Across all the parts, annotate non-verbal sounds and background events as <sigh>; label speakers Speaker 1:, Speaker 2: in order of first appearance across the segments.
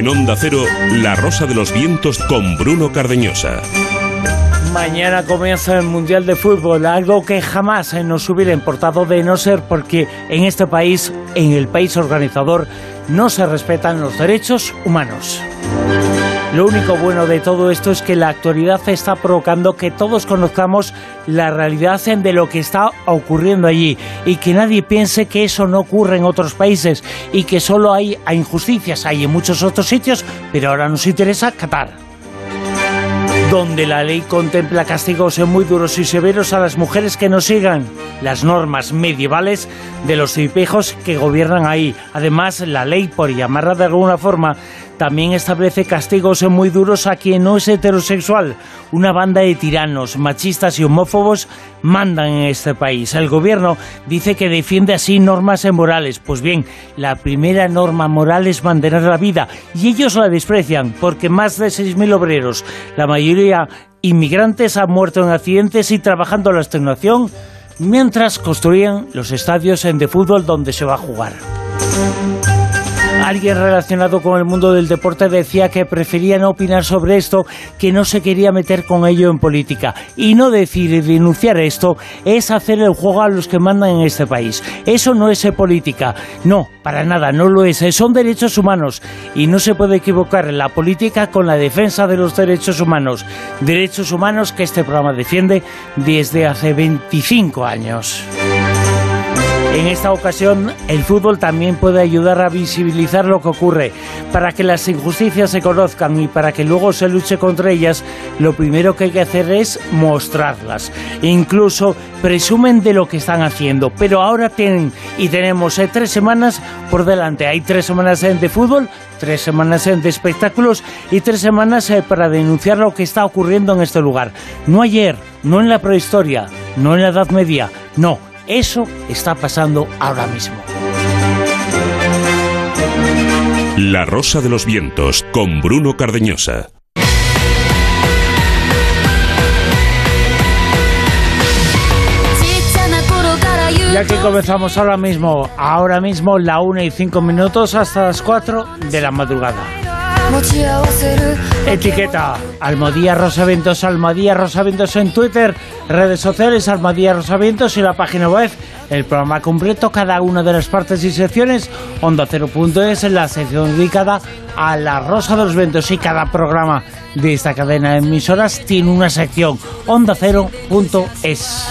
Speaker 1: En Onda Cero, La Rosa de los Vientos con Bruno Cardeñosa.
Speaker 2: Mañana comienza el Mundial de Fútbol, algo que jamás nos hubiera importado de no ser porque en este país, en el país organizador, no se respetan los derechos humanos. Lo único bueno de todo esto es que la actualidad está provocando que todos conozcamos la realidad de lo que está ocurriendo allí y que nadie piense que eso no ocurre en otros países y que solo hay injusticias, hay en muchos otros sitios, pero ahora nos interesa Qatar donde la ley contempla castigos muy duros y severos a las mujeres que no sigan las normas medievales de los tipejos que gobiernan ahí. Además, la ley, por llamarla de alguna forma, también establece castigos muy duros a quien no es heterosexual. Una banda de tiranos, machistas y homófobos mandan en este país. El gobierno dice que defiende así normas morales. Pues bien, la primera norma moral es mantener la vida y ellos la desprecian porque más de 6.000 obreros, la mayoría inmigrantes, han muerto en accidentes y trabajando la extenuación mientras construían los estadios de fútbol donde se va a jugar. Alguien relacionado con el mundo del deporte decía que prefería no opinar sobre esto, que no se quería meter con ello en política. Y no decir y denunciar esto es hacer el juego a los que mandan en este país. Eso no es política. No, para nada, no lo es. Son derechos humanos. Y no se puede equivocar la política con la defensa de los derechos humanos. Derechos humanos que este programa defiende desde hace 25 años. En esta ocasión, el fútbol también puede ayudar a visibilizar lo que ocurre. Para que las injusticias se conozcan y para que luego se luche contra ellas, lo primero que hay que hacer es mostrarlas. Incluso presumen de lo que están haciendo. Pero ahora tienen y tenemos eh, tres semanas por delante. Hay tres semanas de fútbol, tres semanas de espectáculos y tres semanas eh, para denunciar lo que está ocurriendo en este lugar. No ayer, no en la prehistoria, no en la Edad Media, no eso está pasando ahora mismo.
Speaker 1: La Rosa de los Vientos con Bruno Cardeñosa.
Speaker 2: Ya que comenzamos ahora mismo, ahora mismo la una y cinco minutos hasta las 4 de la madrugada. Etiqueta Almodía Rosavientos, Almodía Rosavientos en Twitter, redes sociales, Almodía Rosavientos y la página web. El programa completo, cada una de las partes y secciones, Onda es en la sección dedicada a la Rosa de los Vientos y cada programa de esta cadena de emisoras tiene una sección, Onda es.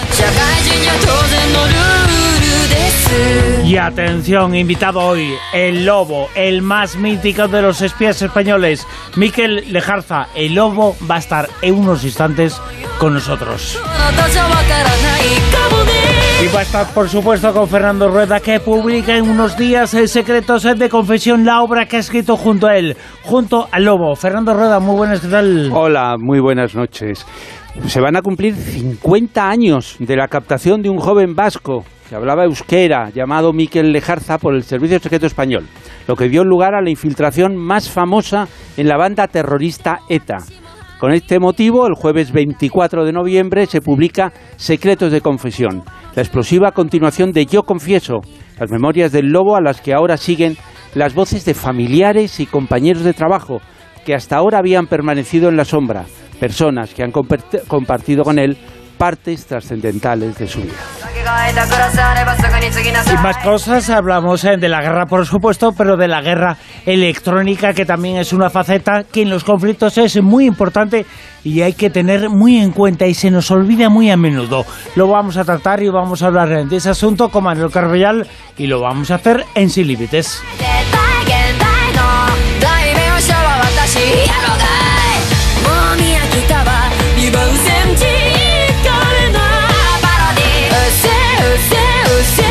Speaker 2: Y atención, invitado hoy, el lobo, el más mítico de los espías españoles, Miquel Lejarza. El lobo va a estar en unos instantes con nosotros. Y va a estar, por supuesto, con Fernando Rueda, que publica en unos días el Secretos de Confesión, la obra que ha escrito junto a él, junto al lobo. Fernando Rueda, muy buenas, ¿qué tal?
Speaker 3: Hola, muy buenas noches. Se van a cumplir 50 años de la captación de un joven vasco que hablaba euskera, llamado Miquel Lejarza por el Servicio Secreto Español, lo que dio lugar a la infiltración más famosa en la banda terrorista ETA. Con este motivo, el jueves 24 de noviembre se publica Secretos de Confesión, la explosiva continuación de Yo Confieso, las memorias del lobo a las que ahora siguen las voces de familiares y compañeros de trabajo que hasta ahora habían permanecido en la sombra, personas que han compartido con él partes trascendentales de su vida.
Speaker 2: Y más cosas, hablamos eh, de la guerra, por supuesto, pero de la guerra electrónica, que también es una faceta que en los conflictos es muy importante y hay que tener muy en cuenta y se nos olvida muy a menudo. Lo vamos a tratar y vamos a hablar de ese asunto con Manuel Carvellal y lo vamos a hacer en Sin Límites.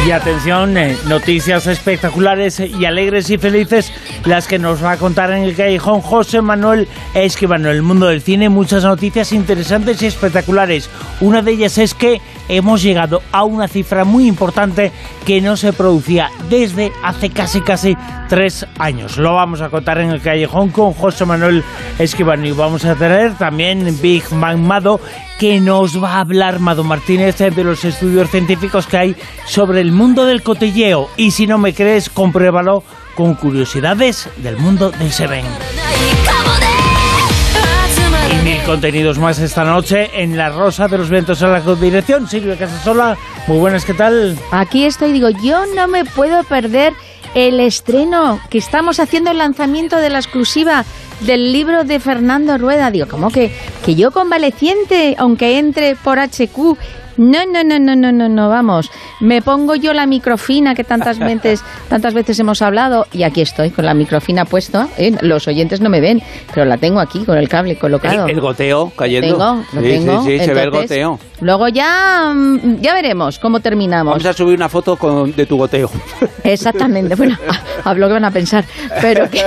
Speaker 2: Y atención, eh, noticias espectaculares y alegres y felices las que nos va a contar en el callejón José Manuel Esquivano. En el mundo del cine, muchas noticias interesantes y espectaculares. Una de ellas es que hemos llegado a una cifra muy importante que no se producía desde hace casi casi tres años. Lo vamos a contar en el callejón con José Manuel Esquivano y vamos a tener también Big Man Mado que nos va a hablar Mado Martínez de los estudios científicos que hay sobre el mundo del cotilleo. Y si no me crees, compruébalo con curiosidades del mundo del Seven. Y mil contenidos más esta noche en La Rosa de los Vientos en la dirección. Silvia Casasola, muy buenas, ¿qué tal?
Speaker 4: Aquí estoy, digo, yo no me puedo perder el estreno que estamos haciendo el lanzamiento de la exclusiva del libro de Fernando Rueda. Digo, ¿cómo que, que yo convaleciente, aunque entre por HQ no, no, no, no, no, no, no, vamos. Me pongo yo la microfina que tantas veces, tantas veces hemos hablado y aquí estoy con la microfina puesta. ¿eh? Los oyentes no me ven, pero la tengo aquí con el cable colocado.
Speaker 3: El, goteo cayendo.
Speaker 4: Tengo, lo tengo.
Speaker 3: Sí, sí, se ve el goteo.
Speaker 4: Luego ya, mm, ya veremos cómo terminamos.
Speaker 3: Vamos a subir una foto con, de tu goteo.
Speaker 4: Exactamente. Bueno, <laughs> hablo que van a pensar, pero que,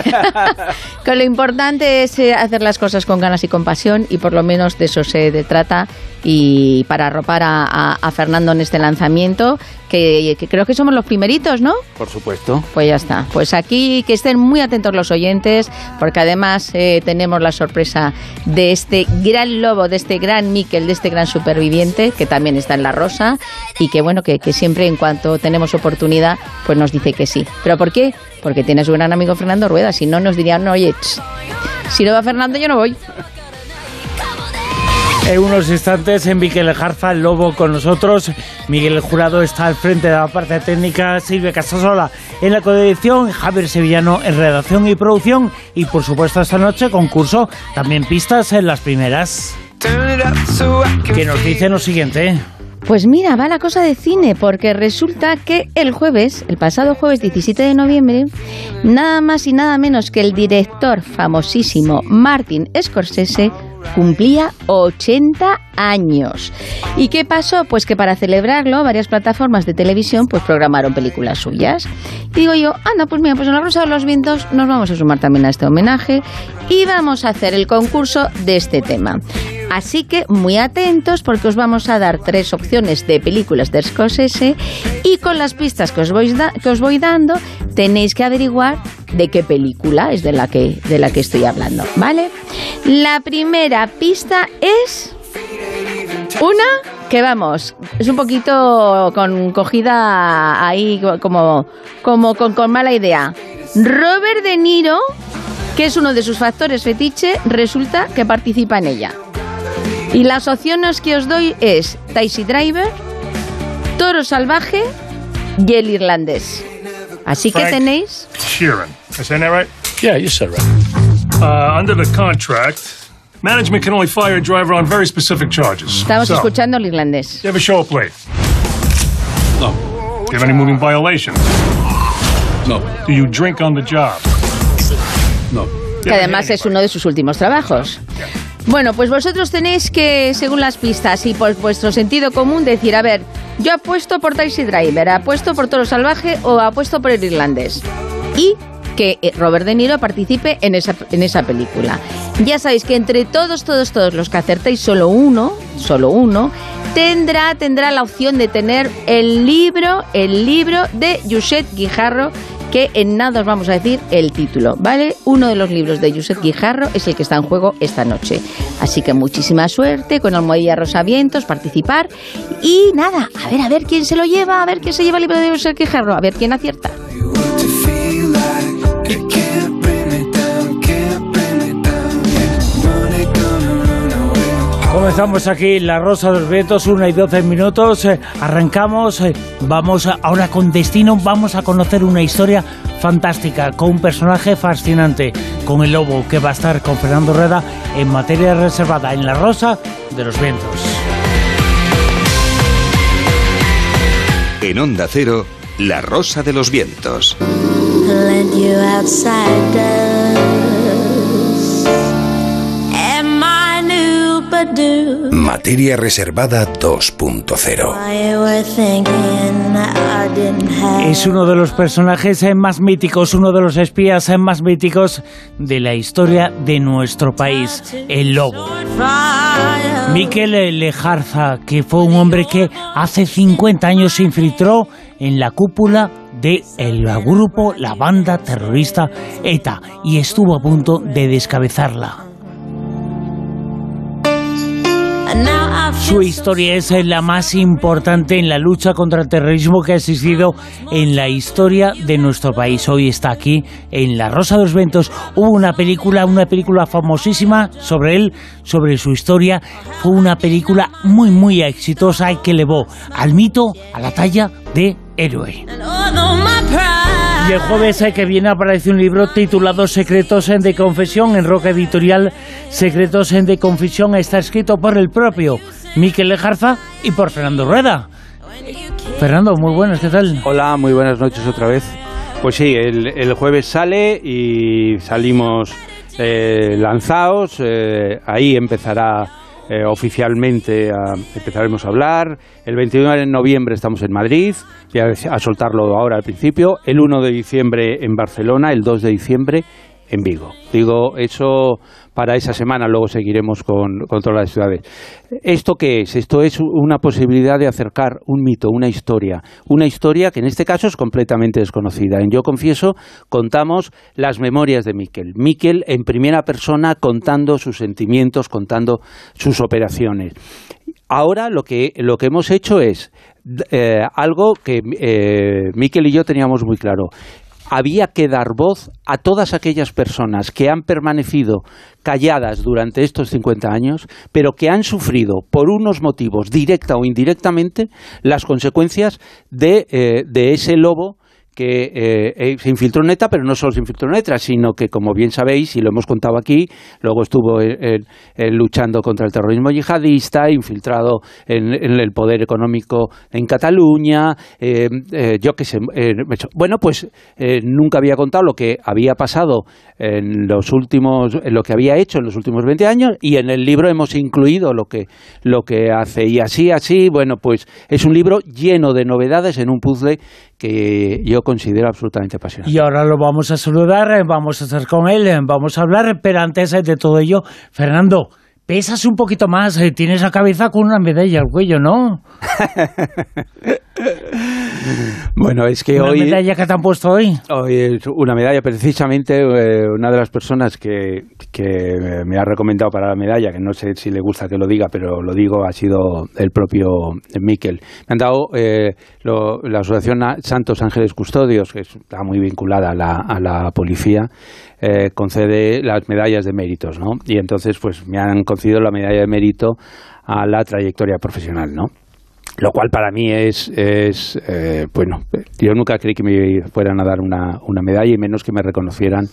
Speaker 4: <laughs> que lo importante es eh, hacer las cosas con ganas y con pasión y por lo menos de eso se trata y para arropar a, Fernando en este lanzamiento, que, creo que somos los primeritos, ¿no?
Speaker 3: Por supuesto.
Speaker 4: Pues ya está. Pues aquí que estén muy atentos los oyentes, porque además eh, tenemos la sorpresa de este gran lobo, de este gran Miquel, de este gran superviviente, que también está en la rosa, y que bueno, que, siempre en cuanto tenemos oportunidad, pues nos dice que sí. ¿Pero por qué? Porque tiene su gran amigo Fernando Rueda, si no nos dirían, no, oye, si no va Fernando, yo no voy.
Speaker 2: En unos instantes, en Miguel Jarza, el lobo con nosotros. Miguel el Jurado está al frente de la parte técnica, Silvia Casasola en la coedición, Javier Sevillano en redacción y producción. Y por supuesto, esta noche, concurso, también pistas en las primeras. Que nos dice lo siguiente.
Speaker 4: Pues mira, va la cosa de cine, porque resulta que el jueves, el pasado jueves 17 de noviembre, nada más y nada menos que el director famosísimo Martin Scorsese cumplía 80 años. ¿Y qué pasó? Pues que para celebrarlo varias plataformas de televisión pues programaron películas suyas. Digo yo, anda, pues mira, pues en la Rosa de los Vientos nos vamos a sumar también a este homenaje y vamos a hacer el concurso de este tema. Así que muy atentos porque os vamos a dar tres opciones de películas de Scorsese y con las pistas que os voy, que os voy dando tenéis que averiguar de qué película es de la que, de la que estoy hablando, ¿vale? La primera pista es una que vamos, es un poquito con cogida ahí como, como con, con mala idea. Robert De Niro, que es uno de sus factores fetiche, resulta que participa en ella. Y las opciones que os doy es Taxi Driver, Toro Salvaje y el irlandés. Así que tenéis.
Speaker 5: Sheeran. Is that right?
Speaker 6: Yeah, you said right.
Speaker 5: Uh, under the contract, management can only fire a driver on very specific charges.
Speaker 4: Estamos so, escuchando el irlandés.
Speaker 5: You have a show up late?
Speaker 6: No.
Speaker 5: Do you have any moving violations?
Speaker 6: No.
Speaker 5: Do you drink on the job?
Speaker 6: No.
Speaker 4: Que además es uno de sus últimos trabajos. Bueno, pues vosotros tenéis que, según las pistas y por vuestro sentido común, decir, a ver, yo apuesto por Taxi Driver, apuesto por Toro Salvaje o apuesto por el irlandés. Y que eh, Robert De Niro participe en esa, en esa película. Ya sabéis que entre todos, todos, todos los que acertéis, solo uno, solo uno, tendrá, tendrá la opción de tener el libro, el libro de Josep Guijarro, que en nada os vamos a decir el título, ¿vale? Uno de los libros de Josep Guijarro es el que está en juego esta noche. Así que muchísima suerte con Almohadilla Rosavientos, participar y nada, a ver, a ver quién se lo lleva, a ver quién se lleva el libro de Josep Guijarro, a ver quién acierta.
Speaker 2: Comenzamos aquí La Rosa de los Vientos, 1 y 12 minutos. Eh, arrancamos, eh, vamos ahora con destino, vamos a conocer una historia fantástica, con un personaje fascinante, con el lobo que va a estar con Fernando Rueda en materia reservada en La Rosa de los Vientos.
Speaker 1: En Onda Cero, La Rosa de los Vientos. Materia reservada 2.0.
Speaker 2: Es uno de los personajes más míticos, uno de los espías más míticos de la historia de nuestro país, el lobo. Miquel Lejarza, que fue un hombre que hace 50 años se infiltró en la cúpula del el grupo, la banda terrorista ETA, y estuvo a punto de descabezarla. Su historia es la más importante en la lucha contra el terrorismo que ha existido en la historia de nuestro país. Hoy está aquí en La Rosa de los Ventos. Hubo una película, una película famosísima sobre él, sobre su historia. Fue una película muy, muy exitosa y que elevó al mito a la talla de héroe. Y el jueves que viene aparece un libro titulado Secretos en de Confesión en Roca Editorial. Secretos en de Confesión está escrito por el propio Miquel Lejarza y por Fernando Rueda. Fernando, muy buenas, ¿qué tal?
Speaker 3: Hola, muy buenas noches otra vez. Pues sí, el, jueves sale y salimos eh, lanzados. Eh, ahí empezará eh, oficialmente empezaremos a hablar. El 29 de noviembre estamos en Madrid, voy a, soltarlo ahora al principio. El 1 de diciembre en Barcelona, el 2 de diciembre en Vigo. Digo eso para esa semana, luego seguiremos con, con, todas las ciudades. ¿Esto qué es? Esto es una posibilidad de acercar un mito, una historia, una historia que en este caso es completamente desconocida. En Yo Confieso contamos las memorias de Miquel. Miquel en primera persona contando sus sentimientos, contando sus operaciones. Ahora lo que, lo que hemos hecho es eh, algo que eh, Miquel y yo teníamos muy claro había que dar voz a todas aquellas personas que han permanecido calladas durante estos 50 años, pero que han sufrido por unos motivos, directa o indirectamente, las consecuencias de, eh, de ese lobo que eh, eh, se infiltró en ETA, pero no solo se infiltró en ETA, sino que, como bien sabéis, y lo hemos contado aquí, luego estuvo luchando contra el terrorismo yihadista, infiltrado en, el poder económico en Cataluña, eh, yo qué sé. bueno, pues nunca había contado lo que había pasado en los últimos, en lo que había hecho en los últimos 20 años, y en el libro hemos incluido lo que, lo que hace. Y así, así, bueno, pues es un libro lleno de novedades en un puzzle que yo considero absolutamente apasionante.
Speaker 2: Y ahora lo vamos a saludar, eh, vamos a estar con él, eh, vamos a hablar, pero antes de todo ello, Fernando, pesas un poquito más, eh, tienes la cabeza con una medalla al cuello, ¿no? <laughs>
Speaker 3: bueno, es que
Speaker 2: ¿Una
Speaker 3: hoy...
Speaker 2: medalla que te han puesto hoy?
Speaker 3: Hoy es una medalla, precisamente eh, una de las personas que, que, me ha recomendado para la medalla, que no sé si le gusta que lo diga, pero lo digo, ha sido el propio Miquel. Me han dado eh, la Asociación Santos Ángeles Custodios, que está muy vinculada a la, a la policía, eh, concede las medallas de méritos, ¿no? Y entonces, pues me han concedido la medalla de mérito a la trayectoria profesional, ¿no? Lo cual para mí es, es eh, bueno, yo nunca creí que me fueran a dar una, una medalla y menos que me reconocieran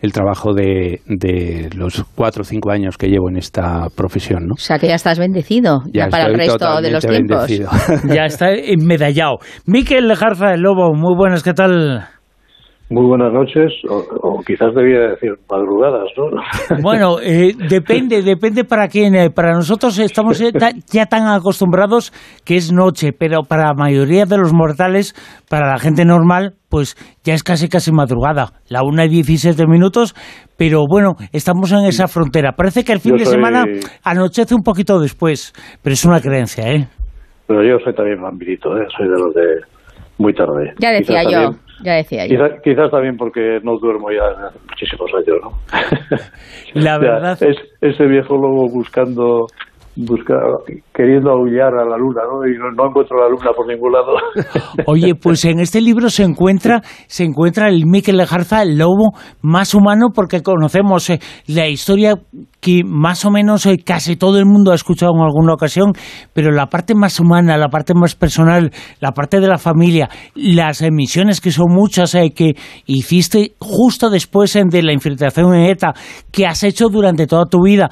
Speaker 3: el trabajo de, de, los cuatro o cinco años que llevo en esta profesión. ¿no? O
Speaker 4: sea que ya estás bendecido, ya, para el resto de los tiempos. <laughs> <laughs>
Speaker 2: ya está medallado. Miquel Lejarza del Lobo, muy buenas, ¿qué tal?
Speaker 7: Muy buenas noches, o, quizás debía decir madrugadas, ¿no? <laughs>
Speaker 2: Bueno, eh, depende, depende para quién. Eh, para nosotros estamos ya tan acostumbrados que es noche, pero para la mayoría de los mortales, para la gente normal, pues ya es casi casi madrugada, la una y 17 minutos, pero bueno, estamos en esa frontera. Parece que el fin de semana anochece un poquito después, pero es una creencia, ¿eh?
Speaker 7: Pero yo soy también vampirito, ¿eh? Soy de los de muy tarde.
Speaker 4: Ya decía yo. Ya decía yo.
Speaker 7: Quizás, también porque no duermo ya muchísimos años, ¿no?
Speaker 2: La <laughs> verdad.
Speaker 7: es, ese viejo lobo buscando busca, queriendo aullar a la luna, ¿no? Y no, encuentro la luna por ningún lado. <laughs>
Speaker 2: Oye, pues en este libro se encuentra, se encuentra el Miquel Lejarza, el lobo más humano, porque conocemos eh, la historia que más o menos eh, casi todo el mundo ha escuchado en alguna ocasión, pero la parte más humana, la parte más personal, la parte de la familia, las emisiones que son muchas eh, que hiciste justo después de la infiltración en ETA, que has hecho durante toda tu vida,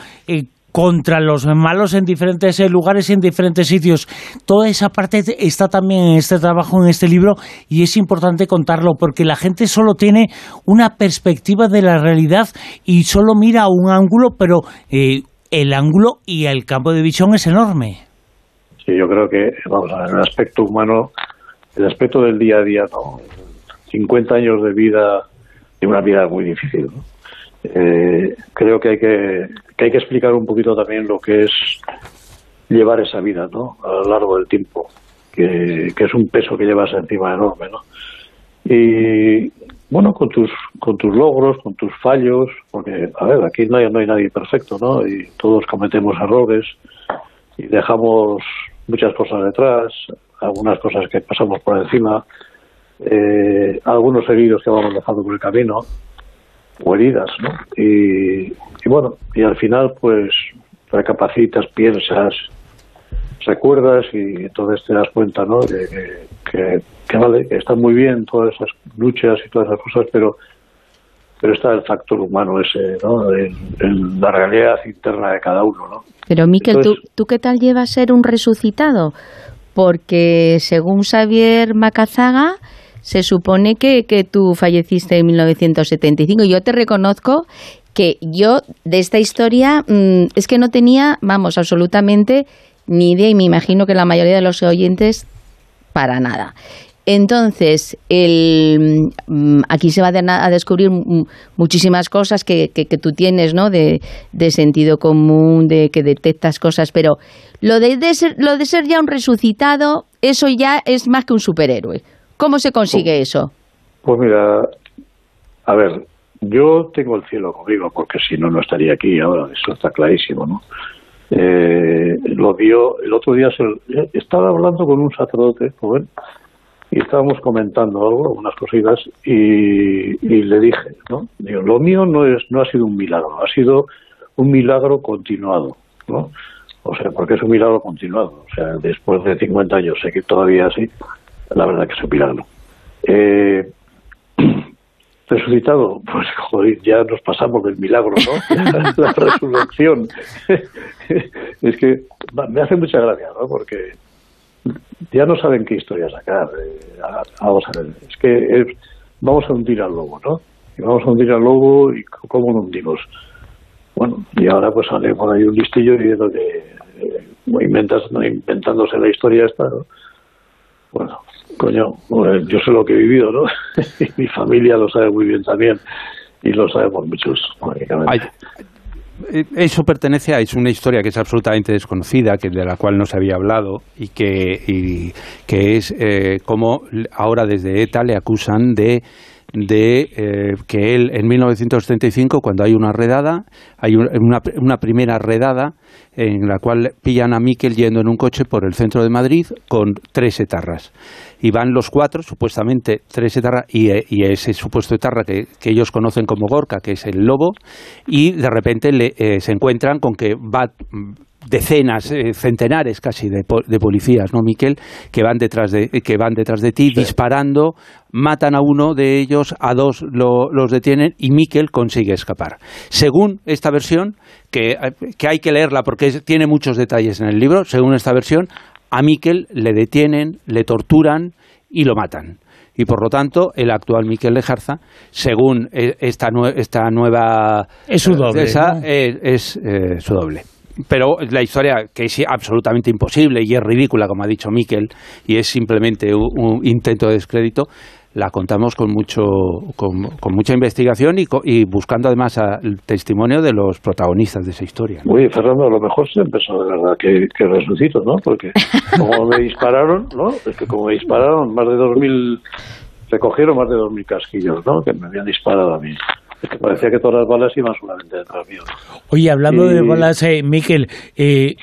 Speaker 2: contra los malos en diferentes eh, lugares y en diferentes sitios. Toda esa parte está también en este trabajo, en este libro, y es importante contarlo, porque la gente solo tiene una perspectiva de la realidad y solo mira un ángulo, pero eh, el ángulo y el campo de visión es enorme.
Speaker 7: Sí, yo creo que, vamos, en el aspecto humano, el aspecto del día a día, ¿no? 50 años de vida, de una vida muy difícil, ¿no? Eh, creo que hay que, que hay que explicar un poquito también lo que es llevar esa vida ¿no? a lo largo del tiempo, que, es un peso que llevas encima enorme. ¿no? Y bueno, con tus, con tus logros, con tus fallos, porque, a ver, aquí no hay, no hay nadie perfecto, ¿no? Y todos cometemos errores, y dejamos muchas cosas detrás, algunas cosas que pasamos por encima, eh, algunos heridos que vamos dejando por el camino, o heridas, ¿no? Y, y bueno, y al final pues recapacitas, piensas, recuerdas y entonces te das cuenta, ¿no? De que, que, vale, que están muy bien todas esas luchas y todas esas cosas, pero pero está el factor humano ese, ¿no? El- el- la realidad interna de cada uno, ¿no?
Speaker 4: Pero Miquel, ¿tú,
Speaker 7: Entonces-
Speaker 4: ¿tú qué tal llevas a ser un resucitado? Porque según Xavier Macazaga, se supone que, que tú falleciste en 1975. Yo te reconozco que yo de esta historia mm, es que no tenía, vamos, absolutamente ni idea y me imagino que la mayoría de los oyentes para nada. Entonces, el, mm, aquí se va a, de- a descubrir muchísimas cosas que, que- que tú tienes, ¿no? De, de sentido común, de que detectas cosas, pero lo de, de ser, lo de ser ya un resucitado, eso ya es más que un superhéroe. ¿Cómo se consigue eso?
Speaker 7: Pues mira, a ver, yo tengo el cielo conmigo, porque si no, no estaría aquí ahora, eso está clarísimo, ¿no? Eh, lo vio, el otro día se, estaba hablando con un sacerdote joven y estábamos comentando algo, algunas cositas, y, y le dije, ¿no? Digo, lo mío no, es, no ha sido un milagro, ha sido un milagro continuado, ¿no? O sea, porque es un milagro continuado. O sea, después de 50 años, sé que todavía así, la verdad que es un milagro. Eh, <clears throat> resucitado, pues joder, ya nos pasamos del milagro, ¿no? <laughs> <laughs> la resurrección. <laughs> es que me hace mucha gracia, ¿no? Porque ya no saben qué historia sacar. eh, vamos a ver, es que es- vamos a hundir al lobo, ¿no? Y vamos a hundir al lobo y cómo lo hundimos. Bueno, y ahora pues sale por ahí un listillo diciendo que eh, inventas, no, inventándose la historia esta, ¿no? Bueno, coño, pues, yo sé lo que he vivido, ¿no? y <laughs> <laughs> mi familia lo sabe muy bien también. Y lo sabemos muchos, lógicamente.
Speaker 3: Hay- eh, eso pertenece a es una historia que es absolutamente desconocida, que de la cual no se había hablado y que y que es eh, como ahora desde ETA le acusan de de eh, que él en 1975 cuando hay una redada hay un- una, una primera redada en la cual pillan a Miquel yendo en un coche por el centro de Madrid con tres etarras. Y van los cuatro, supuestamente tres etarras, y, eh, y ese supuesto etarra que, que ellos conocen como Gorka, que es el lobo, y de repente le, eh, se encuentran con que va decenas, eh, centenares casi de, de policías, ¿no, Miquel? Que van detrás de, que van detrás de ti disparando, matan a uno de ellos, a dos lo- los detienen y Miquel consigue escapar. Según esta versión, que, eh, que hay que leerla porque es- tiene muchos detalles en el libro, según esta versión, a Miquel le detienen, le torturan y lo matan. Y por lo tanto, el actual Miquel Lejarza, según eh, esta, nue- esta nueva...
Speaker 2: Es su doble,
Speaker 3: esa,
Speaker 2: ¿no?
Speaker 3: eh, es eh, su doble. Pero la historia, que es absolutamente imposible y es ridícula, como ha dicho Miquel, y es simplemente un, intento de descrédito, la contamos con mucho con, mucha investigación y, y buscando además el testimonio de los protagonistas de esa historia. ¿no?
Speaker 7: Oye, Fernando, a lo mejor se empezó de verdad que, que resucito, ¿no? Porque como me dispararon, ¿no? Es que como me dispararon más de 2.000, recogieron más de 2.000 casquillos, ¿no? Que me habían disparado a mí. Es que parecía que todas las balas iban solamente detrás mío.
Speaker 2: Oye, hablando de balas, eh, Miquel, eh,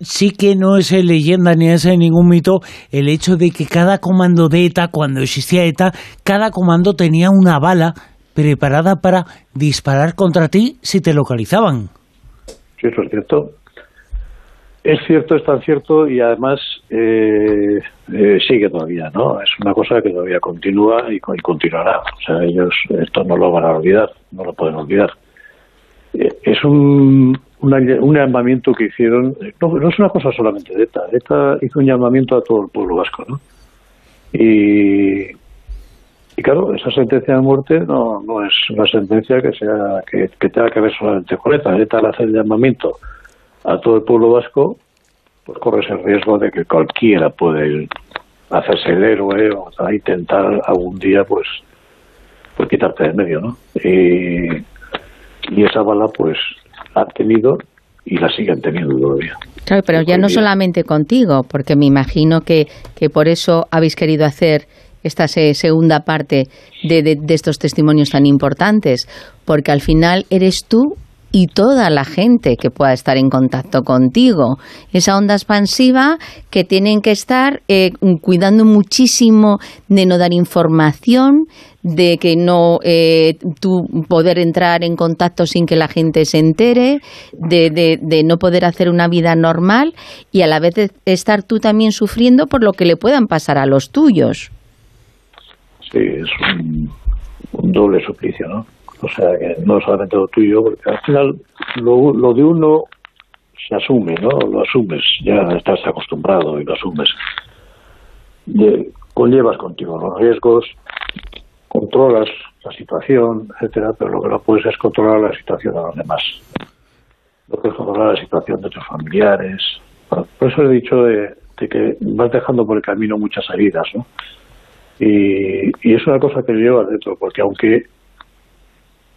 Speaker 2: sí que no es eh, leyenda ni es eh, ningún mito el hecho de que cada comando de ETA, cuando existía ETA, cada comando tenía una bala preparada para disparar contra ti si te localizaban.
Speaker 7: Sí, eso es cierto. Es cierto, es tan cierto y además eh, eh, sigue todavía, ¿no? Es una cosa que todavía continúa y, co- y continuará. O sea, ellos esto no lo van a olvidar, no lo pueden olvidar. Eh, es un, un llamamiento que hicieron, eh, no, es una cosa solamente de ETA, ETA hizo un llamamiento a todo el pueblo vasco, ¿no? Y, y claro, esa sentencia de muerte no, no es una sentencia que sea que, que tenga que ver solamente con ETA. ETA al hacer el llamamiento a todo el pueblo vasco, pues corres el riesgo de que cualquiera puede hacerse el héroe o a intentar algún día pues pues quitarte de medio, ¿no? Y, y esa bala pues ha tenido y la siguen teniendo todavía.
Speaker 4: Claro, pero ya no solamente contigo, porque me imagino que, que por eso habéis querido hacer esta se- segunda parte de, de- de estos testimonios tan importantes, porque al final eres tú y toda la gente que pueda estar en contacto contigo. Esa onda expansiva que tienen que estar eh, cuidando muchísimo de no dar información, de que no eh, tú poder entrar en contacto sin que la gente se entere, de, de, de, no poder hacer una vida normal y a la vez de estar tú también sufriendo por lo que le puedan pasar a los tuyos.
Speaker 7: Sí, es un, un doble suplicio, ¿no? O sea, que no solamente lo tuyo, porque al final lo, lo de uno se asume, ¿no? Lo asumes, ya estás acostumbrado y lo asumes. De, conllevas contigo los riesgos, controlas la situación, etcétera, pero lo que no puedes es controlar la situación de los demás. No puedes controlar la situación de tus familiares. Por eso he dicho de, de, que vas dejando por el camino muchas heridas, ¿no? Y, y es una cosa que llevas dentro, porque aunque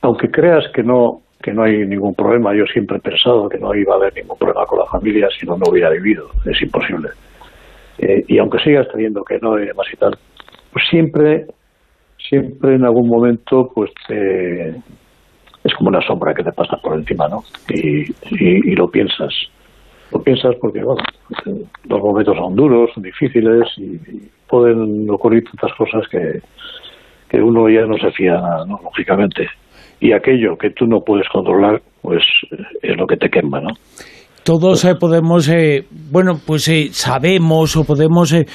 Speaker 7: aunque creas que no que no hay ningún problema, yo siempre he pensado que no iba a haber ningún problema con la familia si no, no hubiera vivido, es imposible. Eh, y aunque sigas teniendo que no y demás y tal, pues siempre, siempre en algún momento, pues te, es como una sombra que te pasa por encima, ¿no? Y, y, lo piensas. Lo piensas porque, bueno, los momentos son duros, son difíciles y, y pueden ocurrir tantas cosas que, que uno ya no se fía, ¿no? lógicamente y aquello que tú no puedes controlar, pues es lo que te quema, ¿no?
Speaker 2: Todos eh, podemos, eh, bueno, pues eh, sabemos o podemos eh,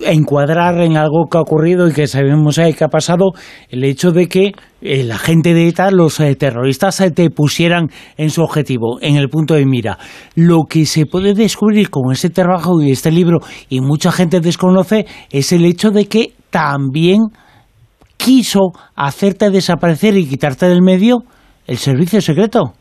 Speaker 2: encuadrar en algo que ha ocurrido y que sabemos que ha pasado el hecho de que la gente de ETA, los terroristas, te pusieran en su objetivo, en el punto de mira. Lo que se puede descubrir con este trabajo y este libro, y mucha gente desconoce, es el hecho de que también quiso hacerte desaparecer y quitarte del medio el servicio secreto.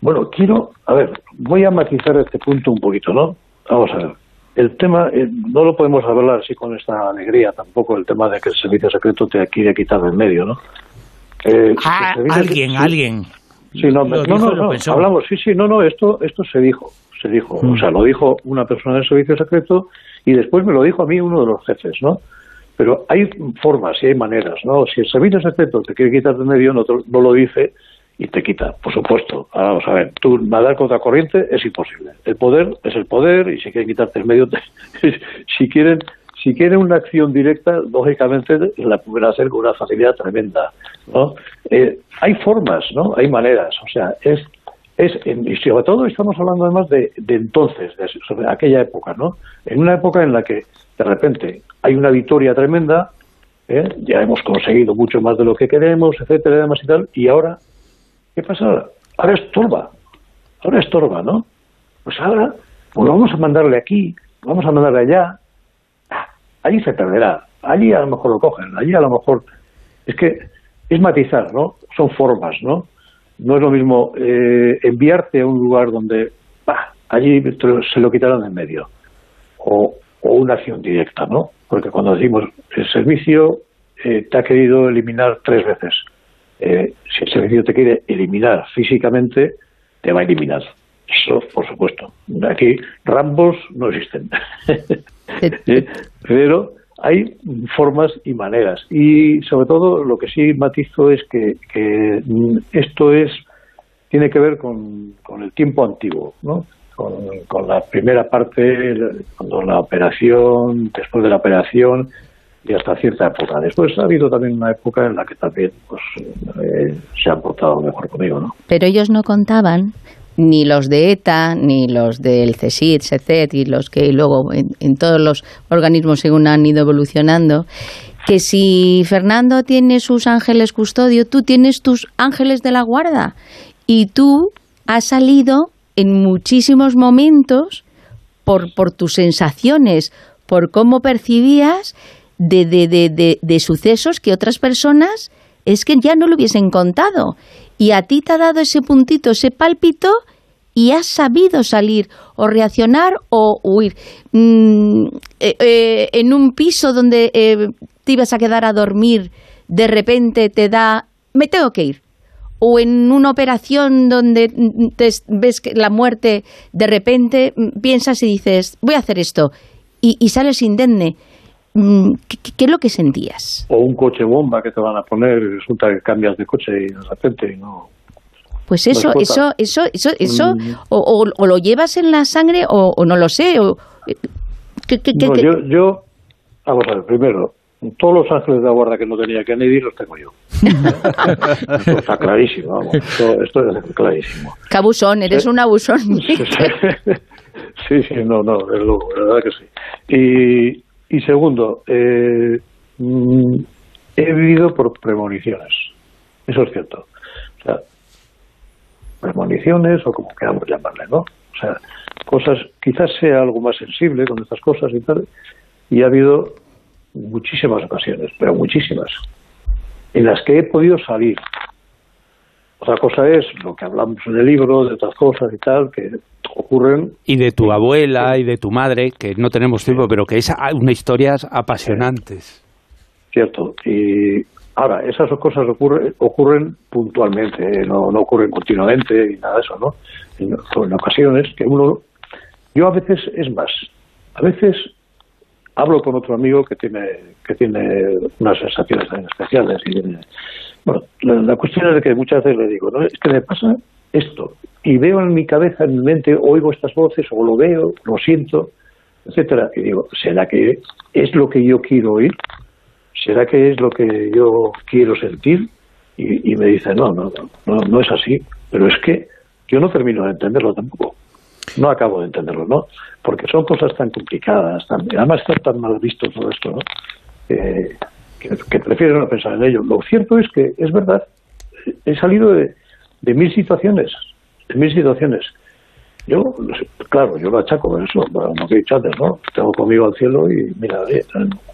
Speaker 7: Bueno, quiero, a ver, voy a matizar este punto un poquito, ¿no? Vamos a ver. El tema, eh, no lo podemos hablar así con esta alegría tampoco, el tema de que el servicio secreto te quiere quitar del medio, ¿no?
Speaker 2: Eh, ah, alguien, alguien.
Speaker 7: Sí, no, no, no, no, hablamos, sí, sí, no, no, esto, esto se dijo, se dijo, mm. o sea, lo dijo una persona del servicio secreto y después me lo dijo a mí uno de los jefes, ¿no? Pero hay formas y hay maneras, ¿no? Si el servicio secreto te quiere quitar de medio, no, no lo dice y te quita, por supuesto. Ahora vamos a ver, tú nadar contra corriente es imposible. El poder es el poder y si quieren quitarte el medio, te, <laughs> si quieren si quieren una acción directa, lógicamente la pueden hacer con una facilidad tremenda, ¿no? Eh, hay formas, ¿no? Hay maneras, o sea, es es y sobre todo estamos hablando además de, de entonces, de, sobre aquella época, ¿no? En una época en la que de repente hay una victoria tremenda, ¿eh? ya hemos conseguido mucho más de lo que queremos, etcétera, y demás y tal, y ahora, ¿qué pasa ahora? Estorba, ahora estorba, ¿no? Pues ahora, pues vamos a mandarle aquí, vamos a mandarle allá, ah, allí se perderá, allí a lo mejor lo cogen, allí a lo mejor, es que es matizar, ¿no? Son formas, ¿no? No es lo mismo eh, enviarte a un lugar donde, bah, allí se lo quitaron en medio, o, o una acción directa, ¿no? Porque cuando decimos el servicio eh, te ha querido eliminar tres veces. Eh, si el servicio te quiere eliminar físicamente, te va a eliminar. Eso, por supuesto. Aquí rambos no existen. <laughs> Eh, pero hay formas y maneras. Y sobre todo lo que sí matizo es que, que esto es tiene que ver con, con el tiempo antiguo, ¿no? Con, la primera parte, cuando la operación, después de la operación y hasta cierta época. Después ha habido también una época en la que también pues, eh, se han portado mejor conmigo. ¿no?
Speaker 4: Pero ellos no contaban ni los de ETA, ni los del CSID, CECET y los que luego en, en, todos los organismos según han ido evolucionando, que si Fernando tiene sus ángeles custodio, tú tienes tus ángeles de la guarda y tú has salido en muchísimos momentos por, tus sensaciones, por cómo percibías de, de, de, de, sucesos que otras personas es que ya no lo hubiesen contado. Y a ti te ha dado ese puntito, ese pálpito, y has sabido salir o reaccionar o huir. Mm, eh, eh, en un piso donde eh, te ibas a quedar a dormir, de repente te da, me tengo que ir o en una operación donde te ves la muerte de repente piensas y dices, voy a hacer esto, y, y sales indemne. Mm, ¿Qué, ¿Qué, es lo que sentías?
Speaker 7: O un coche bomba que te van a poner y resulta que cambias de coche y de repente no,
Speaker 4: Pues eso, eso, eso, eso, eso,
Speaker 7: Mm.
Speaker 4: o, o- o lo llevas en la sangre o, o no lo sé. O, ¿qué- qué- qué-
Speaker 7: No,
Speaker 4: qué-
Speaker 7: yo, yo, vamos a ver, primero, todos los ángeles de la guarda que no tenía Kennedy los tengo yo. <laughs> esto está clarísimo, vamos, esto, esto es clarísimo.
Speaker 4: qué abusón, eres un abusón.
Speaker 7: sí, sí, <laughs> no, no, es loco, la verdad que sí. Y, y segundo, eh, mm, he vivido por premoniciones, eso es cierto. O sea, premoniciones o como queramos llamarle, ¿no? O sea, cosas, quizás sea algo más sensible con estas cosas y tal, y ha habido muchísimas ocasiones, pero muchísimas, en las que he podido salir. Otra cosa es lo que hablamos en el libro, de otras cosas y tal, que ocurren
Speaker 3: Y de tu abuela y de tu madre, que no tenemos tiempo, pero que es a- una historias apasionantes.
Speaker 7: Cierto. Y ahora, esas cosas ocurren, ocurren puntualmente, eh, no, no ocurren continuamente y nada de eso, ¿no? En, en ocasiones que uno... Yo a veces, es más, a veces hablo con otro amigo que tiene que tiene unas sensaciones también especiales. Y bueno, la, cuestión es que muchas veces le digo, ¿no? Es que me pasa esto y veo en mi cabeza, en mi mente, oigo estas voces o lo veo, lo siento, etcétera. Y digo, ¿será que es lo que yo quiero oír? ¿será que es lo que yo quiero sentir? Y, y me dice, no, no, no, no es así. Pero es que yo no termino de entenderlo tampoco. No acabo de entenderlo, ¿no? Porque son cosas tan complicadas, tan, además está tan mal visto todo esto, ¿no? Eh, que, que prefiero no pensar en ello. Lo cierto es que es verdad, he salido de, de mil situaciones, de mil situaciones. Yo, claro, yo lo achaco por eso, bueno, lo que he dicho antes, ¿no? Tengo conmigo al cielo y mira, eh,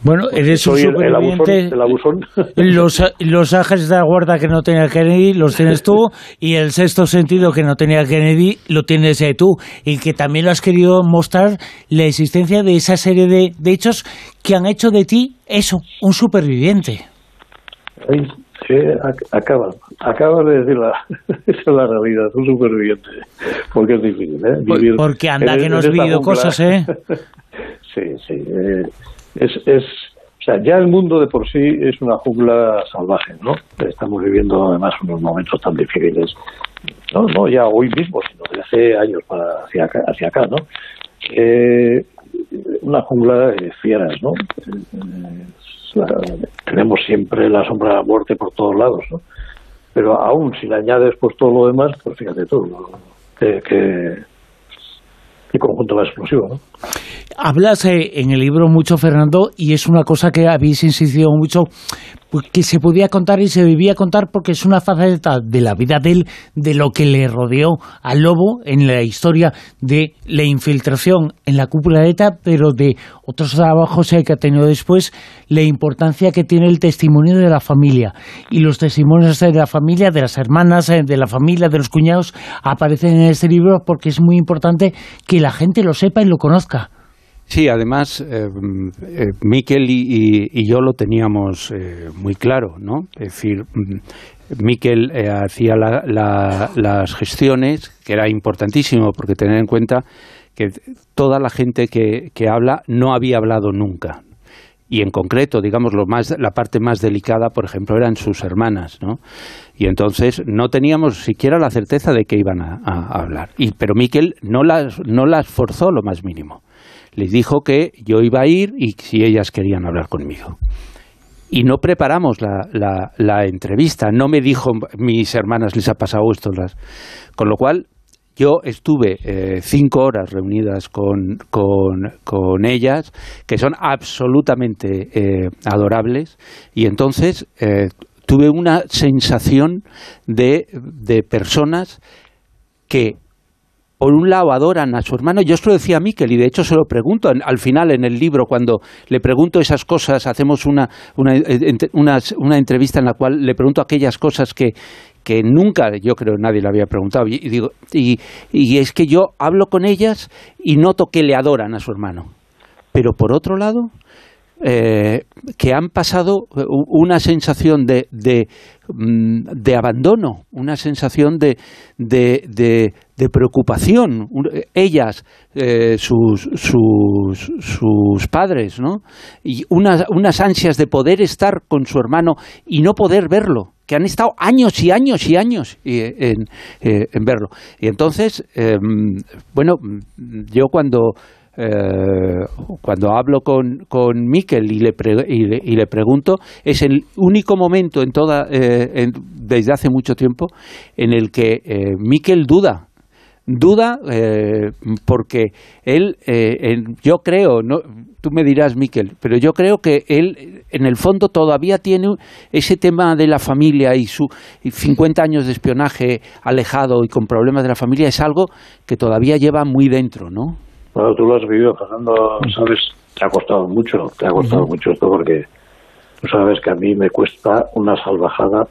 Speaker 2: Bueno, eres un
Speaker 7: soy el, el abusón, el abusón. <laughs>
Speaker 2: Los, los ángeles de la guarda que no tenía Kennedy los tienes tú y el sexto sentido que no tenía Kennedy lo tienes eh, tú y que también lo has querido mostrar la existencia de esa serie de, de hechos que han hecho de ti eso, un superviviente.
Speaker 7: Sí, ac- acaba, acabas de decir la, <laughs> esa es la realidad, un superviviente, porque es difícil, ¿eh? Vivir
Speaker 2: porque anda que no has vivido cosas, ¿eh? <laughs>
Speaker 7: sí, sí, eh, es, es, o sea, ya el mundo de por sí es una jungla salvaje, ¿no? Estamos viviendo además unos momentos tan difíciles, no, no ya hoy mismo, sino desde hace años para hacia acá, hacia acá ¿no? Eh, una jungla de fieras, ¿no? Eh, la- tenemos siempre la sombra de la muerte por todos lados, ¿no? Pero aún si le añades pues todo lo demás, pues fíjate tú, ¿no? que, que, conjunto más explosivo, ¿no?
Speaker 2: Hablas en el libro mucho, Fernando, y es una cosa que habéis insistido mucho, pues, que se podía contar y se debía contar porque es una faceta de la vida de él, de lo que le rodeó al lobo en la historia de la infiltración en la cúpula de ETA, pero de otros trabajos que ha tenido después, la importancia que tiene el testimonio de la familia. Y los testimonios de la familia, de las hermanas, eh, de la familia, de los cuñados, aparecen en este libro porque es muy importante que la gente lo sepa y lo conozca.
Speaker 3: Sí, además, eh, eh, Miquel y, yo lo teníamos eh, muy claro, ¿no? Es decir, mm, Miquel eh, hacía la- la- las gestiones, que era importantísimo, porque tener en cuenta que toda la gente que, que habla no había hablado nunca. Y en concreto, digamos, lo más, la parte más delicada, por ejemplo, eran sus hermanas, ¿no? Y entonces no teníamos siquiera la certeza de que iban a, a hablar. Y, pero Miquel no las, no las forzó lo más mínimo les dijo que yo iba a ir y si ellas querían hablar conmigo. Y no preparamos la, la- la entrevista, no me dijo mis hermanas les ha pasado esto, las... con lo cual yo estuve eh, cinco horas reunidas con, con- con ellas, que son absolutamente eh, adorables, y entonces eh, tuve una sensación de, de personas que por un lado adoran a su hermano, yo esto lo decía a Miquel y de hecho se lo pregunto al final en el libro cuando le pregunto esas cosas, hacemos una, eh, una- una entrevista en la cual le pregunto aquellas cosas que, que nunca yo creo nadie le había preguntado. Y, digo y, y es que yo hablo con ellas y noto que le adoran a su hermano. Pero por otro lado eh, que han pasado una sensación de, de, mm, de abandono, una sensación de, de, de- preocupación. Ellas, eh, sus, sus, padres, ¿no? Y unas, unas ansias de poder estar con su hermano y no poder verlo. que han estado años y años y años en, en verlo. Y entonces, bueno, yo cuando eh, cuando hablo con, con Miquel y le, y, le, pregunto, es el único momento en toda, eh, desde hace mucho tiempo en el que eh, Miquel duda. Duda eh, porque él, yo creo, no, tú me dirás, Miquel, pero yo creo que él en el fondo todavía tiene ese tema de la familia y su 50 años de espionaje alejado y con problemas de la familia es algo que todavía lleva muy dentro, ¿no?
Speaker 7: Bueno, tú lo has vivido, Fernando, sabes, te ha costado mucho, te ha costado mucho esto porque tú sabes que a mí me cuesta una salvajada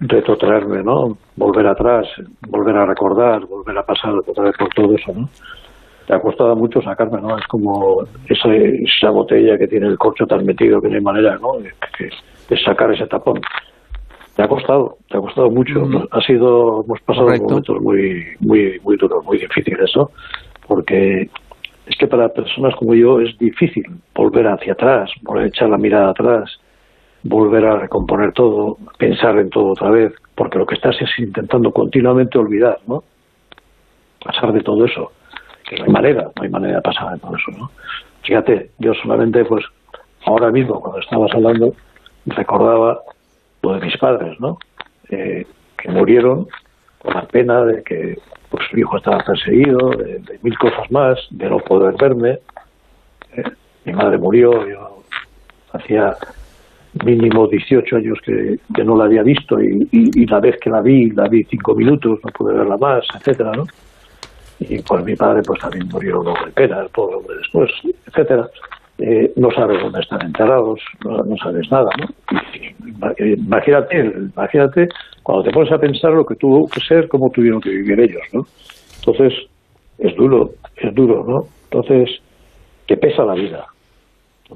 Speaker 7: retrotraerme, ¿no? Volver atrás, volver a recordar, volver a pasar otra vez por todo eso, ¿no? Te ha costado mucho sacarme, ¿no? Es como esa, esa botella que tiene el corcho tan metido que no hay manera, ¿no? De, sacar ese tapón. Te ha costado, te ha costado mucho. Ha sido, hemos pasado momentos muy, muy, muy duros, muy difíciles, eso porque es que para personas como yo es difícil volver hacia atrás, volver a echar la mirada atrás, volver a recomponer todo, pensar en todo otra vez, porque lo que estás es intentando continuamente olvidar, ¿no? Pasar de todo eso. Que no hay manera, no hay manera de pasar de todo eso, ¿no? Fíjate, yo solamente, pues, ahora mismo, cuando estabas hablando, recordaba lo de mis padres, ¿no? Eh, que murieron con la pena de que pues su hijo estaba perseguido, de, mil cosas más, de no poder verme. Eh, mi madre murió, yo hacía mínimo 18 años que, no la había visto y, la vez que la vi, la vi cinco minutos, no pude verla más, etcétera, ¿no? Y pues mi padre pues también murió luego de pena, el pobre después, etcétera. Eh, no sabes dónde están enterrados, no, sabes nada, ¿no? Imagínate, imagínate cuando te pones a pensar lo que tuvo que ser, cómo tuvieron que vivir ellos, ¿no? Entonces, es duro, es duro, ¿no? Entonces, te pesa la vida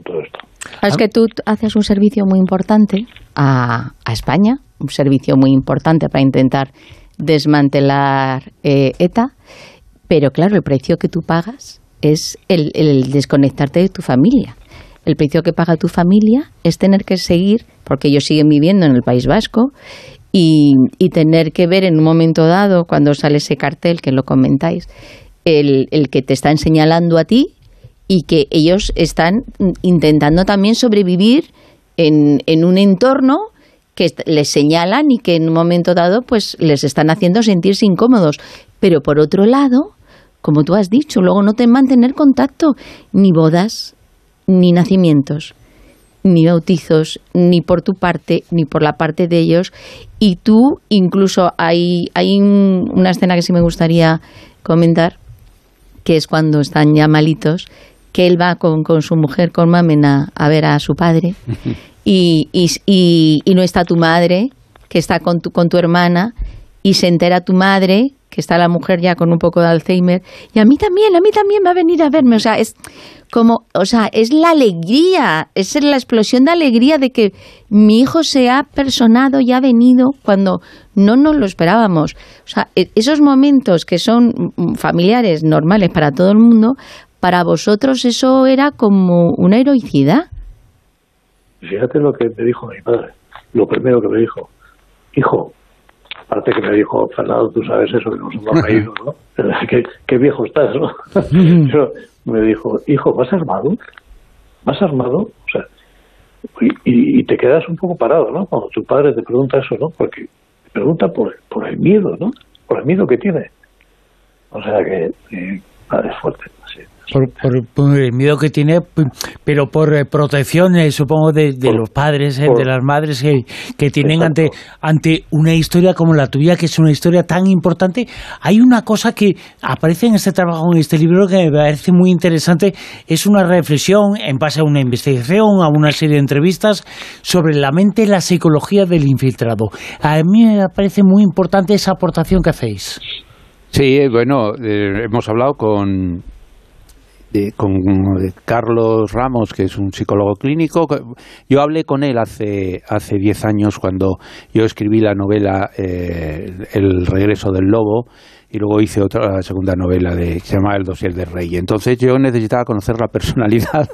Speaker 7: todo esto.
Speaker 4: Es que tú haces un servicio muy importante a, a España, un servicio muy importante para intentar desmantelar eh, ETA, pero claro, el precio que tú pagas es el, desconectarte de tu familia. El precio que paga tu familia es tener que seguir, porque ellos siguen viviendo en el País Vasco, y, tener que ver en un momento dado, cuando sale ese cartel, que lo comentáis, el, el que te están señalando a ti y que ellos están intentando también sobrevivir en, un entorno que les señalan y que en un momento dado pues les están haciendo sentirse incómodos. Pero por otro lado, como tú has dicho, luego no te mantener contacto, ni bodas, ni nacimientos, ni bautizos, ni por tu parte, ni por la parte de ellos. Y tú, incluso hay, hay una escena que sí me gustaría comentar, que es cuando están ya malitos, que él va con, su mujer, con Mamena, a ver a su padre, <laughs> y, y, y, no está tu madre, que está con tu, con tu hermana, y se entera tu madre que está la mujer ya con un poco de Alzheimer, y a mí también, a mí también va a venir a verme, o sea, es como, o sea, es la alegría, es la explosión de alegría de que mi hijo se ha personado y ha venido cuando no nos lo esperábamos. O sea, e, esos momentos que son familiares normales para todo el mundo, para vosotros eso era como una heroicidad.
Speaker 7: Fíjate lo que me dijo mi padre, lo primero que me dijo, hijo, aparte que me dijo, Fernando, tú sabes eso, que nos hemos reído, ¿no? <laughs> <laughs> qué, viejo estás, ¿no? <laughs> Pero me dijo, hijo, ¿vas armado? ¿Vas armado? O sea, y, y, te quedas un poco parado, ¿no? Cuando tu padre te pregunta eso, ¿no? Porque te pregunta por, por el miedo, ¿no? Por el miedo que tiene. O sea que, eh, es fuerte, sí.
Speaker 2: Por, el miedo que tiene, pero por eh, protección, eh, supongo, de, los padres, eh, de las madres que, tienen ante, ante una historia como la tuya, que es una historia tan importante. Hay una cosa que aparece en este trabajo, en este libro, que me parece muy interesante. Es una reflexión en base a una investigación, a una serie de entrevistas sobre la mente y la psicología del infiltrado. A mí me parece muy importante esa aportación que hacéis.
Speaker 3: Sí, bueno, hemos hablado con con Carlos Ramos, que es un psicólogo clínico. Yo hablé con él hace hace diez años cuando yo escribí la novela eh, El regreso del lobo y luego hice otra segunda novela de, que se llama El dossier del rey. Entonces yo necesitaba conocer la <laughs> personalidad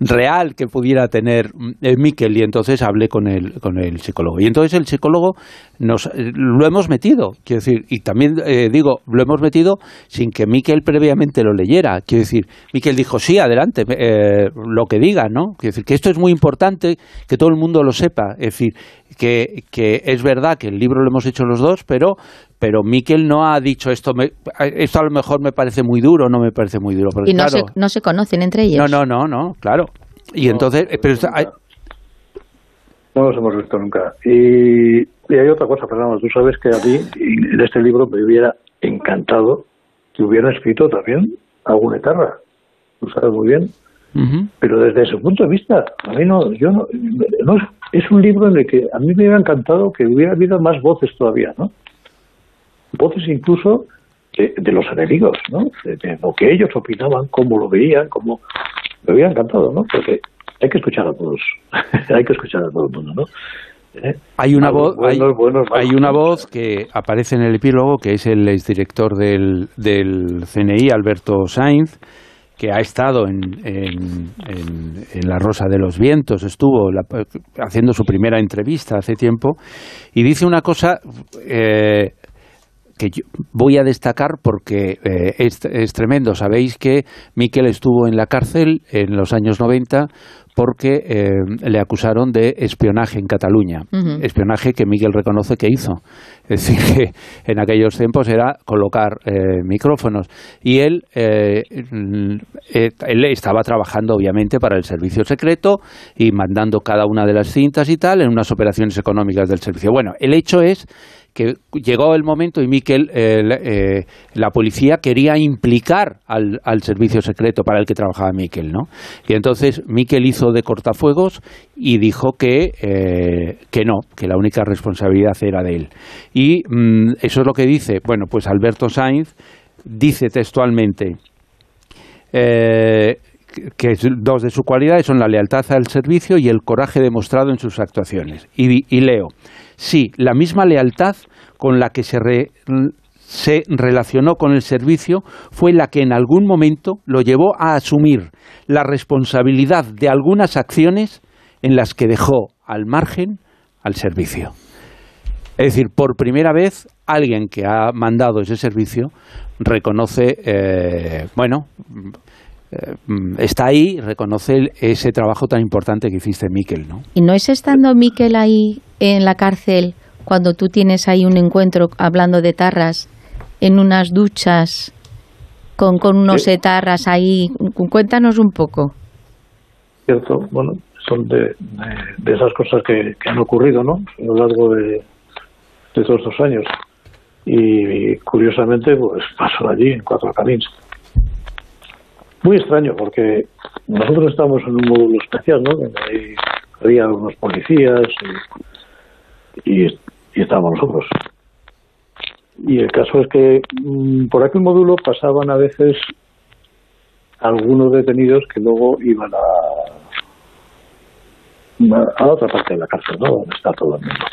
Speaker 3: real que pudiera tener eh, Miquel y entonces hablé con el, con el psicólogo. Y entonces el psicólogo nos lo hemos metido, quiero decir, y también eh, digo, lo hemos metido sin que Miquel previamente lo leyera. Quiero decir, Miquel dijo, sí, adelante, eh, lo que diga, ¿no? Quiero decir, que esto es muy importante, que todo el mundo lo sepa. Es decir, que, que es verdad que el libro lo hemos hecho los dos, pero pero Miquel no ha dicho esto, me, esto a lo mejor me parece muy duro, no me parece muy duro.
Speaker 4: y no, se, no se conocen entre ellos.
Speaker 3: No, no, no, no, claro. Y entonces, pero hay...
Speaker 7: no los hemos visto nunca. Y, y hay otra cosa, Fernando, tú sabes que a mí, en este libro, me hubiera encantado que hubiera escrito también alguna etarra. Tú sabes muy bien. Pero desde su punto de vista, a mí no, yo no, no, es un libro en el que a mí me hubiera encantado que hubiera habido más voces todavía, ¿no? voces incluso de, los enemigos, ¿no? De, lo que ellos opinaban, cómo lo veían, cómo... Me hubiera encantado, ¿no? Porque hay que escuchar a todos, <laughs> hay que escuchar a todo el mundo, ¿no?
Speaker 3: ¿Eh? Hay una voz, hay, una voz que aparece en el epílogo que es el exdirector del, del CNI, Alberto Sainz, que ha estado en, en, La Rosa de los Vientos, estuvo haciendo su primera entrevista hace tiempo, y dice una cosa eh, que voy a destacar porque eh, es, es, tremendo. Sabéis que Miquel estuvo en la cárcel en los años 90 porque eh, le acusaron de espionaje en Cataluña, espionaje que Miguel reconoce que hizo. Es decir, que en aquellos tiempos era colocar eh, micrófonos. Y él, eh, él estaba trabajando, obviamente, para el servicio secreto y mandando cada una de las cintas y tal en unas operaciones económicas del servicio. Bueno, el hecho es que llegó el momento y Miquel, eh, eh, la policía quería implicar al, al, servicio secreto para el que trabajaba Miquel, ¿no? Y entonces Miquel hizo de cortafuegos y dijo que, eh, que no, que la única responsabilidad era de él. Y mm, eso es lo que dice, bueno, pues Alberto Sainz dice textualmente que dos de sus cualidades son la lealtad al servicio y el coraje demostrado en sus actuaciones. Y, leo, sí, la misma lealtad con la que se, se relacionó con el servicio fue la que en algún momento lo llevó a asumir la responsabilidad de algunas acciones en las que dejó al margen al servicio. Es decir, por primera vez alguien que ha mandado ese servicio reconoce, eh, bueno, está ahí, reconoce ese trabajo tan importante que hiciste Miquel, ¿no?
Speaker 4: ¿Y no es estando Miquel ahí en la cárcel cuando tú tienes ahí un encuentro hablando de tarras en unas duchas con, con unos etarras ahí? Cuéntanos un poco.
Speaker 7: Cierto, bueno, son de, de, esas cosas que, han ocurrido, ¿no? A lo largo de, de todos estos años. Y, curiosamente, pues pasó allí en Cuatro Caminos muy extraño porque nosotros estamos en un módulo especial, ¿no? Donde había unos policías y, y, estábamos nosotros. Y el caso es que mm, por aquel módulo pasaban a veces algunos detenidos que luego iban a, a otra parte de la cárcel, ¿no? Donde está todo el mundo.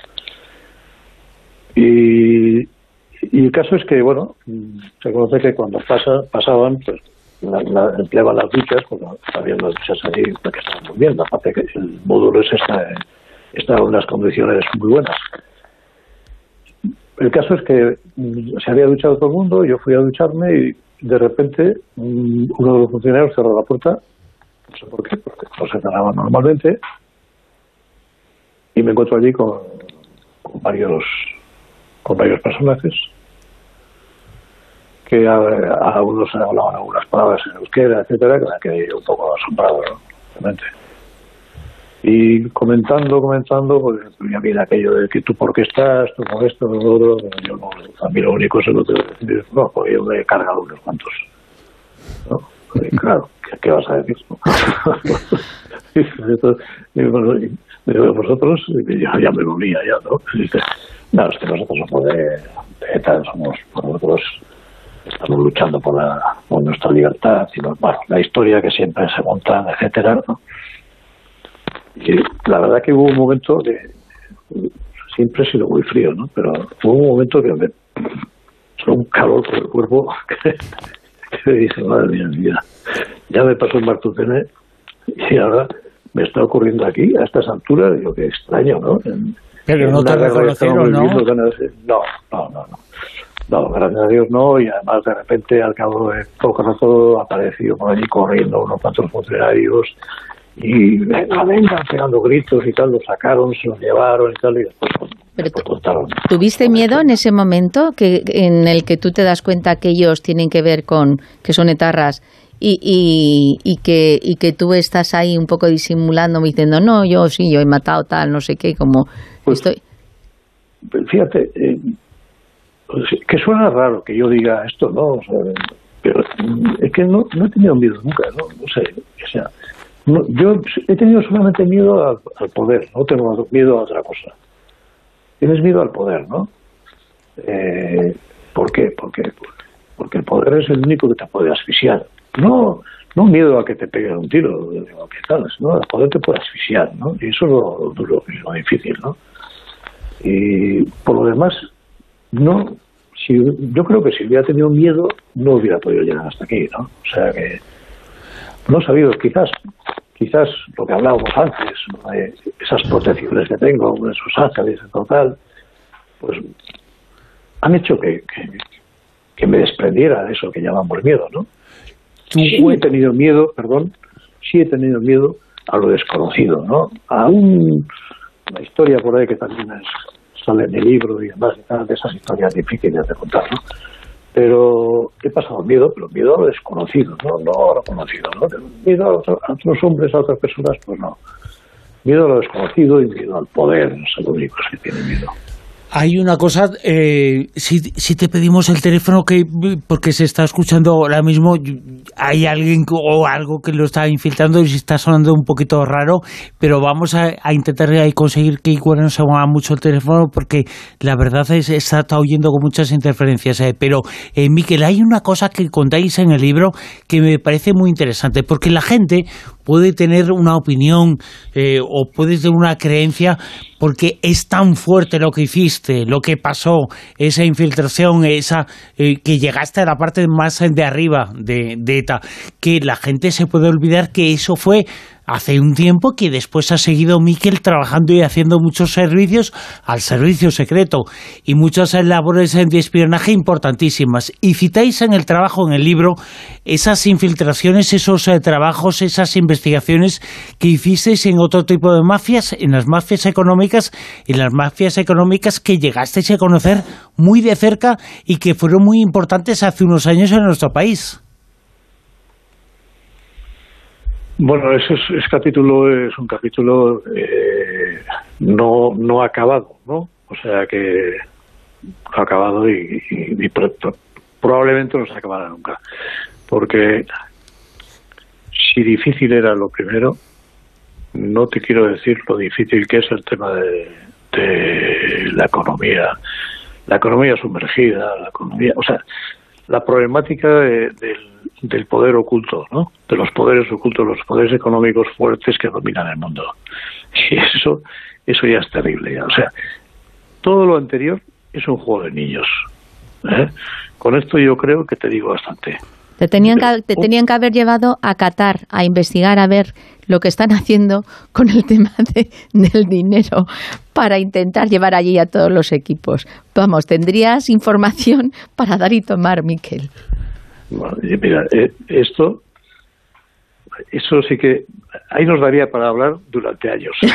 Speaker 7: Y, y el caso es que, bueno, se conoce que cuando pasa, pasaban, pues la, la, empleaban las duchas, porque había las duchas allí que estaban muy bien, aparte que el módulo ese está, está en unas condiciones muy buenas. El caso es que mm, se había duchado todo el mundo, yo fui a ducharme y de repente mm, uno de los funcionarios cerró la puerta, no sé por qué, porque no se cerraba normalmente, y me encuentro allí con, con varios con varios personajes que a, a algunos hablaban algunas palabras en euskera, etcétera, que me quedé un poco asombrado, ¿no? Realmente. Y comentando, comentando, pues ya viene aquello de que tú por qué estás, tú por esto, otro, yo no, a mí lo único es lo que decir, no, porque yo me he cargado unos cuantos. ¿no? Y claro, ¿qué, vas a decir? <laughs> y bueno, vosotros, ya, ya me volvía ya, ¿no? Y no, es que nosotros somos de, de somos nosotros estamos luchando por, la, por nuestra libertad, sino, bueno, la historia que siempre se monta, etcétera, ¿no? Y la verdad que hubo un momento de siempre he sido muy frío, ¿no? Pero hubo un momento que me, un calor por el cuerpo <laughs> que, que dije, madre mía, mira, ya me pasó en Martutene y ahora me está ocurriendo aquí, a estas alturas, digo, qué extraño, ¿no? En-
Speaker 2: Pero
Speaker 7: en
Speaker 2: no te
Speaker 7: que
Speaker 2: reconocieron, ¿no?
Speaker 7: viviendo, ganas de- No, no, no, no. No, gracias a Dios no, y además de repente al cabo de poco rato apareció por allí corriendo unos cuantos funcionarios y venga, venga, pegando gritos y tal, lo sacaron, se lo llevaron y tal, y después,
Speaker 4: Pero
Speaker 7: después contaron.
Speaker 4: ¿Tuviste miedo en ese momento que, en el que tú te das cuenta que ellos tienen que ver con que son etarras y, y, y que, y que tú estás ahí un poco disimulando diciendo, no, yo sí, yo he matado tal, no sé qué, como
Speaker 7: Pues-
Speaker 4: estoy...
Speaker 7: Fíjate, eh, pues, que suena raro que yo diga esto, ¿no? O pero es que no, no he tenido miedo nunca, ¿no? No sé, o sea, no- yo he tenido solamente miedo al, poder, no tengo miedo a otra cosa. Tienes miedo al poder, ¿no? Eh, ¿Por qué? Porque, porque el poder es el único que te puede asfixiar. No, no miedo a que te peguen un tiro, o que tal, no, el poder te puede asfixiar, ¿no? Y eso es lo duro, lo difícil, ¿no? Y por lo demás, no, si, yo creo que si hubiera tenido miedo, no hubiera podido llegar hasta aquí, ¿no? O sea que no he sabido, quizás, quizás lo que hablábamos antes, esas protecciones que tengo, esos ángeles en total, pues han hecho que, que, que me desprendiera de eso que llamamos miedo, ¿no? Sí he tenido miedo, perdón, sí he tenido miedo a lo desconocido, ¿no? A un, una historia por ahí que también es- sale en el libro y demás, de esas historias difíciles de contar, ¿no? Pero he pasado miedo, pero miedo a lo desconocido, ¿no? No a lo conocido, ¿no? Miedo a, otro- a otros hombres, a otras personas, pues no. Miedo a lo desconocido y miedo al poder, son los únicos que tienen miedo.
Speaker 2: Hay una cosa, eh, si, si te pedimos el teléfono, que porque se está escuchando ahora mismo, hay alguien o algo que lo está infiltrando y se está sonando un poquito raro, pero vamos a, a intentar conseguir que igual no se mueva mucho el teléfono porque la verdad es que está oyendo con muchas interferencias. eh. Pero, eh, Miquel, hay una cosa que contáis en el libro que me parece muy interesante, porque la gente puede tener una opinión eh, o puede tener una creencia porque es tan fuerte lo que hiciste, lo que pasó, esa infiltración, esa eh, que llegaste a la parte más de arriba de, de ETA, que la gente se puede olvidar que eso fue hace un tiempo que después ha seguido Miquel trabajando y haciendo muchos servicios al servicio secreto y muchas labores de espionaje importantísimas. Y citáis en el trabajo, en el libro, esas infiltraciones, esos eh, trabajos, esas investigaciones que hicisteis en otro tipo de mafias, en las mafias económicas, en las mafias económicas que llegasteis a conocer muy de cerca y que fueron muy importantes hace unos años en nuestro país.
Speaker 7: Bueno, ese, es, ese capítulo es un capítulo eh, no, no acabado, ¿no? O sea que no ha acabado y, y- y pro- pro- probablemente no se acabará nunca. Porque si difícil era lo primero, no te quiero decir lo difícil que es el tema de, de la economía, la economía sumergida, la economía, o sea, la problemática de- del, del poder oculto, ¿no? De los poderes ocultos, los poderes económicos fuertes que dominan el mundo. <laughs> Y eso, eso ya es terrible, ya. O sea, todo lo anterior es un juego de niños. ¿eh? Con esto yo creo que te digo bastante.
Speaker 4: Te tenían, que, te tenían que haber llevado a Qatar a investigar a ver lo que están <laughs> haciendo con el tema de- del dinero para intentar llevar allí a todos los equipos. Vamos, tendrías información para dar y tomar, Miquel.
Speaker 7: Bueno, mira, eh, esto, eso sí que ahí nos daría para hablar durante años. <laughs>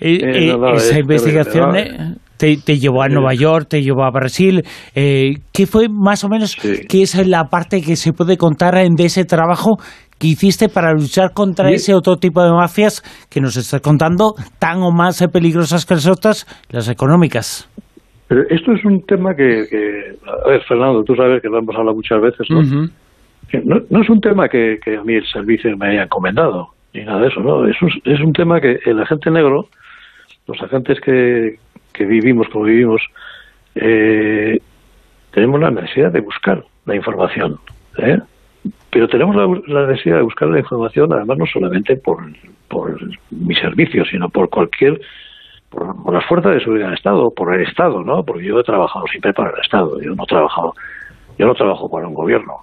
Speaker 2: Eh,
Speaker 7: no, no,
Speaker 2: esa
Speaker 7: es-
Speaker 2: investigación
Speaker 7: no,
Speaker 2: te, te llevó a Nueva York, te llevó a Brasil. Eh, ¿Qué fue más o menos,
Speaker 7: Sí.
Speaker 2: qué es la parte que se puede contar en- de ese trabajo que hiciste para luchar contra
Speaker 7: Sí.
Speaker 2: ese otro tipo de mafias que nos estás contando, tan o más peligrosas que las otras, las económicas?
Speaker 7: Pero esto es un tema que, que- a ver, Fernando, tú sabes que lo hemos hablado muchas veces, ¿no?
Speaker 2: Ujú.
Speaker 7: Que no, no es un tema que, que a mí el servicio me haya encomendado, ni nada de eso, ¿no? Es un, es un tema que el agente negro, los agentes que, que vivimos como vivimos, eh, tenemos la necesidad de buscar la información, ¿eh? Pero tenemos la, la necesidad de buscar la información, además, no solamente por, por mi servicio, sino por cualquier por, por las fuerzas de seguridad del Estado, por el Estado, ¿no? Porque yo he trabajado siempre para el Estado, yo no he trabajado, yo no trabajo para un gobierno,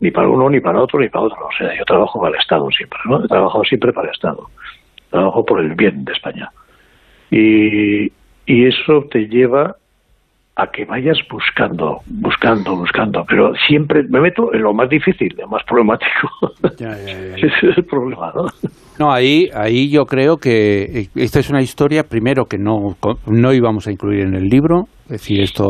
Speaker 7: ni para uno, ni para otro, ni para otro, o sea, yo trabajo para el Estado siempre, ¿no? He trabajado siempre para el Estado, trabajo por el bien de España. Y, y eso te lleva a que vayas buscando, buscando, buscando, pero siempre me meto en lo más difícil, lo más problemático. <laughs> Ese es el problema, ¿no?
Speaker 3: No, ahí, ahí yo creo que eh, esta es una historia, primero, que no, no íbamos a incluir en el libro, es decir, esto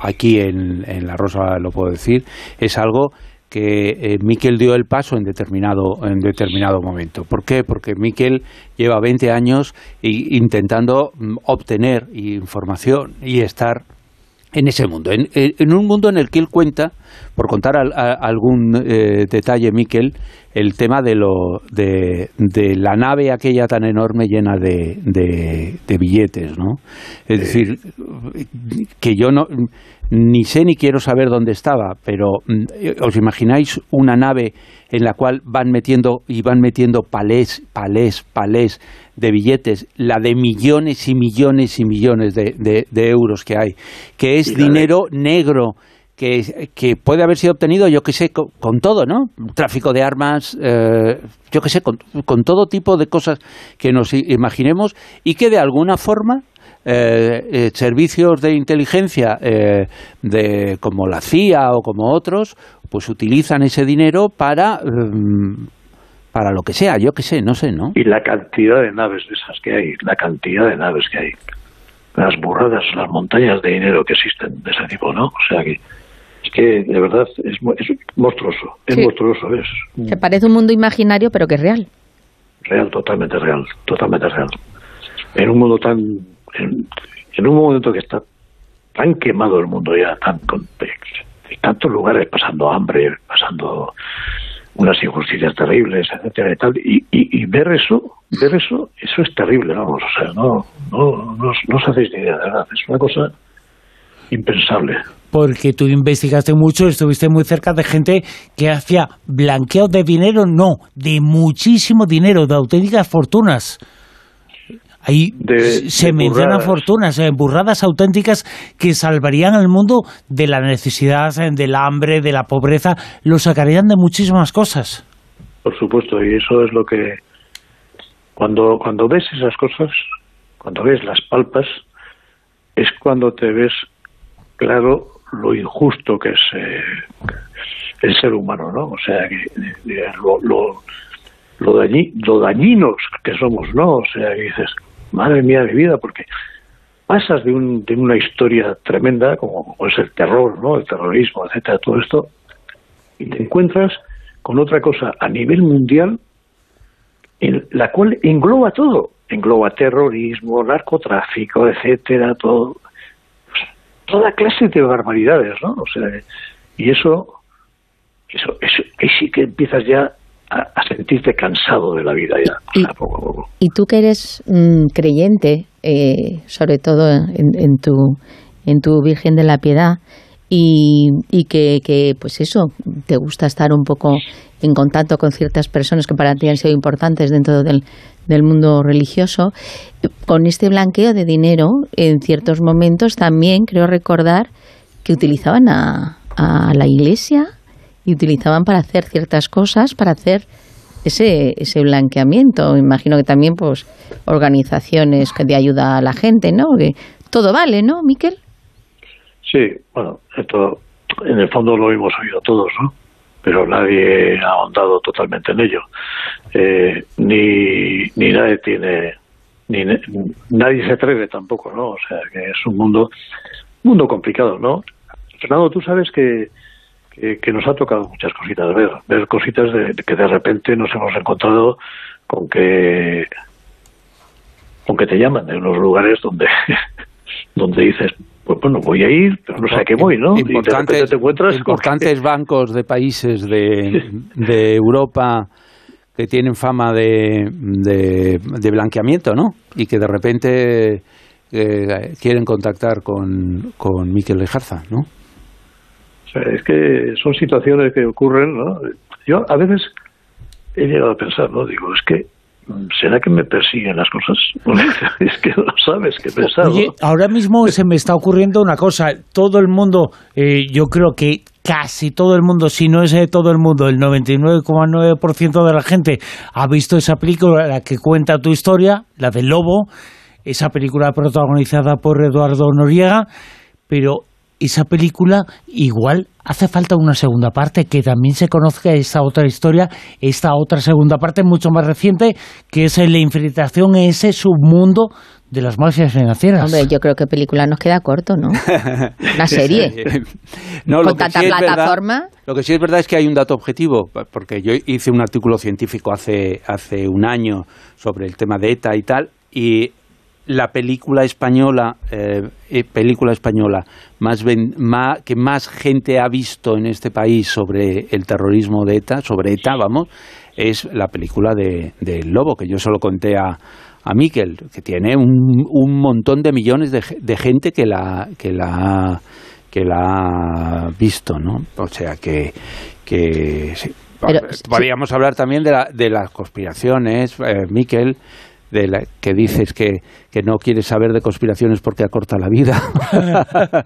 Speaker 3: aquí en, en La Rosa lo puedo decir, es algo que eh, Miquel dio el paso en determinado, en determinado momento. ¿Por qué? Porque Miquel lleva 20 años intentando mm, obtener información y estar en ese mundo, en, en- un mundo en el que él cuenta, por contar al- a- algún eh, detalle, Miquel, el tema de, lo, de, de la nave aquella tan enorme llena de, de, de billetes, ¿no? Es decir, que yo no ni sé ni quiero saber dónde estaba, pero mm, os imagináis una nave en la cual van metiendo y van metiendo palés, palés, palés de billetes, la de millones y millones y millones de, de- de euros que hay, que es dinero negro que, que puede haber sido obtenido, yo que sé, con, con todo, ¿no? Tráfico de armas, eh, yo que sé, con, con todo tipo de cosas que nos imaginemos y que de alguna forma eh, eh, servicios de inteligencia eh, de, como la CIA o como otros, pues utilizan ese dinero para, em, para lo que sea, yo que sé, no sé, ¿no?
Speaker 7: Y la cantidad de naves de esas que hay, la cantidad de naves que hay, las burradas, las montañas de dinero que existen de ese tipo, ¿no? O sea que es que de verdad es, es monstruoso, es
Speaker 4: Sí.
Speaker 7: monstruoso, es
Speaker 4: Que parece un mundo imaginario, pero que es real.
Speaker 7: real, totalmente real, totalmente real. En un mundo tan, en, un momento que está tan quemado el mundo ya, tan tantos lugares pasando hambre, pasando unas injusticias terribles, etcétera y tal, y, ver eso, ver eso, eso es terrible, vamos, o sea, no, no, no, no os hacéis ni idea, de verdad, es una cosa impensable.
Speaker 2: Porque tú investigaste mucho, estuviste muy cerca de gente que hacía blanqueo de dinero, no, de muchísimo dinero, de auténticas fortunas. Ahí
Speaker 7: De-
Speaker 2: se
Speaker 7: de
Speaker 2: mencionan fortunas, eh, burradas auténticas que salvarían al mundo de la necesidad, eh, del hambre, de la pobreza, lo sacarían de muchísimas cosas.
Speaker 7: Por supuesto, y eso es lo que cuando cuando ves esas cosas, cuando ves las palpas, es cuando te ves claro lo injusto que es eh, el ser humano, ¿no? O sea, que, eh, lo, lo, lo, dañi- lo dañinos que somos, ¿no? O sea, que dices, madre mía de vida, porque pasas de, un, de una historia tremenda, como, como es el terror, ¿no? El terrorismo, etcétera, todo esto, y te encuentras con otra cosa a nivel mundial en la cual engloba todo, engloba terrorismo, narcotráfico, etcétera, todo, toda clase de barbaridades, ¿no? O sea, y eso, eso, eso ahí sí que empiezas ya a, a sentirte cansado de la vida ya,
Speaker 4: Y-
Speaker 7: poco a poco.
Speaker 4: Y tú que eres mm, creyente, eh, sobre todo en, en tu, en tu Virgen de la Piedad, y, y que, que, pues eso, te gusta estar un poco en contacto con ciertas personas que para ti han sido importantes dentro del, del mundo religioso, con este blanqueo de dinero, en ciertos momentos también creo recordar que utilizaban a, a la iglesia y utilizaban para hacer ciertas cosas, para hacer ese, ese blanqueamiento. Imagino que también pues organizaciones que de ayuda a la gente, ¿no? Que todo vale, ¿no, Miquel?
Speaker 7: Sí, bueno, esto en el fondo lo hemos oído todos, ¿no? Pero nadie ha ahondado totalmente en ello. Eh, ni, ni nadie tiene, ni nadie se atreve tampoco, ¿no? O sea, que es un mundo, un mundo complicado, ¿no? Fernando, tú sabes que, que, que nos ha tocado muchas cositas ver, ver cositas de, de que de repente nos hemos encontrado con que con que te llaman de unos lugares donde <laughs> donde dices pues bueno voy a ir pero no sé a qué voy no y de
Speaker 3: Importantes,
Speaker 7: te encuentras que-
Speaker 3: importantes bancos de países de, <laughs> de Europa que tienen fama de, de, de blanqueamiento, ¿no? Y que de repente eh, quieren contactar con, con Miquel Lejarza, ¿no?
Speaker 7: O sea, es que son situaciones que ocurren, ¿no? Yo a veces he llegado a pensar, ¿no? Digo, es que ¿será que me persiguen las cosas? <laughs> Es que no sabes qué pensar. ¿no?
Speaker 2: Oye, ahora mismo se me está ocurriendo una cosa. Todo el mundo, eh, yo creo que casi todo el mundo, si no es de todo el mundo, el 99,9% de la gente ha visto esa película, la que cuenta tu historia, la del lobo, esa película protagonizada por Eduardo Noriega, pero esa película igual hace falta una segunda parte, que también se conozca esta otra historia, esta otra segunda parte mucho más reciente, que es la infiltración en ese submundo de las mafias financieras.
Speaker 4: Hombre, yo creo que película nos queda corto, ¿no? <laughs> Una serie.
Speaker 3: No,
Speaker 4: Con
Speaker 3: lo
Speaker 4: tanta
Speaker 3: sí es verdad-
Speaker 4: plataforma.
Speaker 3: lo que sí es verdad es que hay un dato objetivo, porque yo hice un artículo científico hace, hace un año sobre el tema de ETA y tal, y la película española, eh, eh, película española más, ven- que más gente ha visto en este país sobre el terrorismo de ETA, sobre ETA, vamos, es la película de, de Lobo, que yo solo conté a, a Miquel, que tiene un, un montón de millones de, de gente que la, que la que la ha visto, ¿no? O sea que, que sí.
Speaker 4: Pero,
Speaker 3: podríamos hablar también de, la, de las conspiraciones, eh, Miquel, de la, que dices que, que no quieres saber de conspiraciones porque acorta la vida. <laughs>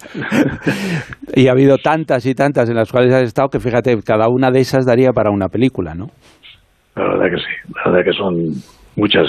Speaker 3: y ha habido tantas y tantas en las cuales has estado que fíjate, cada una de esas daría para una película, ¿no?
Speaker 7: La verdad que sí, la verdad que son muchas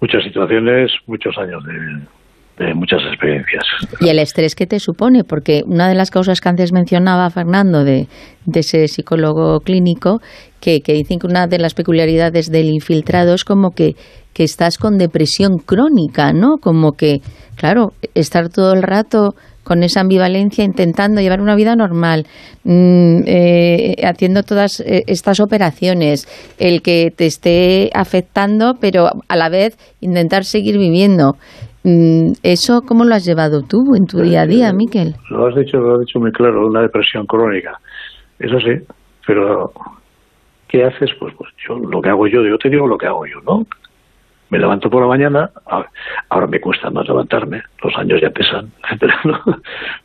Speaker 7: muchas situaciones, muchos años de, de muchas experiencias.
Speaker 4: Y el estrés que te supone, porque una de las causas que antes mencionaba Fernando de, de ese psicólogo clínico, que, que dicen que una de las peculiaridades del infiltrado es como que, que estás con depresión crónica, ¿no? Como que, claro, estar todo el rato con esa ambivalencia intentando llevar una vida normal, mm, eh, haciendo todas eh, estas operaciones, el que te esté afectando, pero a la vez intentar seguir viviendo. Mm, ¿Eso cómo lo has llevado tú en tu día a día, Miquel?
Speaker 7: Lo has dicho, lo has dicho muy claro, una depresión crónica. Eso sí, pero ¿qué haces? Pues, pues yo lo que hago yo, yo te digo lo que hago yo, ¿no? Me levanto por la mañana, ahora me cuesta más levantarme, los años ya pesan, <laughs> etcétera.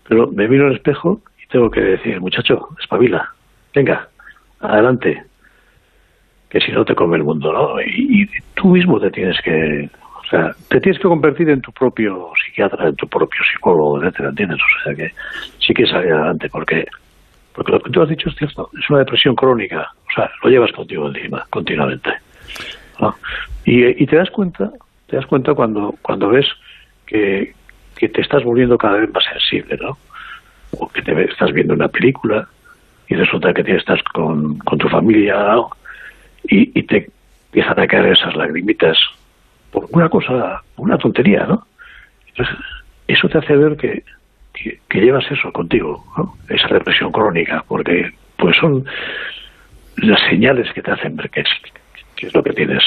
Speaker 7: Pero me miro al espejo y tengo que decir, muchacho, espabila, venga, adelante, que si no te come el mundo, ¿no? Y, y tú mismo te tienes que, o sea, te tienes que convertir en tu propio psiquiatra, en tu propio psicólogo, etcétera, ¿entiendes? O sea que sí que salir adelante, porque porque lo que tú has dicho es cierto, es una depresión crónica, o sea, lo llevas contigo encima, continuamente. ¿No? Y, te das cuenta, te das cuenta cuando, cuando ves que, que te estás volviendo cada vez más sensible, ¿no? O que te estás viendo una película y resulta que estás con, con tu familia y, te empiezan a caer esas lagrimitas por una cosa, una tontería, ¿no? Entonces, eso te hace ver que, que, llevas eso contigo, esa depresión crónica, porque pues son las señales que te hacen ver que es, que es lo que tienes.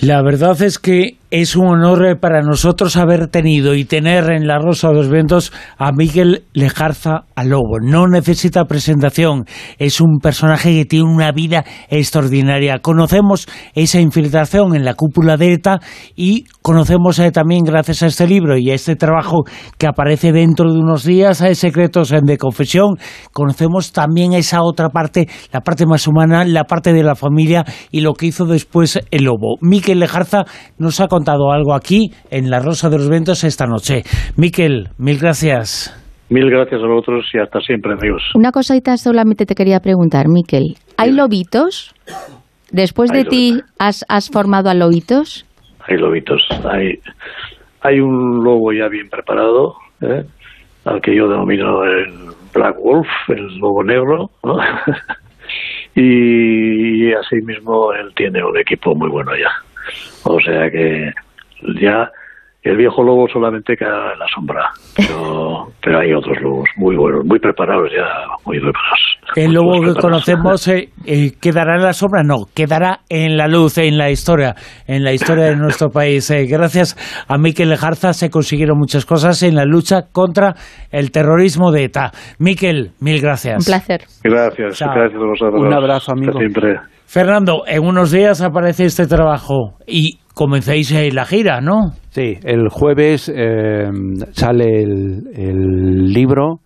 Speaker 2: La verdad es que es un honor para nosotros haber tenido y tener en la Rosa de los Vientos a Miguel Lejarza a Lobo. No necesita presentación, es un personaje que tiene una vida extraordinaria. Conocemos esa infiltración en la cúpula de ETA y conocemos eh, también, gracias a este libro y a este trabajo que aparece dentro de unos días, secretos eh, de confesión, conocemos también esa otra parte, la parte más humana, la parte de la familia y lo que hizo después el Lobo. Miquel Lejarza nos ha contado algo aquí en La Rosa de los Vientos esta noche. Miquel, mil gracias.
Speaker 7: Mil gracias a vosotros y hasta siempre, amigos.
Speaker 4: Una cosita solamente te quería preguntar, Miquel. ¿Hay lobitos? Después
Speaker 7: Hay
Speaker 4: de ti, ¿has, has formado a lobitos?
Speaker 7: Hay lobitos, hay, hay un lobo ya bien preparado, ¿eh? al que yo denomino el Black Wolf, el lobo negro, ¿no? <laughs> y, asimismo él tiene un equipo muy bueno ya. O sea que ya el viejo lobo solamente queda en la sombra, pero, <laughs> pero hay otros lobos muy buenos, muy preparados ya, muy preparados.
Speaker 2: El lobo que conocemos eh, eh, quedará en la sombra, no, quedará en la luz, en la historia, en la historia de nuestro <laughs> país. Eh, gracias a Miquel Lejarza se consiguieron muchas cosas en la lucha contra el terrorismo de ETA. Miquel, mil gracias.
Speaker 4: Un placer.
Speaker 7: Gracias,
Speaker 2: Chao.
Speaker 7: gracias a vosotros.
Speaker 3: Un abrazo, amigo.
Speaker 7: Hasta Siempre.
Speaker 2: Fernando, en unos días aparece este trabajo y comenzáis eh, la gira, ¿no?
Speaker 3: Sí, el jueves eh, sale el, el libro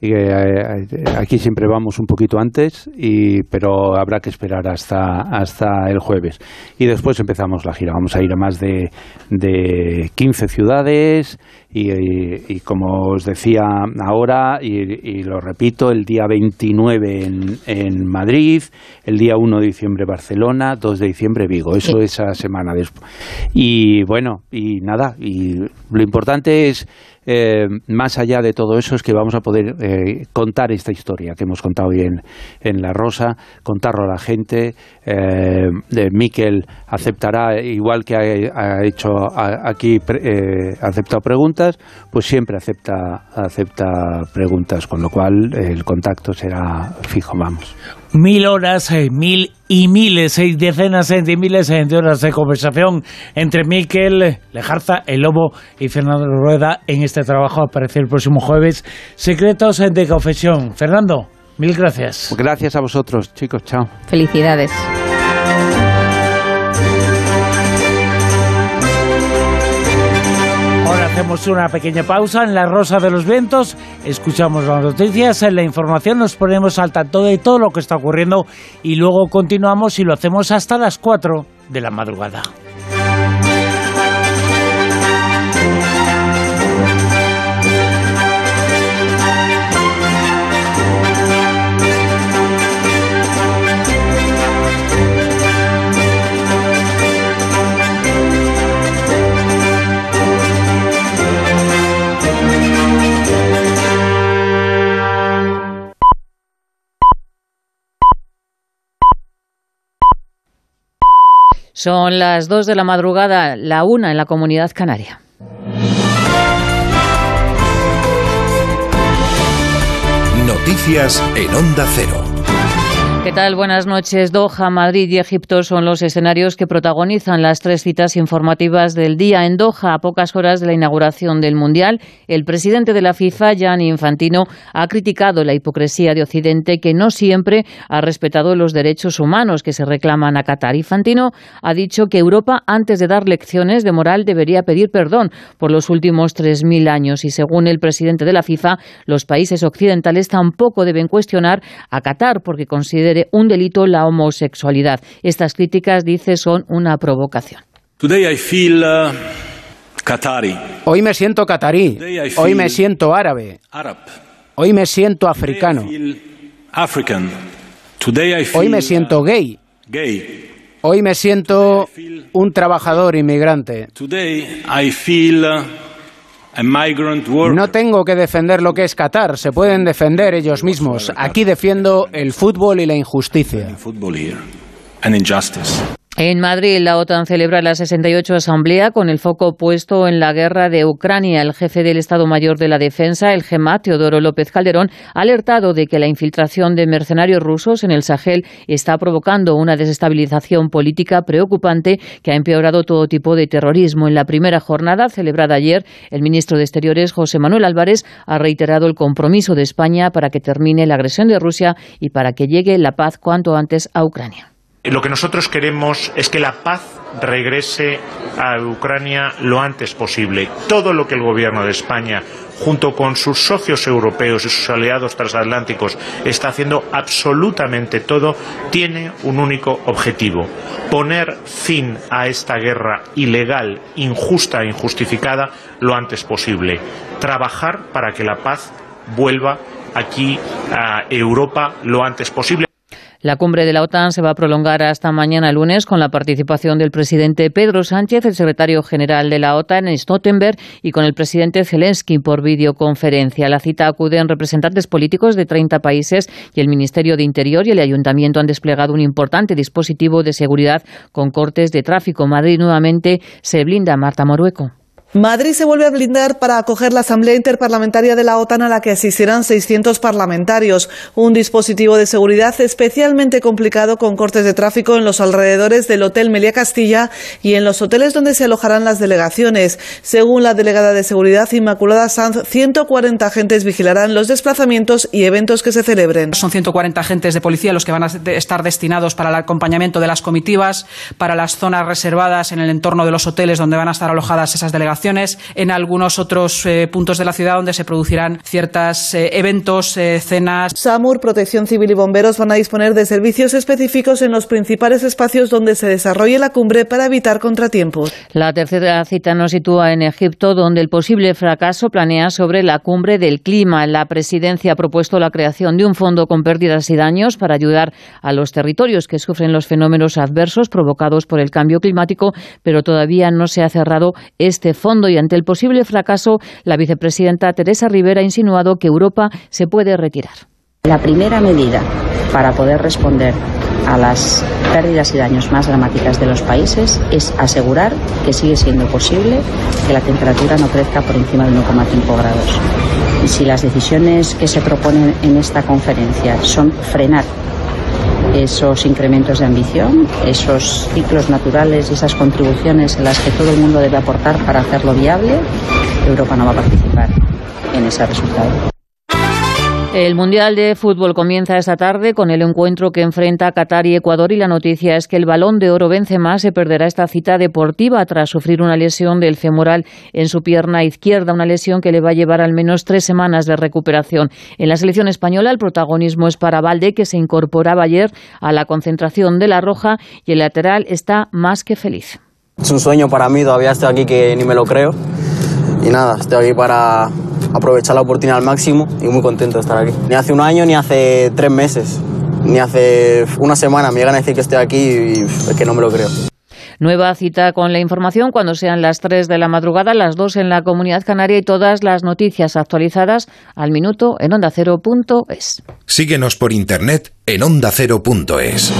Speaker 3: Y, eh, aquí siempre vamos un poquito antes, y, pero habrá que esperar hasta, hasta el jueves. Y después empezamos la gira. Vamos a ir a más de, de 15 ciudades y, como os decía ahora, y, lo repito, el día 29 en, en, Madrid, el día 1 de diciembre Barcelona, 2 de diciembre Vigo. Eso es esa semana después. Y bueno, y nada, y lo importante es eh, más allá de todo eso es que vamos a poder eh, contar esta historia que hemos contado hoy en, La Rosa, contarlo a la gente. Eh, Miquel aceptará, igual que ha, hecho aquí, eh, ha aceptado preguntas, pues siempre acepta, acepta preguntas, con lo cual el contacto será fijo, vamos
Speaker 2: mil horas, eh, mil y miles, y decenas de miles de horas de conversación entre Miquel Lejarza, el Lobo y Fernando Rueda en este trabajo. Aparece el próximo jueves. Secretos de confesión. Fernando, mil gracias.
Speaker 3: Gracias a vosotros, chicos. Chao.
Speaker 4: Felicidades.
Speaker 2: Hacemos una pequeña pausa en la Rosa de los Vientos, escuchamos las noticias, en la información nos ponemos al tanto de todo lo que está ocurriendo y luego continuamos y lo hacemos hasta las 4 de la madrugada.
Speaker 8: Son las 2 de la madrugada, la una en la comunidad canaria.
Speaker 1: Noticias en Onda Cero.
Speaker 8: ¿Qué tal? Buenas noches. Doha, Madrid y Egipto son los escenarios que protagonizan las tres citas informativas del día. En Doha, a pocas horas de la inauguración del Mundial, el presidente de la FIFA, Gianni Infantino, ha criticado la hipocresía de Occidente que no siempre ha respetado los derechos humanos que se reclaman a Qatar. Infantino ha dicho que Europa, antes de dar lecciones de moral, debería pedir perdón por los últimos 3.000 años. Y según el presidente de la FIFA, los países occidentales tampoco deben cuestionar a Qatar porque considera un delito la homosexualidad. Estas críticas, dice, son una provocación.
Speaker 9: Uh,
Speaker 10: Hoy me siento catarí. Hoy me siento árabe. Hoy me siento africano. Hoy me siento gay. Hoy me siento un trabajador inmigrante. No tengo que defender lo que es Qatar, se pueden defender ellos mismos. Aquí defiendo el fútbol y la injusticia.
Speaker 8: En Madrid, la OTAN celebra la 68 Asamblea con el foco puesto en la guerra de Ucrania. El jefe del Estado Mayor de la Defensa, el GEMA, Teodoro López Calderón, ha alertado de que la infiltración de mercenarios rusos en el Sahel está provocando una desestabilización política preocupante que ha empeorado todo tipo de terrorismo. En la primera jornada, celebrada ayer, el ministro de Exteriores, José Manuel Álvarez, ha reiterado el compromiso de España para que termine la agresión de Rusia y para que llegue la paz cuanto antes a Ucrania.
Speaker 11: Lo que nosotros queremos es que la paz regrese a Ucrania lo antes posible. Todo lo que el Gobierno de España, junto con sus socios europeos y sus aliados transatlánticos, está haciendo absolutamente todo, tiene un único objetivo poner fin a esta guerra ilegal, injusta e injustificada lo antes posible. Trabajar para que la paz vuelva aquí a Europa lo antes posible.
Speaker 8: La cumbre de la OTAN se va a prolongar hasta mañana lunes con la participación del presidente Pedro Sánchez, el secretario general de la OTAN en Stoltenberg y con el presidente Zelensky por videoconferencia. La cita acuden representantes políticos de 30 países y el Ministerio de Interior y el Ayuntamiento han desplegado un importante dispositivo de seguridad con cortes de tráfico. Madrid nuevamente se blinda. Marta Morueco.
Speaker 12: Madrid se vuelve a blindar para acoger la Asamblea Interparlamentaria de la OTAN a la que asistirán 600 parlamentarios. Un dispositivo de seguridad especialmente complicado con cortes de tráfico en los alrededores del Hotel Melia Castilla y en los hoteles donde se alojarán las delegaciones. Según la delegada de Seguridad Inmaculada Sanz, 140 agentes vigilarán los desplazamientos y eventos que se celebren.
Speaker 13: Son 140 agentes de policía los que van a estar destinados para el acompañamiento de las comitivas, para las zonas reservadas en el entorno de los hoteles donde van a estar alojadas esas delegaciones en algunos otros eh, puntos de la ciudad donde se producirán ciertos eh, eventos, eh, cenas.
Speaker 12: SAMUR, Protección Civil y Bomberos van a disponer de servicios específicos en los principales espacios donde se desarrolle la cumbre para evitar contratiempos.
Speaker 8: La tercera cita nos sitúa en Egipto, donde el posible fracaso planea sobre la cumbre del clima. La presidencia ha propuesto la creación de un fondo con pérdidas y daños para ayudar a los territorios que sufren los fenómenos adversos provocados por el cambio climático, pero todavía no se ha cerrado este fondo y ante el posible fracaso, la vicepresidenta Teresa Rivera ha insinuado que Europa se puede retirar.
Speaker 14: La primera medida para poder responder a las pérdidas y daños más dramáticas de los países es asegurar que sigue siendo posible que la temperatura no crezca por encima de 1,5 grados. Y si las decisiones que se proponen en esta conferencia son frenar esos incrementos de ambición, esos ciclos naturales y esas contribuciones en las que todo el mundo debe aportar para hacerlo viable, Europa no va a participar en ese resultado.
Speaker 8: El Mundial de Fútbol comienza esta tarde con el encuentro que enfrenta Qatar y Ecuador y la noticia es que el balón de oro Benzema se perderá esta cita deportiva tras sufrir una lesión del femoral en su pierna izquierda, una lesión que le va a llevar al menos tres semanas de recuperación. En la selección española el protagonismo es para Valde, que se incorporaba ayer a la concentración de la Roja y el lateral está más que feliz.
Speaker 15: Es un sueño para mí, todavía estoy aquí que ni me lo creo. Y nada, estoy aquí para aprovechar la oportunidad al máximo y muy contento de estar aquí. Ni hace un año ni hace tres meses, ni hace una semana me llegan a decir que estoy aquí y es que no me lo creo.
Speaker 8: Nueva cita con la información cuando sean las 3 de la madrugada, las 2 en la Comunidad Canaria y todas las noticias actualizadas al minuto en ondacero.es.
Speaker 16: Síguenos por internet en ondacero.es.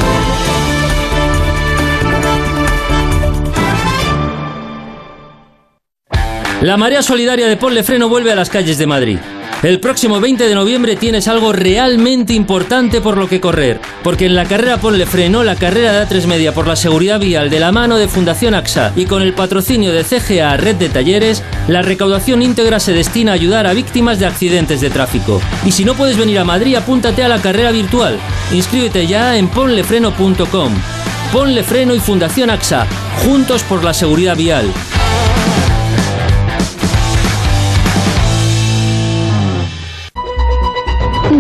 Speaker 17: La marea solidaria de Ponle Freno vuelve a las calles de Madrid. El próximo 20 de noviembre tienes algo realmente importante por lo que correr, porque en la carrera Ponle Freno, la carrera de A3 Media por la seguridad vial de la mano de Fundación AXA y con el patrocinio de CGA Red de Talleres, la recaudación íntegra se destina a ayudar a víctimas de accidentes de tráfico. Y si no puedes venir a Madrid, apúntate a la carrera virtual. Inscríbete ya en ponlefreno.com. Ponle Freno y Fundación AXA, juntos por la seguridad vial.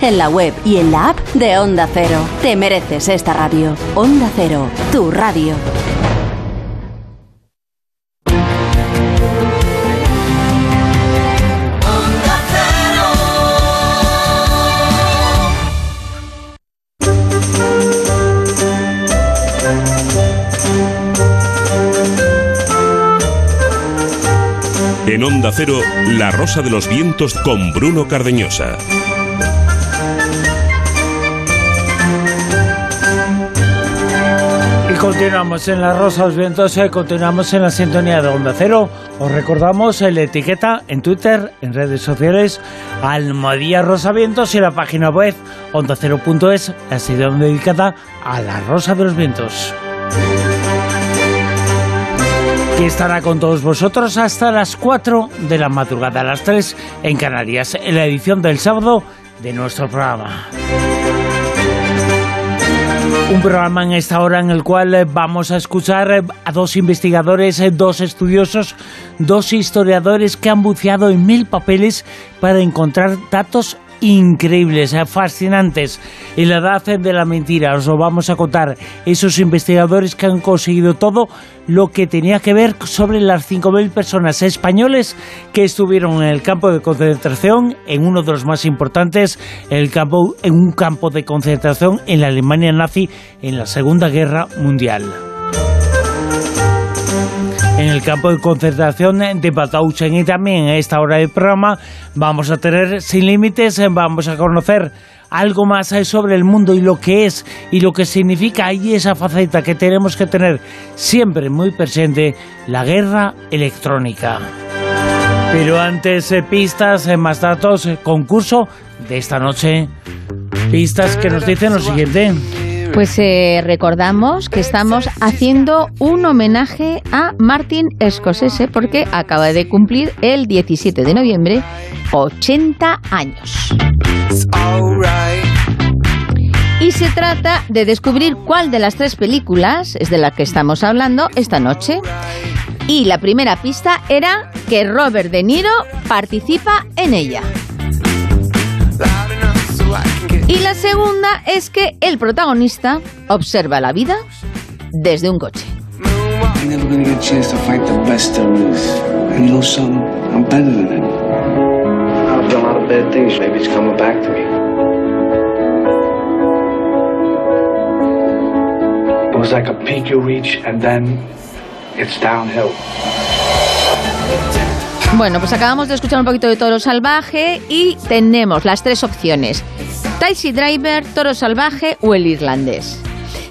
Speaker 18: en la web y en la app de Onda Cero. Te mereces esta radio. Onda Cero, tu radio.
Speaker 1: En Onda Cero, La Rosa de los Vientos con Bruno Cardeñosa.
Speaker 2: Continuamos en la Rosa de los Vientos, eh, continuamos en la sintonía de Onda Cero. Os recordamos la etiqueta en Twitter, en redes sociales, Almadía Rosa Vientos y la página web ondacero.es, la sección dedicada a la Rosa de los Vientos. Que estará con todos vosotros hasta las 4 de la madrugada, a las 3 en Canarias, en la edición del sábado de nuestro programa. Un programa en esta hora en el cual eh, vamos a escuchar eh, a dos investigadores, eh, dos estudiosos, dos historiadores que han buceado en mil papeles para encontrar datos increíbles, fascinantes. En la edad de la mentira os lo vamos a contar. Esos investigadores que han conseguido todo lo que tenía que ver sobre las 5.000 personas españoles que estuvieron en el campo de concentración, en uno de los más importantes, el campo, en un campo de concentración en la Alemania nazi en la Segunda Guerra Mundial. En el campo de concentración de Batauchen y también en esta hora del programa vamos a tener sin límites, vamos a conocer algo más eh, sobre el mundo y lo que es y lo que significa y esa faceta que tenemos que tener siempre muy presente, la guerra electrónica. Pero antes, eh, pistas, eh, más datos, concurso de esta noche. Pistas que nos dicen lo siguiente.
Speaker 4: Pues eh, recordamos que estamos haciendo un homenaje a Martin Scorsese porque acaba de cumplir el 17 de noviembre 80 años. Y se trata de descubrir cuál de las tres películas es de la que estamos hablando esta noche. Y la primera pista era que Robert De Niro participa en ella. Y la segunda es que el protagonista observa la vida desde un coche.
Speaker 19: I never gonna get a chance to fight the best there is. And you know something? I'm better than him. I've done a lot of bad things. Maybe it's coming back to me. It was like a peak you reach, and then it's downhill.
Speaker 4: Bueno, pues acabamos de escuchar un poquito de Toro Salvaje y tenemos las tres opciones. Taxi Driver, Toro Salvaje o el irlandés.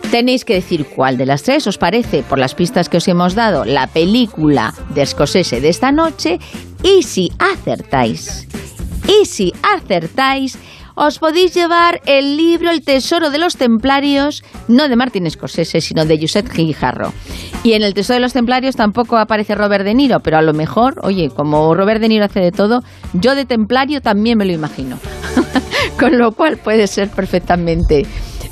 Speaker 4: Tenéis que decir cuál de las tres os parece, por las pistas que os hemos dado, la película de Scorsese de esta noche. Y si acertáis, y si acertáis, os podéis llevar el libro El Tesoro de los Templarios, no de Martin Scorsese, sino de Josep Guijarro. Y en El Tesoro de los Templarios tampoco aparece Robert De Niro, pero a lo mejor, oye, como Robert De Niro hace de todo, yo de templario también me lo imagino. <laughs> Con lo cual puede ser perfectamente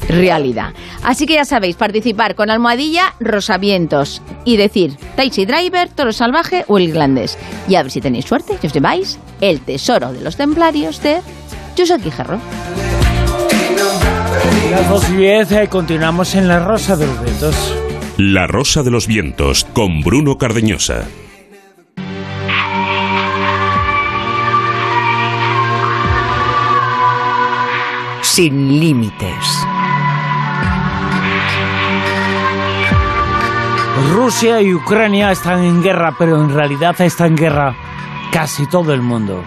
Speaker 4: realidad. Así que ya sabéis, participar con almohadilla Rosavientos y decir Taxi Driver, Toro Salvaje o el Irlandés. Y a ver si tenéis suerte y os lleváis el tesoro de los templarios de Josep Guijarro.
Speaker 2: Las 2 y 10 eh, continuamos en La Rosa de los Vientos.
Speaker 1: La Rosa de los Vientos con Bruno Cardeñosa.
Speaker 20: Sin límites.
Speaker 2: Rusia y Ucrania están en guerra, pero en realidad está en guerra casi todo el mundo.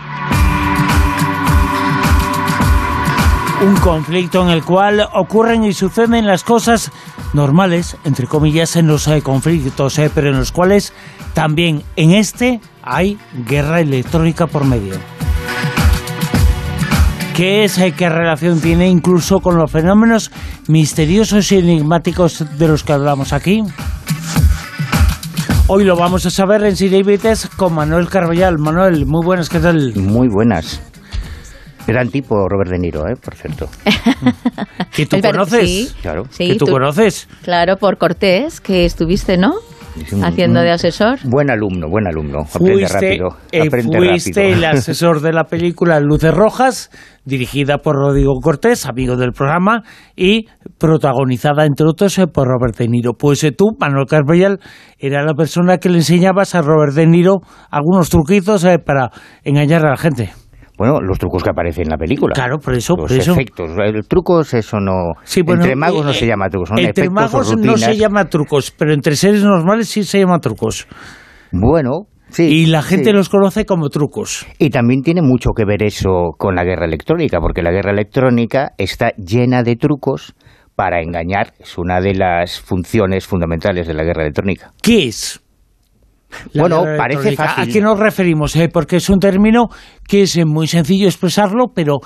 Speaker 2: Un conflicto en el cual ocurren y suceden las cosas normales, entre comillas, en los eh, conflictos, eh, pero en los cuales también en este hay guerra electrónica por medio. ¿Qué es? eh, ¿Qué relación tiene incluso con los fenómenos misteriosos y enigmáticos de los que hablamos aquí? Hoy lo vamos a saber en Siribites con Manuel Carballal. Manuel, muy buenas, ¿qué tal?
Speaker 21: Muy buenas. Gran tipo Robert De Niro, ¿eh? por cierto. <laughs>
Speaker 2: ¿Que tú conoces?
Speaker 4: sí.
Speaker 21: Claro.
Speaker 4: Sí,
Speaker 2: ¿Que tú, conoces?
Speaker 4: Claro, por Cortés, que estuviste, ¿no?
Speaker 21: Un-
Speaker 4: Haciendo de asesor.
Speaker 21: Buen alumno, buen alumno. Aprende
Speaker 2: Fuiste,
Speaker 21: rápido.
Speaker 2: eh,
Speaker 21: Aprende
Speaker 2: fuiste
Speaker 21: rápido.
Speaker 2: el <laughs> asesor de la película Luces Rojas, dirigida por Rodrigo Cortés, amigo del programa, y protagonizada, entre otros, eh, por Robert De Niro. Pues eh, tú, Manuel Carballal, era la persona que le enseñabas a Robert De Niro algunos truquitos eh, para engañar a la gente.
Speaker 21: Bueno, los trucos que aparecen en la película.
Speaker 2: Claro, por eso,
Speaker 21: Los
Speaker 2: por eso.
Speaker 21: efectos. El trucos, eso no.
Speaker 2: Sí, bueno,
Speaker 21: entre magos no
Speaker 2: eh,
Speaker 21: se llama trucos, son
Speaker 2: entre magos no se llama trucos, pero entre seres normales sí se llama trucos.
Speaker 21: Bueno, sí.
Speaker 2: Y la gente
Speaker 21: sí.
Speaker 2: los conoce como trucos.
Speaker 21: Y también tiene mucho que ver eso con la guerra electrónica, porque la guerra electrónica está llena de trucos para engañar. Es una de las funciones fundamentales de la guerra electrónica.
Speaker 2: ¿Qué es? La
Speaker 21: Bueno, parece fácil.
Speaker 2: ¿A qué nos referimos? eh? Porque es un término que es muy sencillo expresarlo, pero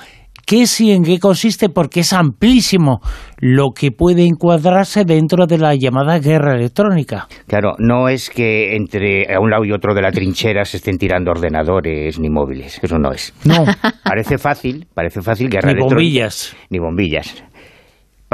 Speaker 2: ¿qué y en qué consiste? Porque es amplísimo lo que puede encuadrarse dentro de la llamada guerra electrónica.
Speaker 21: Claro, no es que entre a un lado y otro de la trinchera se estén tirando ordenadores ni móviles, eso no es.
Speaker 2: No.
Speaker 21: Parece fácil, parece fácil guerra
Speaker 2: Ni
Speaker 21: electrónica.
Speaker 2: bombillas.
Speaker 21: Ni bombillas.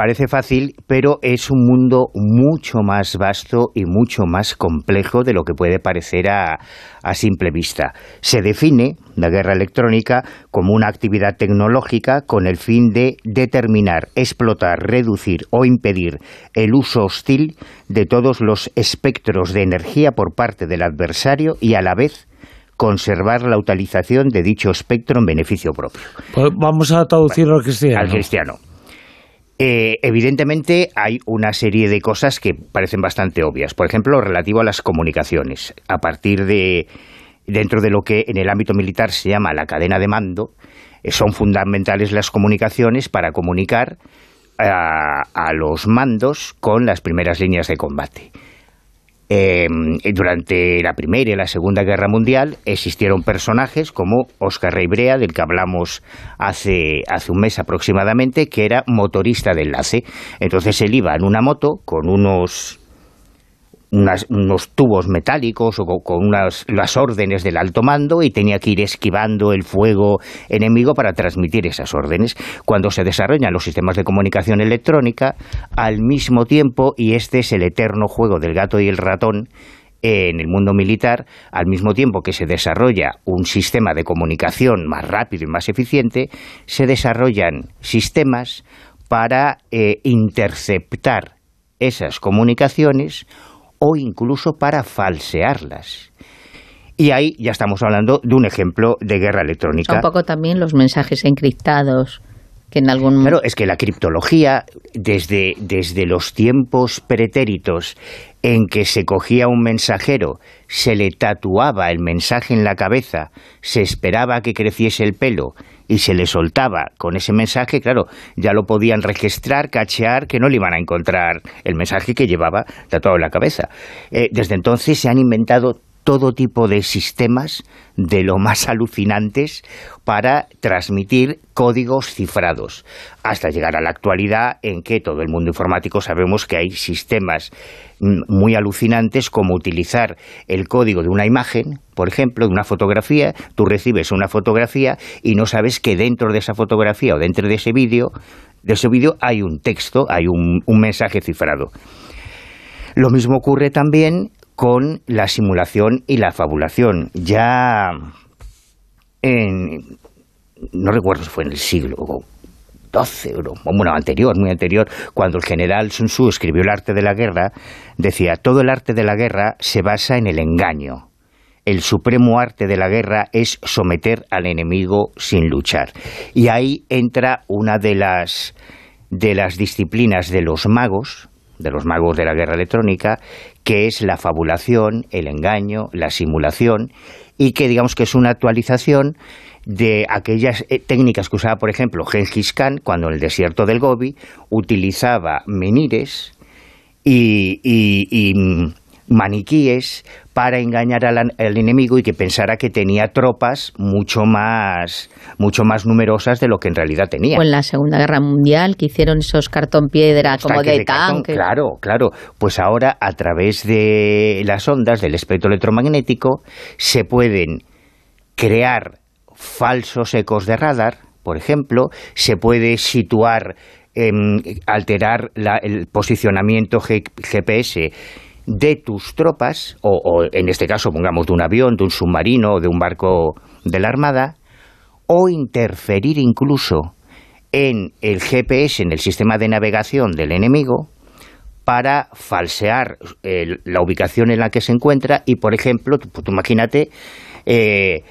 Speaker 21: Parece fácil, pero es un mundo mucho más vasto y mucho más complejo de lo que puede parecer a, a simple vista. Se define la guerra electrónica como una actividad tecnológica con el fin de determinar, explotar, reducir o impedir el uso hostil de todos los espectros de energía por parte del adversario y a la vez conservar la utilización de dicho espectro en beneficio propio
Speaker 2: Pues vamos a traducirlo al cristiano.
Speaker 21: al cristiano. Eh, evidentemente hay una serie de cosas que parecen bastante obvias. Por ejemplo, lo relativo a las comunicaciones. A partir de dentro de lo que en el ámbito militar se llama la cadena de mando, son fundamentales las comunicaciones para comunicar a los mandos con las primeras líneas de combate. Em, durante la Primera y la Segunda Guerra Mundial existieron personajes como Oscar Reibrea, del que hablamos hace, hace un mes aproximadamente, que era motorista de enlace. Entonces él iba en una moto con unos unos tubos metálicos o con unas, las órdenes del alto mando y tenía que ir esquivando el fuego enemigo para transmitir esas órdenes. Cuando se desarrollan los sistemas de comunicación electrónica, al mismo tiempo, y este es el eterno juego del gato y el ratón, en el mundo militar, al mismo tiempo que se desarrolla un sistema de comunicación más rápido y más eficiente, se desarrollan sistemas para eh, interceptar esas comunicaciones o incluso para falsearlas. Y ahí ya estamos hablando de un ejemplo de guerra electrónica.
Speaker 4: Un poco también los mensajes encriptados. Que en algún...
Speaker 21: Claro, es que la criptología, desde, desde los tiempos pretéritos en que se cogía un mensajero, se le tatuaba el mensaje en la cabeza, se esperaba que creciese el pelo y se le soltaba con ese mensaje, claro, ya lo podían registrar, cachear, que no le iban a encontrar el mensaje que llevaba tatuado en la cabeza. Eh, desde entonces se han inventado todo tipo de sistemas de lo más <laughs> alucinantes para transmitir códigos cifrados, hasta llegar a la actualidad en que todo el mundo informático sabemos que hay sistemas muy alucinantes como utilizar el código de una imagen, por ejemplo, de una fotografía, tú recibes una fotografía y no sabes que dentro de esa fotografía o dentro de ese vídeo, de ese vídeo hay un texto, hay un, un mensaje cifrado. Lo mismo ocurre también con la simulación y la fabulación. Ya en, no recuerdo si fue en el siglo XII, bueno, anterior, muy anterior, cuando el general Sun Tzu escribió el arte de la guerra, decía, todo el arte de la guerra se basa en el engaño. El supremo arte de la guerra es someter al enemigo sin luchar. Y ahí entra una de las, de las disciplinas de los magos, de los magos de la guerra electrónica, que es la fabulación, el engaño, la simulación, y que digamos que es una actualización de aquellas eh, técnicas que usaba, por ejemplo, Gengis Khan cuando en el desierto del Gobi utilizaba menires y mm, maniquíes para engañar al, enemigo y que pensara que tenía tropas mucho más, mucho más numerosas de lo que en realidad tenía.
Speaker 4: O en la Segunda Guerra Mundial, que hicieron esos cartón piedra como de, tanque.
Speaker 21: Claro, claro. Pues ahora, a través de las ondas del espectro electromagnético, se pueden crear falsos ecos de radar, por ejemplo, se puede situar, em, alterar el posicionamiento GPS de tus tropas, o, en este caso pongamos de un avión, de un submarino o de un barco de la Armada, o interferir incluso en el GPS, en el sistema de navegación del enemigo, para falsear la ubicación en la que se encuentra y, por ejemplo, tú, imagínate eh,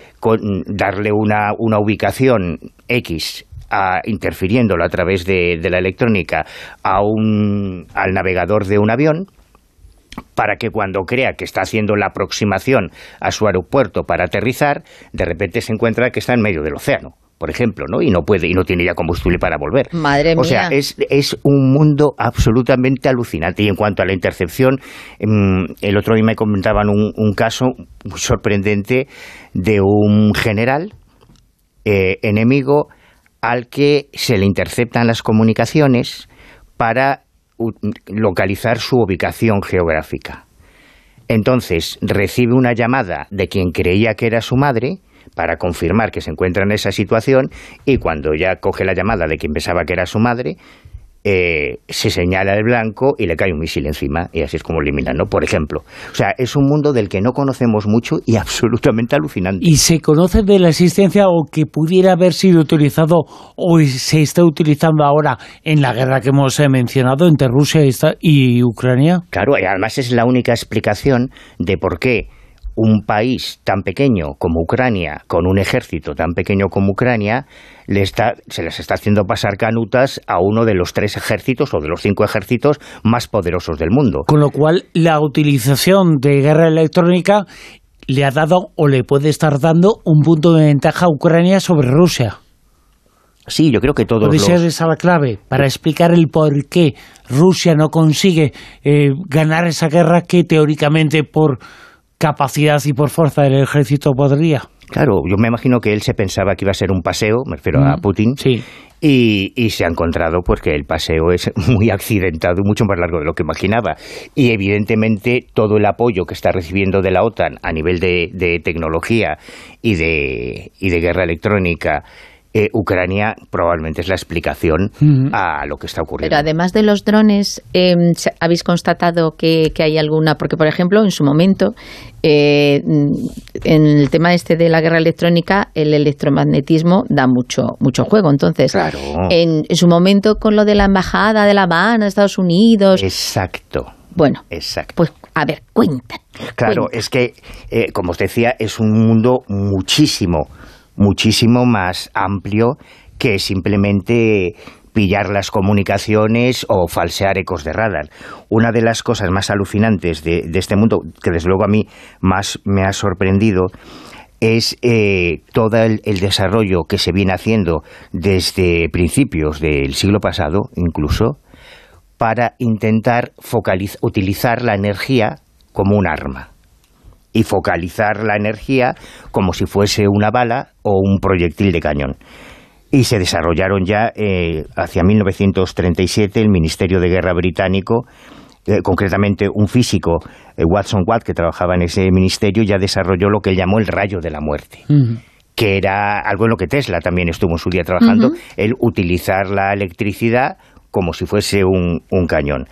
Speaker 21: darle una, una ubicación X a, interfiriéndolo a través de, de la electrónica a un, al navegador de un avión para que cuando crea que está haciendo la aproximación a su aeropuerto para aterrizar, de repente se encuentra que está en medio del océano por ejemplo, ¿no? Y no puede y no tiene ya combustible para volver.
Speaker 4: Madre
Speaker 21: mía. O sea, es, es un mundo absolutamente alucinante. Y en cuanto a la intercepción, mm, el otro día me comentaban un, caso muy sorprendente de un general eh, enemigo al que se le interceptan las comunicaciones para localizar su ubicación geográfica. Entonces recibe una llamada de quien creía que era su madre para confirmar que se encuentra en esa situación y cuando ya coge la llamada de quien pensaba que era su madre, eh, se señala el blanco y le cae un misil encima y así es como eliminan, ¿no? Por ejemplo. O sea, es un mundo del que no conocemos mucho y <laughs> absolutamente alucinante.
Speaker 2: ¿Y se conoce de la existencia o que pudiera haber sido utilizado o se está utilizando ahora en la guerra que hemos eh, mencionado entre Rusia y Ucrania?
Speaker 21: Claro, y además es la única explicación de por qué un país tan pequeño como Ucrania, con un ejército tan pequeño como Ucrania, le está, se les está haciendo pasar canutas a uno de los tres ejércitos o de los cinco ejércitos más poderosos del mundo.
Speaker 2: Con lo cual, la utilización de guerra electrónica le ha dado o le puede estar dando un punto de ventaja a Ucrania sobre Rusia.
Speaker 21: Sí, yo creo que todos
Speaker 2: Puede ser esa la clave para explicar el por qué Rusia no consigue eh, ganar esa guerra que teóricamente por capacidad y por fuerza del ejército podría.
Speaker 21: Claro, yo me imagino que él se pensaba que iba a ser un paseo, me refiero a Putin, y, y se ha encontrado pues que el paseo es <laughs> muy accidentado y mucho más largo de lo que imaginaba. Y evidentemente todo el apoyo que está recibiendo de la OTAN a nivel de, de tecnología y de, y de guerra electrónica, eh, Ucrania probablemente es la explicación a lo que está ocurriendo.
Speaker 4: Pero además de los drones, eh, ¿habéis constatado que, que hay alguna? Porque, por ejemplo, en su momento, eh, en el tema este de la guerra electrónica, el electromagnetismo da mucho, mucho juego. Entonces, en, en su momento, con lo de la embajada de La Habana, de Estados Unidos.
Speaker 21: Exacto.
Speaker 4: Bueno,
Speaker 21: Exacto.
Speaker 4: pues a ver, cuenta.
Speaker 21: Claro, es que, eh, como os decía, es un mundo muchísimo, muchísimo más amplio que simplemente pillar las comunicaciones o falsear ecos de radar. Una de las cosas más alucinantes de, este mundo, que desde luego a mí más me ha sorprendido, es eh, todo el, el desarrollo que se viene haciendo desde principios del siglo pasado, incluso, para intentar focaliz- utilizar la energía como un arma y focalizar la energía como si fuese una bala o un proyectil de cañón. Y se desarrollaron ya eh, hacia 1937 el Ministerio de Guerra británico, eh, concretamente un físico, eh, Watson Watt, que trabajaba en ese ministerio, ya desarrolló lo que él llamó el rayo de la muerte que era algo en lo que Tesla también estuvo en su día trabajando, el utilizar la electricidad como si fuese un, un cañón.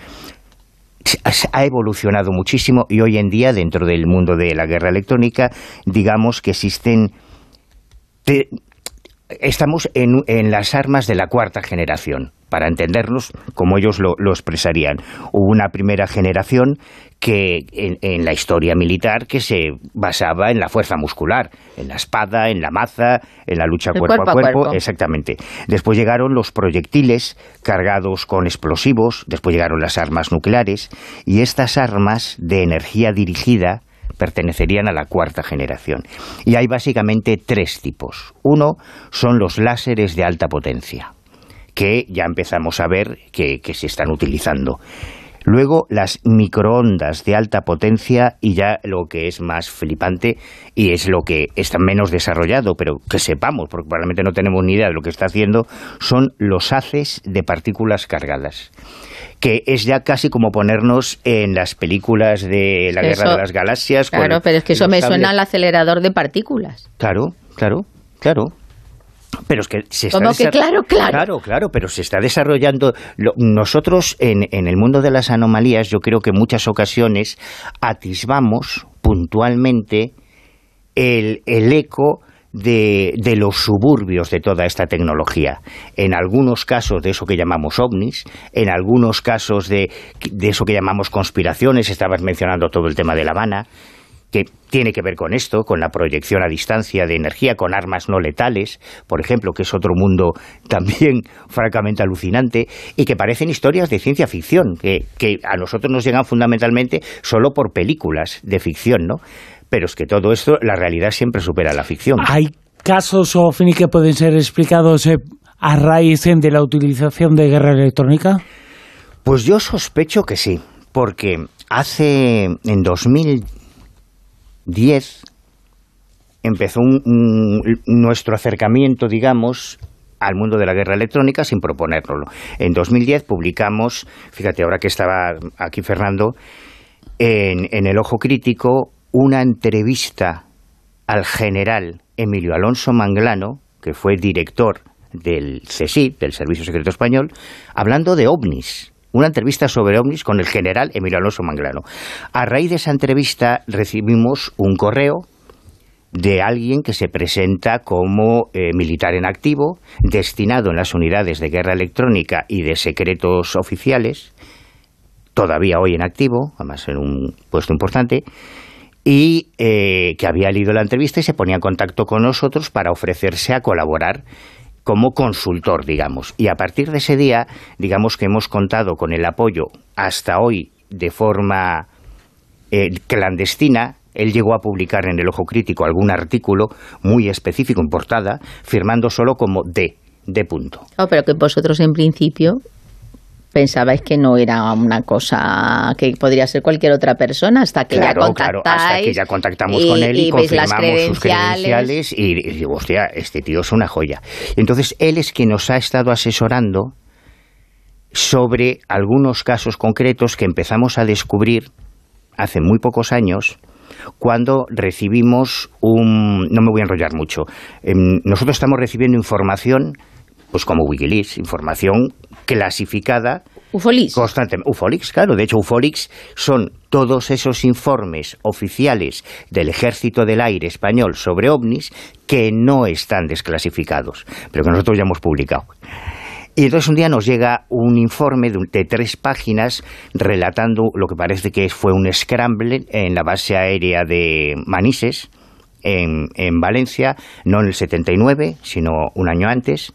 Speaker 21: Ha evolucionado muchísimo y hoy en día, dentro del mundo de la guerra electrónica, digamos que existen... te- estamos en, en las armas de la cuarta generación, para entendernos como ellos lo, lo expresarían. Hubo una primera generación que en, en la historia militar que se basaba en la fuerza muscular, en la espada, en la maza, en la lucha cuerpo,
Speaker 4: cuerpo
Speaker 21: a
Speaker 4: a
Speaker 21: cuerpo,
Speaker 4: cuerpo.
Speaker 21: exactamente. Después llegaron los proyectiles cargados con explosivos, después llegaron las armas nucleares y estas armas de energía dirigida pertenecerían a la cuarta generación. Y hay básicamente tres tipos. Uno son los láseres de alta potencia, que ya empezamos a ver que, que se están utilizando. Luego las microondas de alta potencia y ya lo que es más flipante y es lo que está menos desarrollado, pero que sepamos, porque probablemente no tenemos ni idea de lo que está haciendo, son los haces de partículas cargadas que es ya casi como ponernos en las películas de la
Speaker 4: Eso-
Speaker 21: Guerra de las Galaxias. con
Speaker 4: Claro, pero es que eso me
Speaker 21: sables.
Speaker 4: suena al acelerador de partículas.
Speaker 21: Claro, claro, claro. Pero es que se está
Speaker 4: ¿Cómo que
Speaker 21: desa-
Speaker 4: claro, claro?
Speaker 21: Claro, claro, pero se está desarrollando. nosotros en, en el mundo de las anomalías, yo creo que en muchas ocasiones atisbamos puntualmente el, el eco de, de los suburbios de toda esta tecnología. En algunos casos de eso que llamamos ovnis, en algunos casos de, de eso que llamamos conspiraciones, estabas mencionando todo el tema de La Habana, que tiene que ver con esto, con la proyección a distancia de energía, con armas no letales, por ejemplo, que es otro mundo <laughs> también francamente alucinante, y que parecen historias de ciencia ficción, que, que a nosotros nos llegan fundamentalmente solo por películas de ficción, ¿no? Pero es que todo esto, la realidad siempre supera la ficción.
Speaker 2: ¿Hay casos o fini que pueden ser explicados eh, a raíz de la utilización de guerra electrónica?
Speaker 21: Pues yo sospecho que sí, porque hace en 2010 empezó un- nuestro acercamiento, digamos, al mundo de la guerra electrónica sin proponérnoslo. En 2010 publicamos, fíjate, ahora que estaba aquí Fernando, en, en El Ojo Crítico, una entrevista al general Emilio Alonso Manglano, que fue director del CSIC, del Servicio Secreto Español, hablando de ovnis. Una entrevista sobre ovnis con el general Emilio Alonso Manglano. A raíz de esa entrevista recibimos un correo de alguien que se presenta como eh, militar en activo, destinado en las unidades de guerra electrónica y de secretos oficiales, todavía hoy en activo, además en un puesto importante, y eh, que había leído la entrevista y se ponía en contacto con nosotros para ofrecerse a colaborar como consultor, digamos. Y a partir de ese día, digamos que hemos contado con el apoyo hasta hoy de forma eh, clandestina. Él llegó a publicar en el Ojo Crítico algún artículo muy específico en portada, firmando solo como D, de punto.
Speaker 4: Oh, pero que vosotros en principio pensabais que no era una cosa que podría ser cualquier otra persona hasta que ya contactáis.
Speaker 21: Claro, hasta que ya contactamos con él y, confirmamos sus credenciales y, y digo, hostia, este tío es una joya. Entonces, él es quien nos ha estado asesorando sobre algunos casos concretos que empezamos a descubrir hace muy pocos años cuando recibimos un... no me voy a enrollar mucho. Em, nosotros estamos recibiendo información, pues como Wikileaks, información clasificada
Speaker 4: Ufolix.
Speaker 21: Constantemente. Ufolix, claro. De hecho, Ufolix son todos esos informes oficiales del Ejército del Aire español sobre ovnis que no están desclasificados, pero que nosotros ya hemos publicado. Y entonces un día nos llega un informe de, tres páginas relatando lo que parece que fue un scramble en la base aérea de Manises, en, en Valencia, no en el 79, sino un año antes,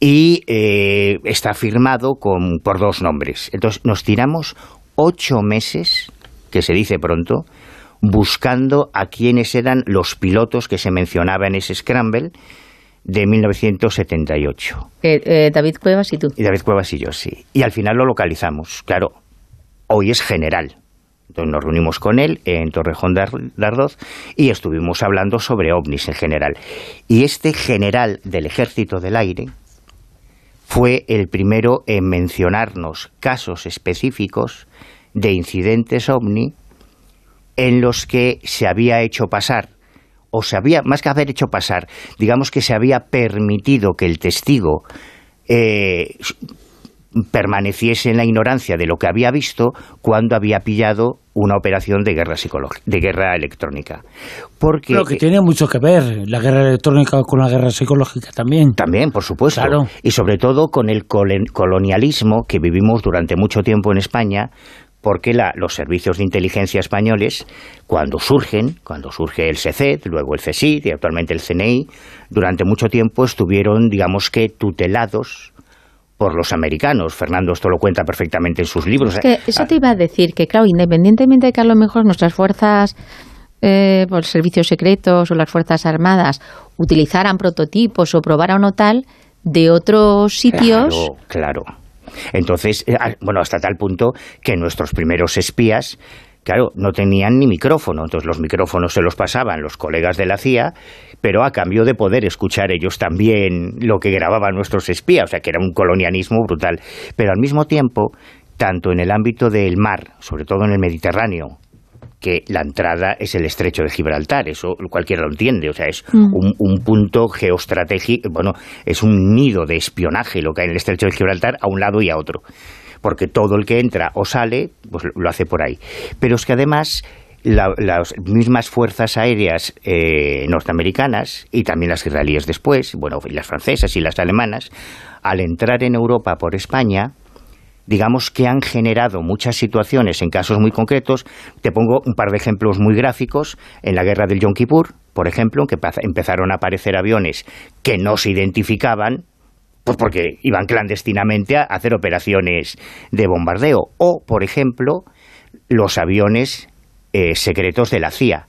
Speaker 21: y eh, está firmado con, por dos nombres. Entonces nos tiramos ocho meses, que se dice pronto, buscando a quiénes eran los pilotos que se mencionaba en ese scramble de 1978.
Speaker 4: Eh, eh, David Cuevas y tú.
Speaker 21: Y David Cuevas y yo, sí. Y al final lo localizamos. Claro, hoy es general. Entonces nos reunimos con él en Torrejón de Ardoz y estuvimos hablando sobre ovnis en general. Y este general del Ejército del Aire fue el primero en mencionarnos casos específicos de incidentes ovni en los que se había hecho pasar o se había, más que haber hecho pasar, digamos que se había permitido que el testigo eh, permaneciese en la ignorancia de lo que había visto cuando había pillado una operación de guerra de guerra electrónica.
Speaker 2: Porque que tiene mucho que ver la guerra electrónica con la guerra psicológica también.
Speaker 21: También, por supuesto. Y sobre todo con el colonialismo que vivimos durante mucho tiempo en España, porque los servicios de inteligencia españoles, cuando surgen, cuando surge el CECED, luego el CSID y actualmente el CNI, durante mucho tiempo estuvieron, digamos que, tutelados por los americanos. Fernando esto lo cuenta perfectamente en sus libros.
Speaker 4: eso te iba a decir, que claro, independientemente de que a lo mejor nuestras fuerzas eh, por servicios secretos o las Fuerzas Armadas utilizaran prototipos o probaran o tal, de otros sitios...
Speaker 21: Claro, claro. Entonces, eh, bueno, hasta tal punto que nuestros primeros espías claro, no tenían ni micrófono, entonces los micrófonos se los pasaban los colegas de la CIA, pero a cambio de poder escuchar ellos también lo que grababan nuestros espías, o sea que era un colonialismo brutal. Pero al mismo tiempo, tanto en el ámbito del mar, sobre todo en el Mediterráneo, que la entrada es el estrecho de Gibraltar, eso cualquiera lo entiende, o sea, es mm. un, un, punto geoestratégico, bueno, es un nido de espionaje lo que hay en el estrecho de Gibraltar a un lado y a otro, porque todo el que entra o sale, pues lo hace por ahí. Pero es que además las mismas fuerzas aéreas eh, norteamericanas y también las israelíes después, bueno, y las francesas y las alemanas, al entrar en Europa por España, digamos que han generado muchas situaciones en casos muy concretos. Te pongo un par de ejemplos muy gráficos. En la guerra del Yom Kippur, por ejemplo, que empezaron a aparecer aviones que no se identificaban, pues porque iban clandestinamente a hacer operaciones de bombardeo. O, por ejemplo, los aviones eh, secretos de la CIA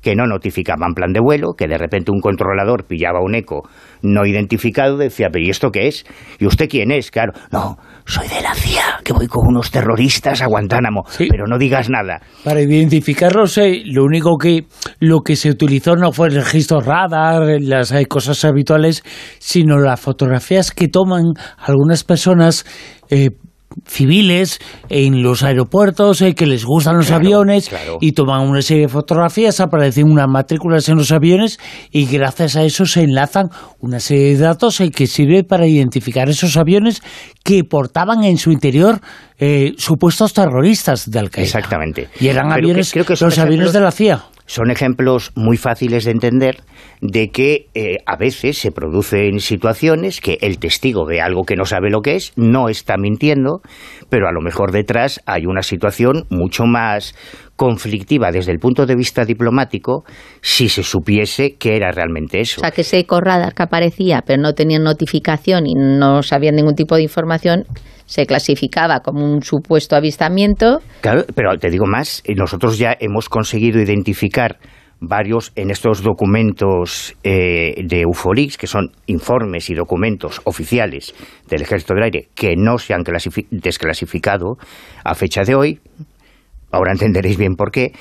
Speaker 21: que no notificaban plan de vuelo, que de repente un controlador pillaba un eco no identificado, decía, pero ¿y esto qué es? ¿Y usted quién es? Claro, no, soy de la CIA, que voy con unos terroristas a Guantánamo, pero no digas nada.
Speaker 2: Para identificarlos, eh, lo único que lo que se utilizó no fue el registro radar, las eh, cosas habituales, sino las fotografías que toman algunas personas eh, civiles en los aeropuertos eh, que les gustan los aviones y toman una serie de fotografías, aparecen unas matrículas en los aviones y gracias a eso se enlazan una serie de datos eh, que sirve para identificar esos aviones que portaban en su interior eh, supuestos terroristas de Al-Qaeda.
Speaker 21: Exactamente.
Speaker 2: Y eran aviones, creo que los aviones de la CIA
Speaker 21: son ejemplos muy fáciles de entender de que eh, a veces se producen situaciones que el testigo ve algo que no sabe lo que es, no está mintiendo, pero a lo mejor detrás hay una situación mucho más conflictiva desde el punto de vista diplomático si se supiese que era realmente eso.
Speaker 4: O sea, que ese corradar que aparecía pero no tenía notificación y no sabían ningún tipo de información se clasificaba como un supuesto avistamiento.
Speaker 21: Claro, pero te digo más, nosotros ya hemos conseguido identificar varios en estos documentos eh, de Ufolix, que son informes y documentos oficiales del Ejército del Aire que no se han desclasificado a fecha de hoy, ahora entenderéis bien por qué,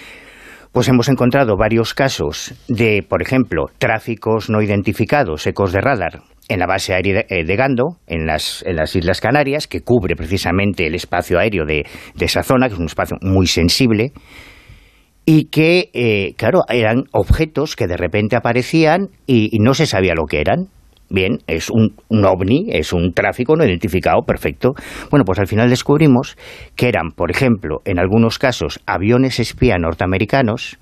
Speaker 21: pues hemos encontrado varios casos de, por ejemplo, tráficos no identificados, ecos de radar, en la base aérea de eh, Gando, en las, en las Islas Canarias, que cubre precisamente el espacio aéreo de, esa zona, que es un espacio muy sensible, y que, eh, claro, eran objetos que de repente aparecían y, no se sabía lo que eran. Bien, es un, un, ovni, es un tráfico no identificado, perfecto. Bueno, pues al final descubrimos que eran, por ejemplo, en algunos casos, aviones espía norteamericanos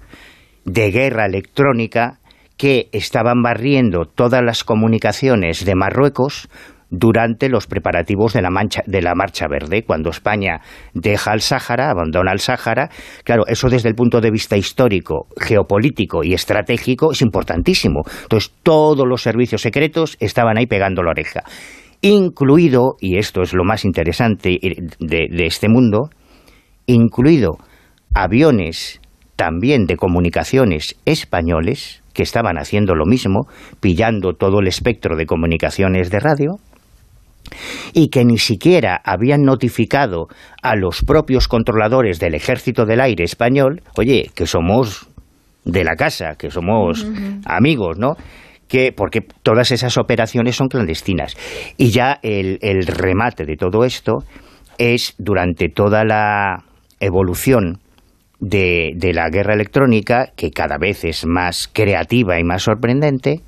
Speaker 21: de guerra electrónica que estaban barriendo todas las comunicaciones de Marruecos durante los preparativos de la, de la Marcha Verde, cuando España deja el Sáhara, abandona el Sáhara. Claro, eso desde el punto de vista histórico, geopolítico y estratégico es importantísimo. Entonces, todos los servicios secretos estaban ahí pegando la oreja. Incluido, y esto es lo más interesante de, de este mundo, incluido aviones también de comunicaciones españoles que estaban haciendo lo mismo, pillando todo el espectro de comunicaciones de radio, y que ni siquiera habían notificado a los propios controladores del Ejército del Aire español, oye, que somos de la casa, que somos amigos, ¿no? Que, porque todas esas operaciones son clandestinas. Y ya el, el remate de todo esto es durante toda la evolución de, de, la guerra electrónica, que cada vez es más creativa y más sorprendente,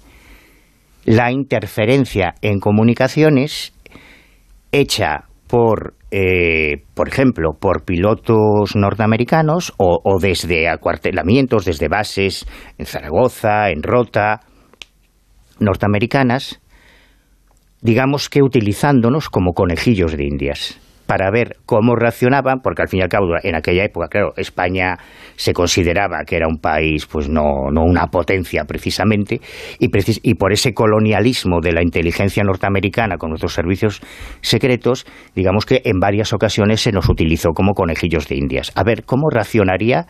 Speaker 21: la interferencia en comunicaciones hecha por, eh, por ejemplo, por pilotos norteamericanos o, o, desde acuartelamientos, desde bases en Zaragoza, en Rota, norteamericanas, digamos que utilizándonos como conejillos de indias para ver cómo reaccionaban, porque al fin y al cabo, en aquella época, claro, España se consideraba que era un país, pues no, no una potencia precisamente, y, y por ese colonialismo de la inteligencia norteamericana con nuestros servicios secretos, digamos que en varias ocasiones se nos utilizó como conejillos de indias. A ver, ¿cómo reaccionaría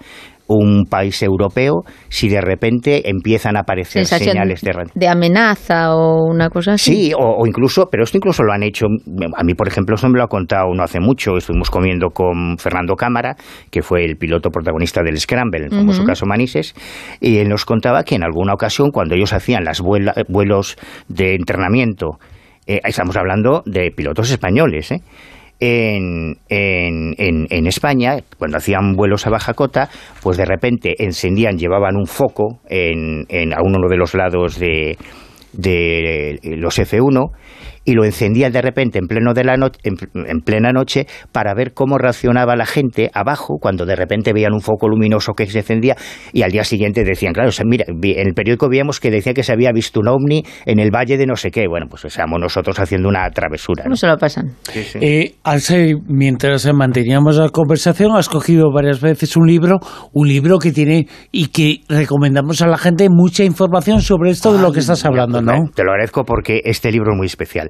Speaker 21: un país europeo si de repente empiezan a aparecer señales de...
Speaker 4: de amenaza o una cosa así.
Speaker 21: Sí, o, incluso, pero esto incluso lo han hecho, a mí por ejemplo eso me lo ha contado no hace mucho, estuvimos comiendo con Fernando Cámara, que fue el piloto protagonista del Scramble, el famoso caso Manises, y él nos contaba que en alguna ocasión cuando ellos hacían las vuelos de entrenamiento, eh, estamos hablando de pilotos españoles, ¿eh? En, en, en, España, cuando hacían vuelos a baja cota, pues de repente encendían, llevaban un foco en, a uno de los lados de, de los F1 y lo encendían de repente en, pleno de la en, plena noche para ver cómo reaccionaba la gente abajo cuando de repente veían un foco luminoso que se encendía y al día siguiente decían, claro, mira, en el periódico veíamos que decía que se había visto un ovni en el valle de no sé qué. Bueno, pues estamos nosotros haciendo una travesura.
Speaker 4: ¿Cómo se lo pasan?
Speaker 2: Eh, mientras manteníamos la conversación, has cogido varias veces un libro, un libro que tiene y que recomendamos a la gente mucha información sobre esto de lo que estás hablando, ¿no?
Speaker 21: Te lo agradezco porque este libro es muy especial.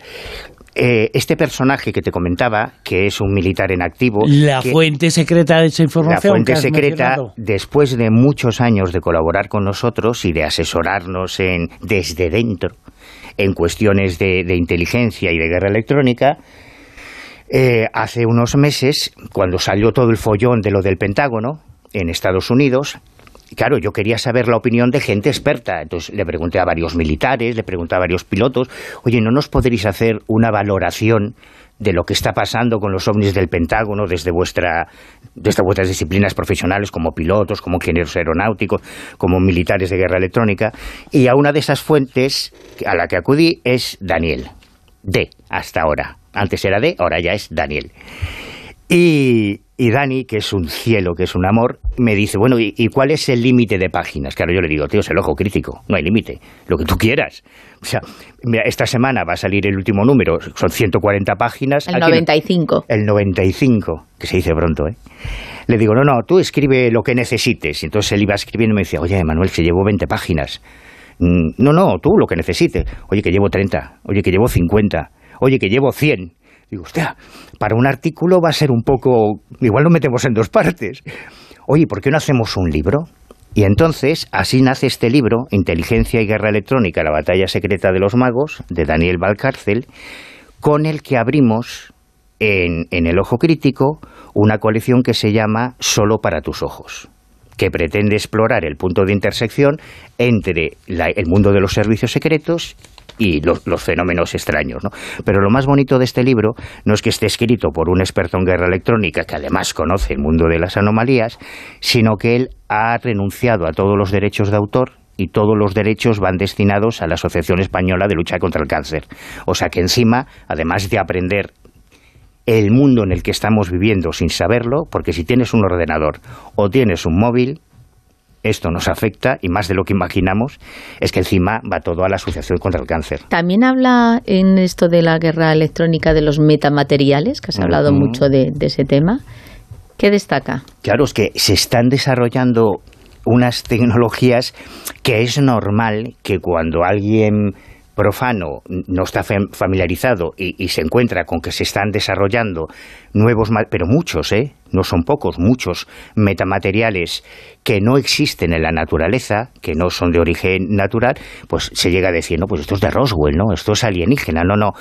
Speaker 21: Eh, este personaje que te comentaba, que es un militar en activo...
Speaker 2: La fuente secreta de esa información.
Speaker 21: La fuente secreta, después de muchos años de colaborar con nosotros y de asesorarnos en, desde dentro en cuestiones de, inteligencia y de guerra electrónica, eh, hace unos meses, cuando salió todo el follón de lo del Pentágono en Estados Unidos, claro, yo quería saber la opinión de gente experta. Entonces le pregunté a varios militares, le pregunté a varios pilotos, oye, ¿no nos podréis hacer una valoración de lo que está pasando con los ovnis del Pentágono desde vuestra desde vuestras disciplinas profesionales como pilotos, como ingenieros aeronáuticos, como militares de guerra electrónica y a una de esas fuentes a la que acudí es Daniel D hasta ahora. Antes era D, ahora ya es Daniel. Y, y Dani, que es un cielo, que es un amor, me dice, bueno, ¿y, cuál es el límite de páginas? Claro, yo le digo, tío, es el ojo crítico, no hay límite, lo que tú quieras. O sea, esta semana va a salir el último número, son 140 páginas.
Speaker 4: El 95.
Speaker 21: El 95, que se dice pronto, ¿eh? Le digo, no, no, tú escribe lo que necesites. Y entonces él iba escribiendo y me decía, oye, Manuel, que llevo 20 páginas. Mm, no, no, tú lo que necesites. Oye, que llevo 30. Oye, que llevo 50. Oye, que llevo 100. Digo, hostia, para un artículo va a ser un poco... Igual lo metemos en dos partes. Oye, ¿por qué no hacemos un libro? Y entonces, así nace este libro, Inteligencia y Guerra Electrónica, la batalla secreta de los magos, de Daniel Valcárcel, con el que abrimos en, el Ojo Crítico una colección que se llama Solo para tus ojos que pretende explorar el punto de intersección entre el mundo de los servicios secretos y los, fenómenos extraños. ¿no? Pero lo más bonito de este libro no es que esté escrito por un experto en guerra electrónica que además conoce el mundo de las anomalías, sino que él ha renunciado a todos los derechos de autor y todos los derechos van destinados a la Asociación Española de Lucha contra el Cáncer. O sea que encima, además de aprender el mundo en el que estamos viviendo sin saberlo, porque si tienes un ordenador o tienes un móvil, esto nos afecta y más de lo que imaginamos es que encima va todo a la Asociación contra el Cáncer.
Speaker 4: También habla en esto de la guerra electrónica de los metamateriales, que has hablado mucho de, de ese tema. ¿Qué destaca?
Speaker 21: Claro, es que se están desarrollando unas tecnologías que es normal que cuando alguien profano no está familiarizado y, se encuentra con que se están desarrollando nuevos, pero muchos, ¿eh? no son pocos, muchos metamateriales que no existen en la naturaleza, que no son de origen natural, pues se llega a decir, no, pues esto es de Roswell, ¿no? Esto es alienígena, no, no.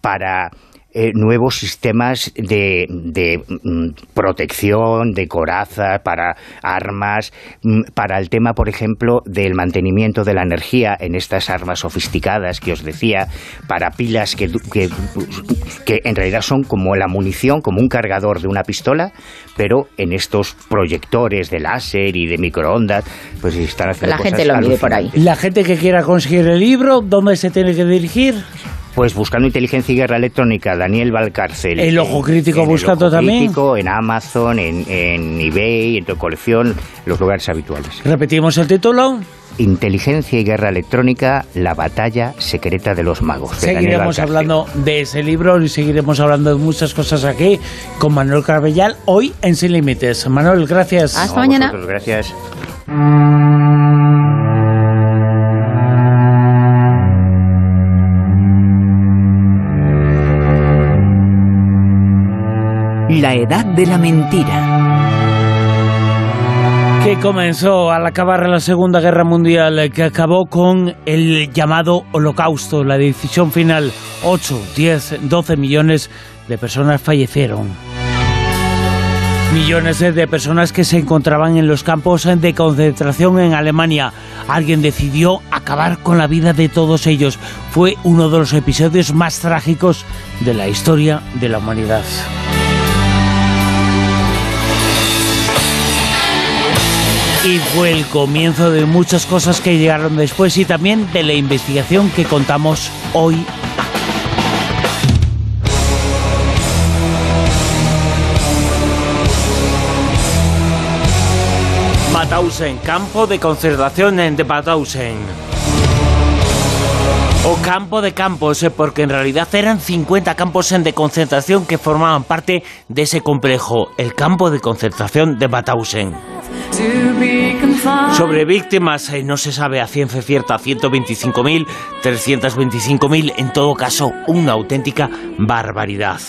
Speaker 21: Para eh, nuevos sistemas de, mm, protección, de coraza, para armas, mm, para el tema, por ejemplo, del mantenimiento de la energía en estas armas sofisticadas que os decía, para pilas que, que, en realidad son como la munición, como un cargador de una pistola, pero en estos proyectores de láser y de microondas, pues están haciendo
Speaker 4: La gente lo mide por ahí.
Speaker 2: La gente que quiera conseguir el libro, ¿dónde se tiene que dirigir?
Speaker 21: Pues buscando inteligencia y guerra electrónica, Daniel Valcárcel.
Speaker 2: El ojo crítico en, buscando
Speaker 21: el ojo
Speaker 2: también.
Speaker 21: Crítico, en Amazon, en, en eBay, en tu colección, los lugares habituales.
Speaker 2: Repetimos el título.
Speaker 21: Inteligencia y guerra electrónica, la batalla secreta de los magos.
Speaker 2: seguiremos hablando de ese libro y seguiremos hablando de muchas cosas aquí con Manuel Carbellal, hoy en Sin Límites. Manuel, gracias.
Speaker 4: Hasta mañana.
Speaker 21: gracias.
Speaker 20: La edad de la mentira.
Speaker 2: Que comenzó al acabar la Segunda Guerra Mundial, que acabó con el llamado Holocausto, la decisión final. 8, 10, 12 millones de personas fallecieron. Millones de personas que se encontraban en los campos de concentración en Alemania. Alguien decidió acabar con la vida de todos ellos. Fue uno de los episodios más trágicos de la historia de la humanidad. Y fue el comienzo de muchas cosas que llegaron después y también de la investigación que contamos hoy. Mauthausen, campo de concentración en de Mauthausen. O campo de campos, eh, porque en realidad eran 50 campos de concentración que formaban parte de ese complejo, el campo de concentración de Mauthausen. Sobre víctimas eh, no se sabe a ciencia cierta 125.000, 325.000, en todo caso una auténtica barbaridad.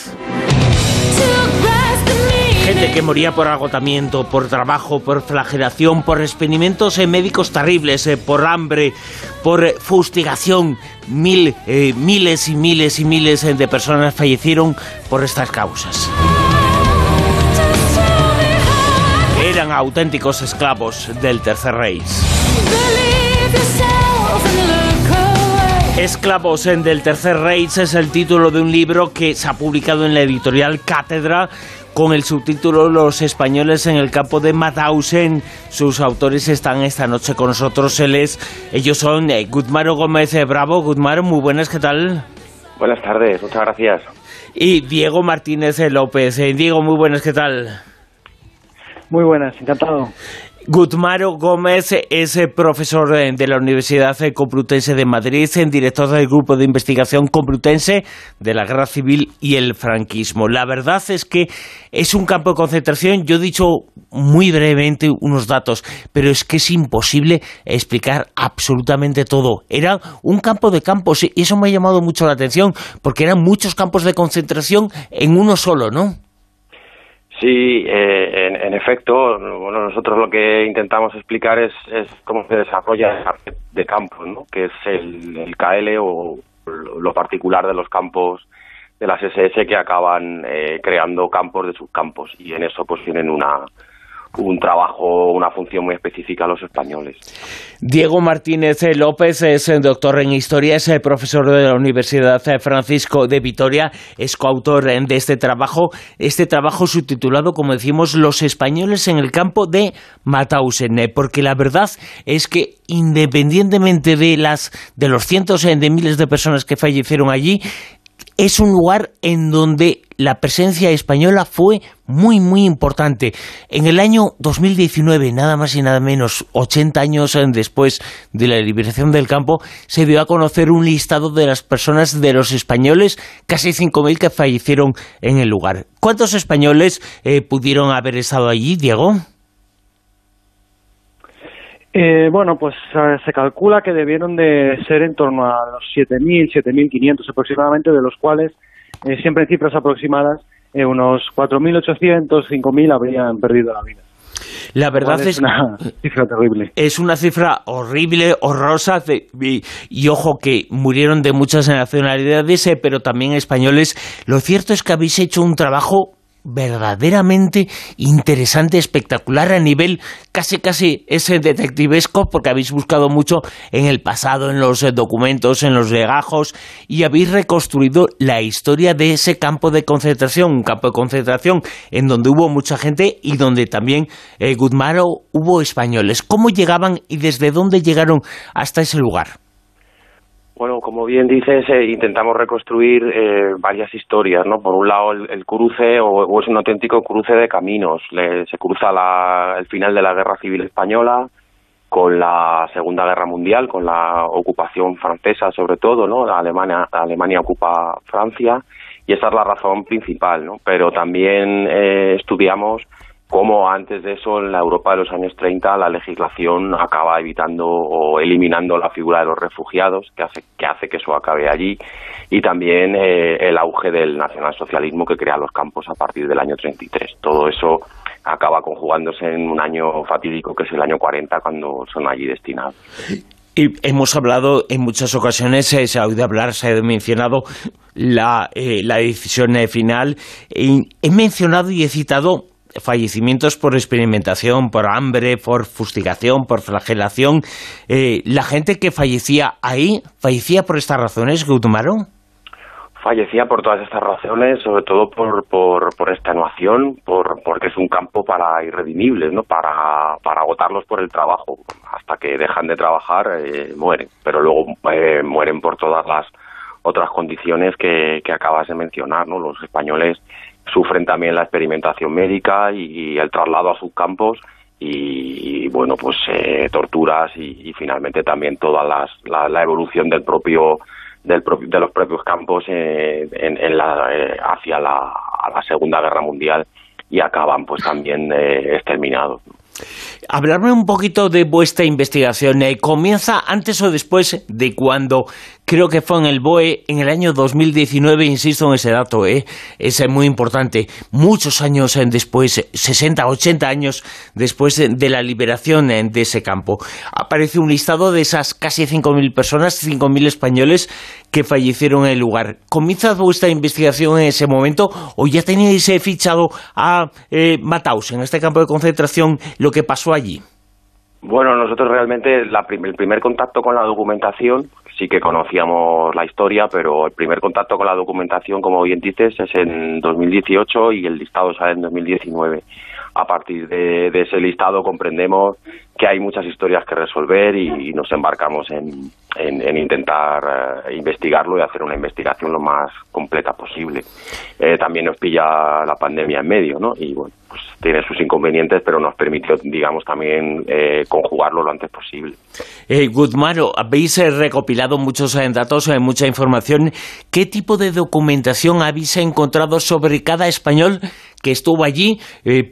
Speaker 2: Gente que moría por agotamiento, por trabajo, por flagelación, por experimentos eh, médicos terribles, eh, por hambre, por fustigación. Mil, miles y miles y miles de personas fallecieron por estas causas. Eran auténticos esclavos del Tercer Reich. Esclavos en del Tercer Reich es el título de un libro que se ha publicado en la editorial Cátedra con el subtítulo Los españoles en el campo de Mauthausen. Sus autores están esta noche con nosotros. ellos son eh, Gutmaro Gómez eh, Bravo. Gutmaro, muy buenas, ¿qué tal?
Speaker 22: Buenas tardes, muchas gracias.
Speaker 2: Y Diego Martínez eh, López. Diego, muy buenas, ¿qué tal?
Speaker 23: Muy buenas, encantado.
Speaker 2: Gutmaro Gómez es eh, profesor de la Universidad Complutense de Madrid, director del Grupo de Investigación Complutense de la Guerra Civil y el Franquismo. La verdad es que es un campo de concentración, yo he dicho muy brevemente unos datos, pero es que es imposible explicar absolutamente todo. Era un campo de campos y eso me ha llamado mucho la atención, porque eran muchos campos de concentración en uno solo, ¿no?
Speaker 22: Sí, eh, en, efecto, bueno, nosotros lo que intentamos explicar es, cómo se desarrolla el arte de campo, ¿no? que es el, KL o lo particular de los campos de las SS que acaban eh, creando campos de subcampos y en eso pues tienen una, un trabajo, una función muy específica a los españoles.
Speaker 2: Diego Martínez López es doctor en historia, es profesor de la Universidad Francisco de Vitoria, es coautor de este trabajo, este trabajo subtitulado, como decimos, Los españoles en el campo de Mauthausen, porque la verdad es que independientemente de las de los cientos de miles de personas que fallecieron allí, es un lugar en donde la presencia española fue muy, muy importante. En el año 2019, nada más y nada menos, 80 años después de la liberación del campo, se dio a conocer un listado de las personas, de los españoles, casi 5.000 que fallecieron en el lugar. ¿Cuántos españoles eh, pudieron haber estado allí, Diego?
Speaker 23: Eh, bueno, pues eh, se calcula que debieron de ser en torno a los 7.000, 7.500 aproximadamente, de los cuales, eh, siempre en cifras aproximadas, unos 4.800, 5.000 habrían perdido la vida.
Speaker 2: La verdad es,
Speaker 23: es una <laughs> cifra terrible.
Speaker 2: Es una cifra horrible, horrorosa, y, y, ojo que murieron de muchas nacionalidades, pero también españoles. Lo cierto es que habéis hecho un trabajo verdaderamente interesante, espectacular a nivel casi casi ese detectivesco porque habéis buscado mucho en el pasado, en los eh, documentos, en los legajos y habéis reconstruido la historia de ese campo de concentración, un campo de concentración en donde hubo mucha gente y donde también eh, hubo españoles. ¿Cómo llegaban y desde dónde llegaron hasta ese lugar?
Speaker 22: Bueno, como bien dices, eh, intentamos reconstruir eh, varias historias, ¿no? Por un lado, el, cruce, o, es un auténtico cruce de caminos. se cruza el final de la Guerra Civil Española con la Segunda Guerra Mundial, con la ocupación francesa sobre todo, ¿no? Alemania, Alemania ocupa Francia y esa es la razón principal, ¿no? Pero también eh, estudiamos cómo antes de eso en la Europa de los años 30 la legislación acaba evitando o eliminando la figura de los refugiados, que hace que, hace que eso acabe allí, y también eh, el auge del nacionalsocialismo que crea los campos a partir del año 33. Todo eso acaba conjugándose en un año fatídico que es el año 40 cuando son allí destinados.
Speaker 2: Y hemos hablado en muchas ocasiones, eh, se ha oído hablar, se ha mencionado la, eh, la decisión final. he mencionado y he citado fallecimientos por experimentación, por hambre, por fustigación, por flagelación. Eh, ¿La gente que fallecía ahí fallecía por estas razones, Gutumaro?
Speaker 22: Fallecía por todas estas razones, sobre todo por, por, por extenuación, por, porque es un campo para irredimibles, ¿no? para, para agotarlos por el trabajo. Hasta que dejan de trabajar, eh, mueren. Pero luego eh, mueren por todas las otras condiciones que, que acabas de mencionar. ¿no? Los españoles sufren también la experimentación médica y, el traslado a sus campos y, bueno pues eh, torturas y, finalmente también toda la, evolución del propio del de los propios campos eh, en, la, eh, hacia la, la, Segunda Guerra Mundial y acaban pues también exterminados.
Speaker 2: Hablarme un poquito de vuestra investigación. ¿Comienza antes o después de cuando creo que fue en el BOE en el año 2019, insisto en ese dato, ¿eh? es muy importante, muchos años después, 60, 80 años después de la liberación de ese campo. Aparece un listado de esas casi 5.000 personas, 5.000 españoles que fallecieron en el lugar. ¿Comienza vuestra investigación en ese momento o ya teníais fichado a eh, Mataus, en este campo de concentración, lo que pasó allí?
Speaker 22: Bueno, nosotros realmente el primer contacto con la documentación sí que conocíamos la historia, pero el primer contacto con la documentación, como bien dices, es en 2018 y el listado sale en 2019. A partir de, ese listado comprendemos que hay muchas historias que resolver y, nos embarcamos en, intentar eh, investigarlo y hacer una investigación lo más completa posible. Eh, también nos pilla la pandemia en medio, ¿no? Y bueno, pues tiene sus inconvenientes, pero nos permitió, digamos, también eh, conjugarlo lo antes posible.
Speaker 2: Eh, Guzmano, habéis recopilado muchos datos, mucha información. ¿Qué tipo de documentación habéis encontrado sobre cada español que estuvo allí?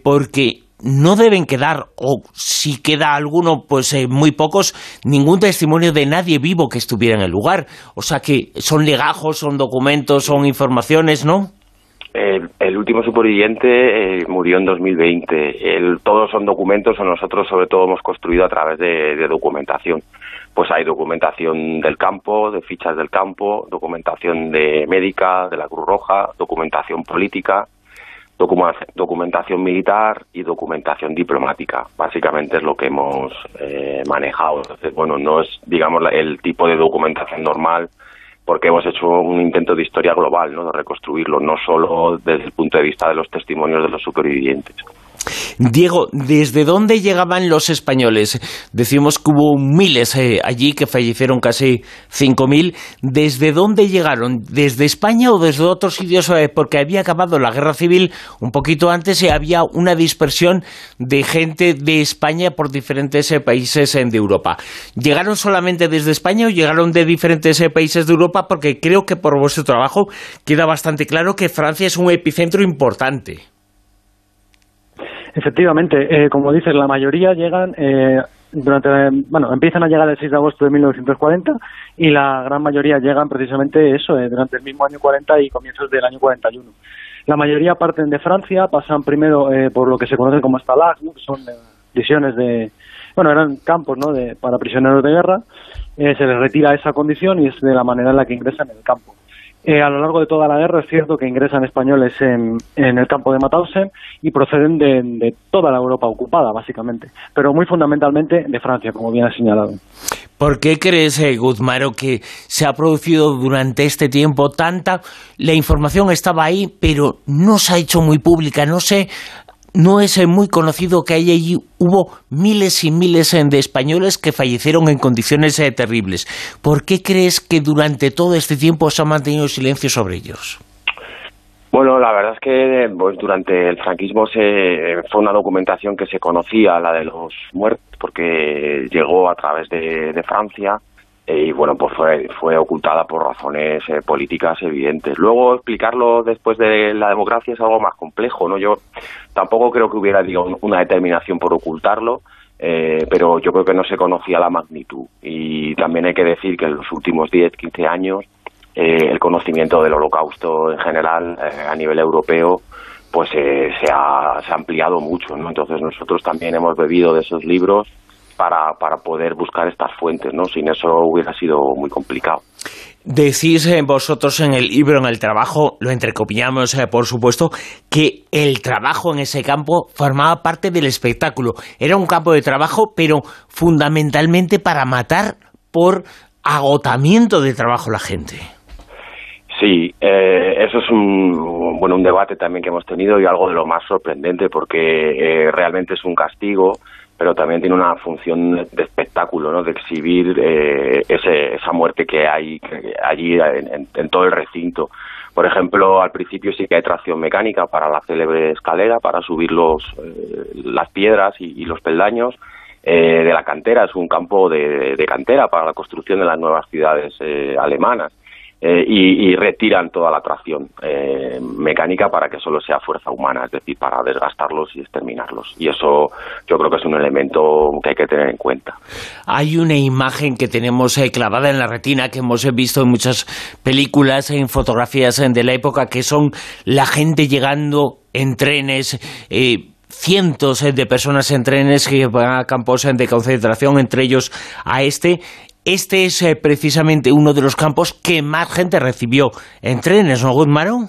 Speaker 2: porque no deben quedar, o si queda alguno, pues eh, muy pocos, ningún testimonio de nadie vivo que estuviera en el lugar. O sea que son legajos, son documentos, son informaciones, ¿no?
Speaker 22: el último superviviente eh, murió en 2020. El, todos son documentos o nosotros sobre todo hemos construido a través de, de, documentación. Pues hay documentación del campo, de fichas del campo, documentación de médica, de la Cruz Roja, documentación política, documentación militar y documentación diplomática. Básicamente es lo que hemos eh, manejado. Entonces, bueno, no es, digamos, el tipo de documentación normal porque hemos hecho un intento de historia global, ¿no? de reconstruirlo, no solo desde el punto de vista de los testimonios de los supervivientes.
Speaker 2: Diego, ¿desde dónde llegaban los españoles? Decimos que hubo miles eh, allí, que fallecieron casi 5.000. ¿Desde dónde llegaron? ¿Desde España o desde otros sitios? Eh, porque había acabado la guerra civil un poquito antes y había una dispersión de gente de España por diferentes eh, países de Europa. ¿Llegaron solamente desde España o llegaron de diferentes países de Europa? Porque creo que por vuestro trabajo queda bastante claro que Francia es un epicentro importante.
Speaker 23: Efectivamente, eh, como dices, la mayoría llegan eh, durante, bueno, empiezan a llegar el 6 de agosto de 1940 y la gran mayoría llegan precisamente eso, eh, durante el mismo año 40 y comienzos del año 41. La mayoría parten de Francia, pasan primero por lo que se conoce como Stalag, que son prisiones de, bueno, eran campos, ¿no? De, para prisioneros de guerra. se les retira esa condición y es de la manera en la que ingresan en el campo. Eh, a lo largo de toda la guerra es cierto que ingresan españoles en, el campo de Mauthausen y proceden de, toda la Europa ocupada, básicamente, pero muy fundamentalmente de Francia, como bien ha señalado.
Speaker 2: ¿Por qué crees, eh, que se ha producido durante este tiempo tanta... La información estaba ahí, pero no se ha hecho muy pública, no sé no es eh, muy conocido que allí hubo miles y miles eh, de españoles que fallecieron en condiciones eh, terribles. ¿Por qué crees que durante todo este tiempo se ha mantenido silencio sobre ellos?
Speaker 22: Bueno, la verdad es que pues, durante el franquismo se, fue una documentación que se conocía, la de los muertos, porque llegó a través de Francia y bueno, pues fue, fue ocultada por razones eh, políticas evidentes. Luego explicarlo después de la democracia es algo más complejo, ¿no? Yo tampoco creo que hubiera una determinación por ocultarlo, eh, pero yo creo que no se conocía la magnitud. Y también hay que decir que en los últimos 10, 15 años eh, el conocimiento del holocausto en general a nivel europeo pues se, ha, se ha ampliado mucho, ¿no? Entonces nosotros también hemos bebido de esos libros para, para poder buscar estas fuentes, ¿no? Sin eso hubiera sido muy complicado.
Speaker 2: Decís eh, vosotros en el libro, en el trabajo, lo entrecopillamos, eh, por supuesto, que el trabajo en ese campo formaba parte del espectáculo. Era un campo de trabajo, pero fundamentalmente para matar por agotamiento de trabajo la gente.
Speaker 22: Sí, eh, eso es un, bueno, un debate también que hemos tenido y algo de lo más sorprendente porque realmente es un castigo pero también tiene una función de espectáculo, ¿no? de exhibir eh, esa muerte que hay allí en, todo el recinto. Por ejemplo, al principio sí que hay tracción mecánica para la célebre escalera, para subir los, eh, las piedras y, los peldaños. Eh, de la cantera, es un campo de, cantera para la construcción de las nuevas ciudades alemanas. Eh, y, retiran toda la tracción eh, mecánica para que solo sea fuerza humana, es decir, para desgastarlos y exterminarlos. Y eso yo creo que es un elemento que hay que tener en cuenta.
Speaker 2: Hay una imagen que tenemos eh, clavada en la retina que hemos visto en muchas películas, en fotografías de la época, que son la gente llegando en trenes cientos de personas en trenes que van a campos de concentración, entre ellos a este, este es eh, precisamente uno de los campos que más gente recibió en trenes, ¿no, Guzmán?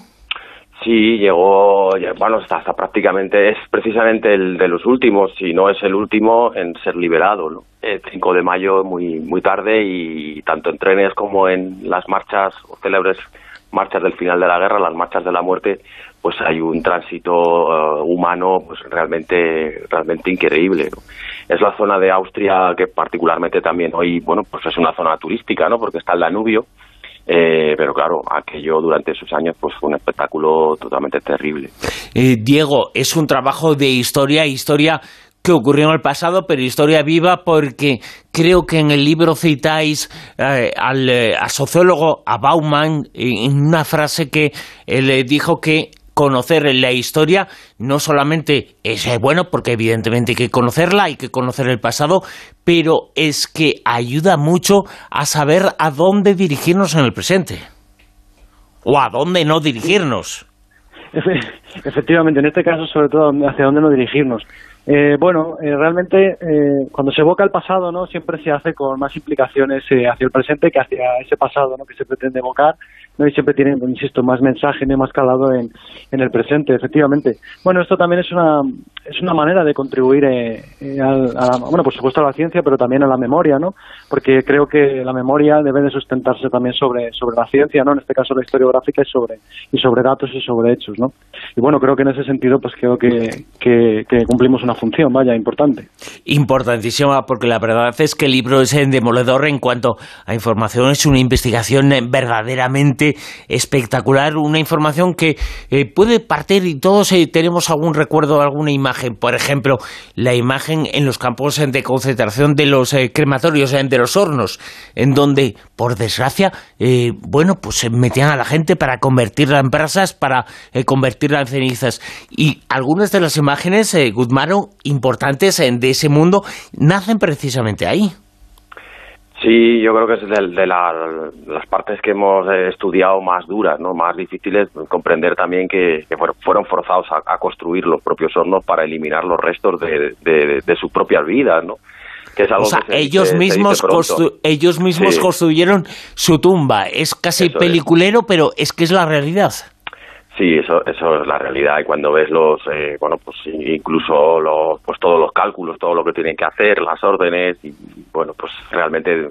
Speaker 22: Sí, llegó, bueno, hasta, prácticamente, es precisamente el de los últimos, si no es el último en ser liberado. El 5 de mayo, muy, muy tarde, y tanto en trenes como en las marchas, célebres marchas del final de la guerra, las marchas de la muerte, pues hay un tránsito eh, humano pues realmente realmente increíble es la zona de Austria que particularmente también hoy bueno pues es una zona turística no porque está el Danubio eh, pero claro, aquello durante esos años pues fue un espectáculo totalmente terrible.
Speaker 2: Eh, Diego, es un trabajo de historia, historia que ocurrió en el pasado, pero historia viva porque creo que en el libro citáis al, sociólogo, a Bauman, en una frase que le dijo que conocer la historia no solamente es eh, bueno, porque evidentemente hay que conocerla, hay que conocer el pasado, pero es que ayuda mucho a saber a dónde dirigirnos en el presente. O a dónde no dirigirnos.
Speaker 23: Efectivamente, en este caso, sobre todo, hacia dónde no dirigirnos. Eh, bueno, eh, realmente eh, cuando se evoca el pasado, ¿no? Siempre se hace con más implicaciones hacia el presente que hacia ese pasado, ¿no? Que se pretende evocar ¿no? y siempre tienen, insisto, más mensaje, más calado en, en, el presente, efectivamente. Bueno, esto también es una, es una manera de contribuir eh, eh a, a, bueno, por supuesto a la ciencia, pero también a la memoria, ¿no? Porque creo que la memoria debe de sustentarse también sobre, sobre la ciencia, ¿no? En este caso la historiográfica y sobre, y sobre datos y sobre hechos, ¿no? Y bueno, creo que en ese sentido, pues creo que, que, cumplimos una función, vaya, importante.
Speaker 2: Importantísima, porque la verdad es que el libro es demoledor en cuanto a información, es una investigación verdaderamente espectacular, una información que eh, puede partir y todos eh, tenemos algún recuerdo, alguna imagen, por ejemplo, la imagen en los campos de concentración de los eh, crematorios, de los hornos, en donde, por desgracia, bueno, pues metían a la gente para convertirla en brasas, para convertirla en cenizas. Y algunas de las imágenes, Guzmano, importantes de ese mundo, nacen precisamente ahí.
Speaker 22: Sí, yo creo que es de, las partes que hemos estudiado más duras, no más difíciles comprender también que, fueron forzados a, construir los propios hornos para eliminar los restos de, sus propias vidas, ¿no?
Speaker 2: Que es algo o sea, ellos, mismos ellos mismos construyeron su tumba. Es casi peliculero, pero es que es la realidad.
Speaker 22: Sí, eso, eso es la realidad. Y cuando ves los, eh, bueno, pues incluso los, pues todos los cálculos, todo lo que tienen que hacer, las órdenes, y bueno, pues realmente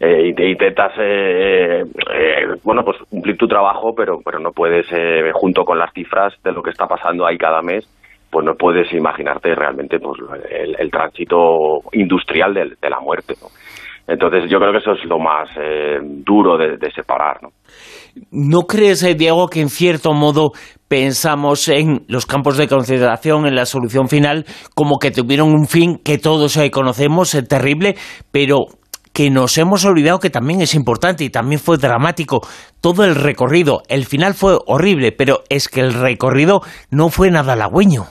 Speaker 22: eh, intentas, eh, eh, bueno, pues cumplir tu trabajo, pero, pero no puedes, eh, junto con las cifras de lo que está pasando ahí cada mes, pues no puedes imaginarte realmente pues el, el tránsito industrial de, de la muerte, ¿no? Entonces yo creo que eso es lo más eh, duro de, de, separar. ¿no?
Speaker 2: ¿No crees, eh, Diego, que en cierto modo pensamos en los campos de concentración, en la solución final, como que tuvieron un fin que todos eh, conocemos, es terrible, pero que nos hemos olvidado que también es importante y también fue dramático todo el recorrido. El final fue horrible, pero es que el recorrido no fue nada halagüeño.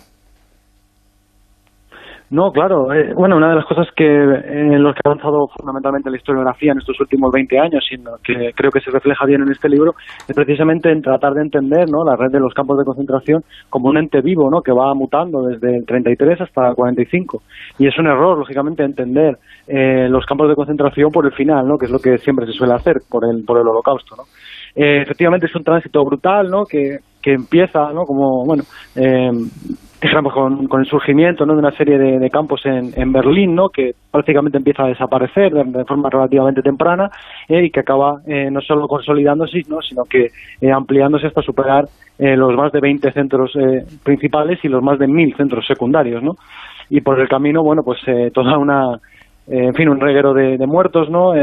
Speaker 23: No, claro. Eh, bueno, una de las cosas que en los que ha avanzado fundamentalmente la historiografía en estos últimos 20 años y que creo que se refleja bien en este libro es precisamente en tratar de entender ¿no? la red de los campos de concentración como un ente vivo ¿no? que va mutando desde el 33 hasta el 45. Y es un error, lógicamente, entender eh, los campos de concentración por el final, ¿no? que es lo que siempre se suele hacer por el, por el holocausto. ¿no? Eh, efectivamente es un tránsito brutal ¿no? que, que empieza ¿no? como, bueno, eh, con, con, el surgimiento ¿no? de una serie de, campos en, en, Berlín, ¿no? que prácticamente empieza a desaparecer de, forma relativamente temprana eh, y que acaba eh, no solo consolidándose, ¿no? sino que eh, ampliándose hasta superar eh, los más de 20 centros eh, principales y los más de 1.000 centros secundarios. ¿no? Y por el camino, bueno, pues toda una, en fin, un reguero de, de muertos, ¿no?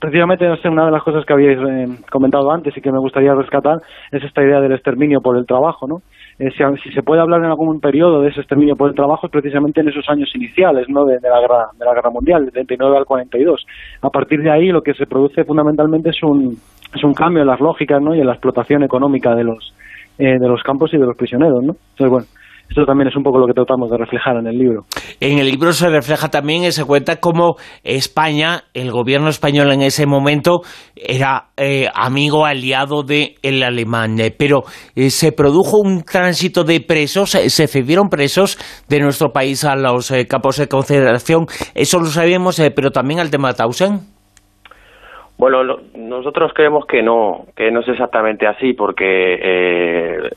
Speaker 23: precisamente, no sé, una de las cosas que habíais comentado antes y que me gustaría rescatar es esta idea del exterminio por el trabajo, ¿no? Si, se puede hablar en algún periodo de ese exterminio por el trabajo es precisamente en esos años iniciales ¿no? de, la guerra de la guerra mundial, del 39 al 42. A partir de ahí lo que se produce fundamentalmente es un, es un cambio en las lógicas ¿no? y en la explotación económica de los, eh, de los campos y de los prisioneros. ¿no? Entonces, bueno, esto también es un poco lo que tratamos de reflejar en el libro.
Speaker 2: En el libro se refleja también y se cuenta cómo España, el gobierno español en ese momento, era eh, amigo, aliado del el alemán. Eh, pero eh, se produjo un tránsito de presos, se cedieron presos de nuestro país a los campos de concentración. Eso lo sabemos, pero también al tema de Tausen.
Speaker 22: Bueno, nosotros creemos que no, que no es exactamente así, porque eh,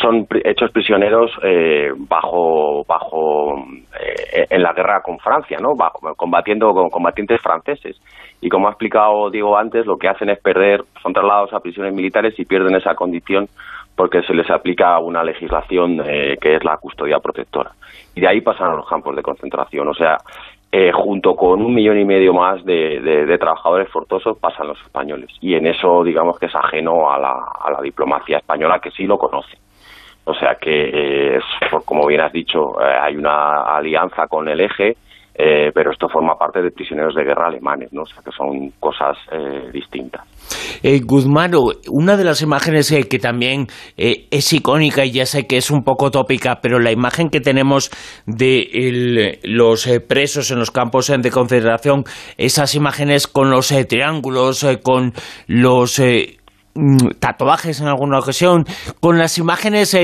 Speaker 22: son hechos prisioneros eh, bajo, bajo eh, en la guerra con Francia, ¿no? combatiendo con combatientes franceses. Y como ha explicado Diego antes, lo que hacen es perder, son trasladados a prisiones militares y pierden esa condición porque se les aplica una legislación que es la custodia protectora. Y de ahí pasan a los campos de concentración. O sea, eh, junto con un millón y medio más de, trabajadores forzosos pasan los españoles. Y en eso, digamos que es ajeno a la, diplomacia española, que sí lo conoce. O sea que, eh, como bien has dicho, eh, hay una alianza con el eje eh, pero esto forma parte de prisioneros de guerra alemanes, ¿no? O sea, que son cosas eh, distintas.
Speaker 2: Eh, Guzmano, una de las imágenes eh, que también es icónica y ya sé que es un poco tópica, pero la imagen que tenemos de los presos en los campos de concentración, esas imágenes con los triángulos, con los mm, tatuajes en alguna ocasión, con las imágenes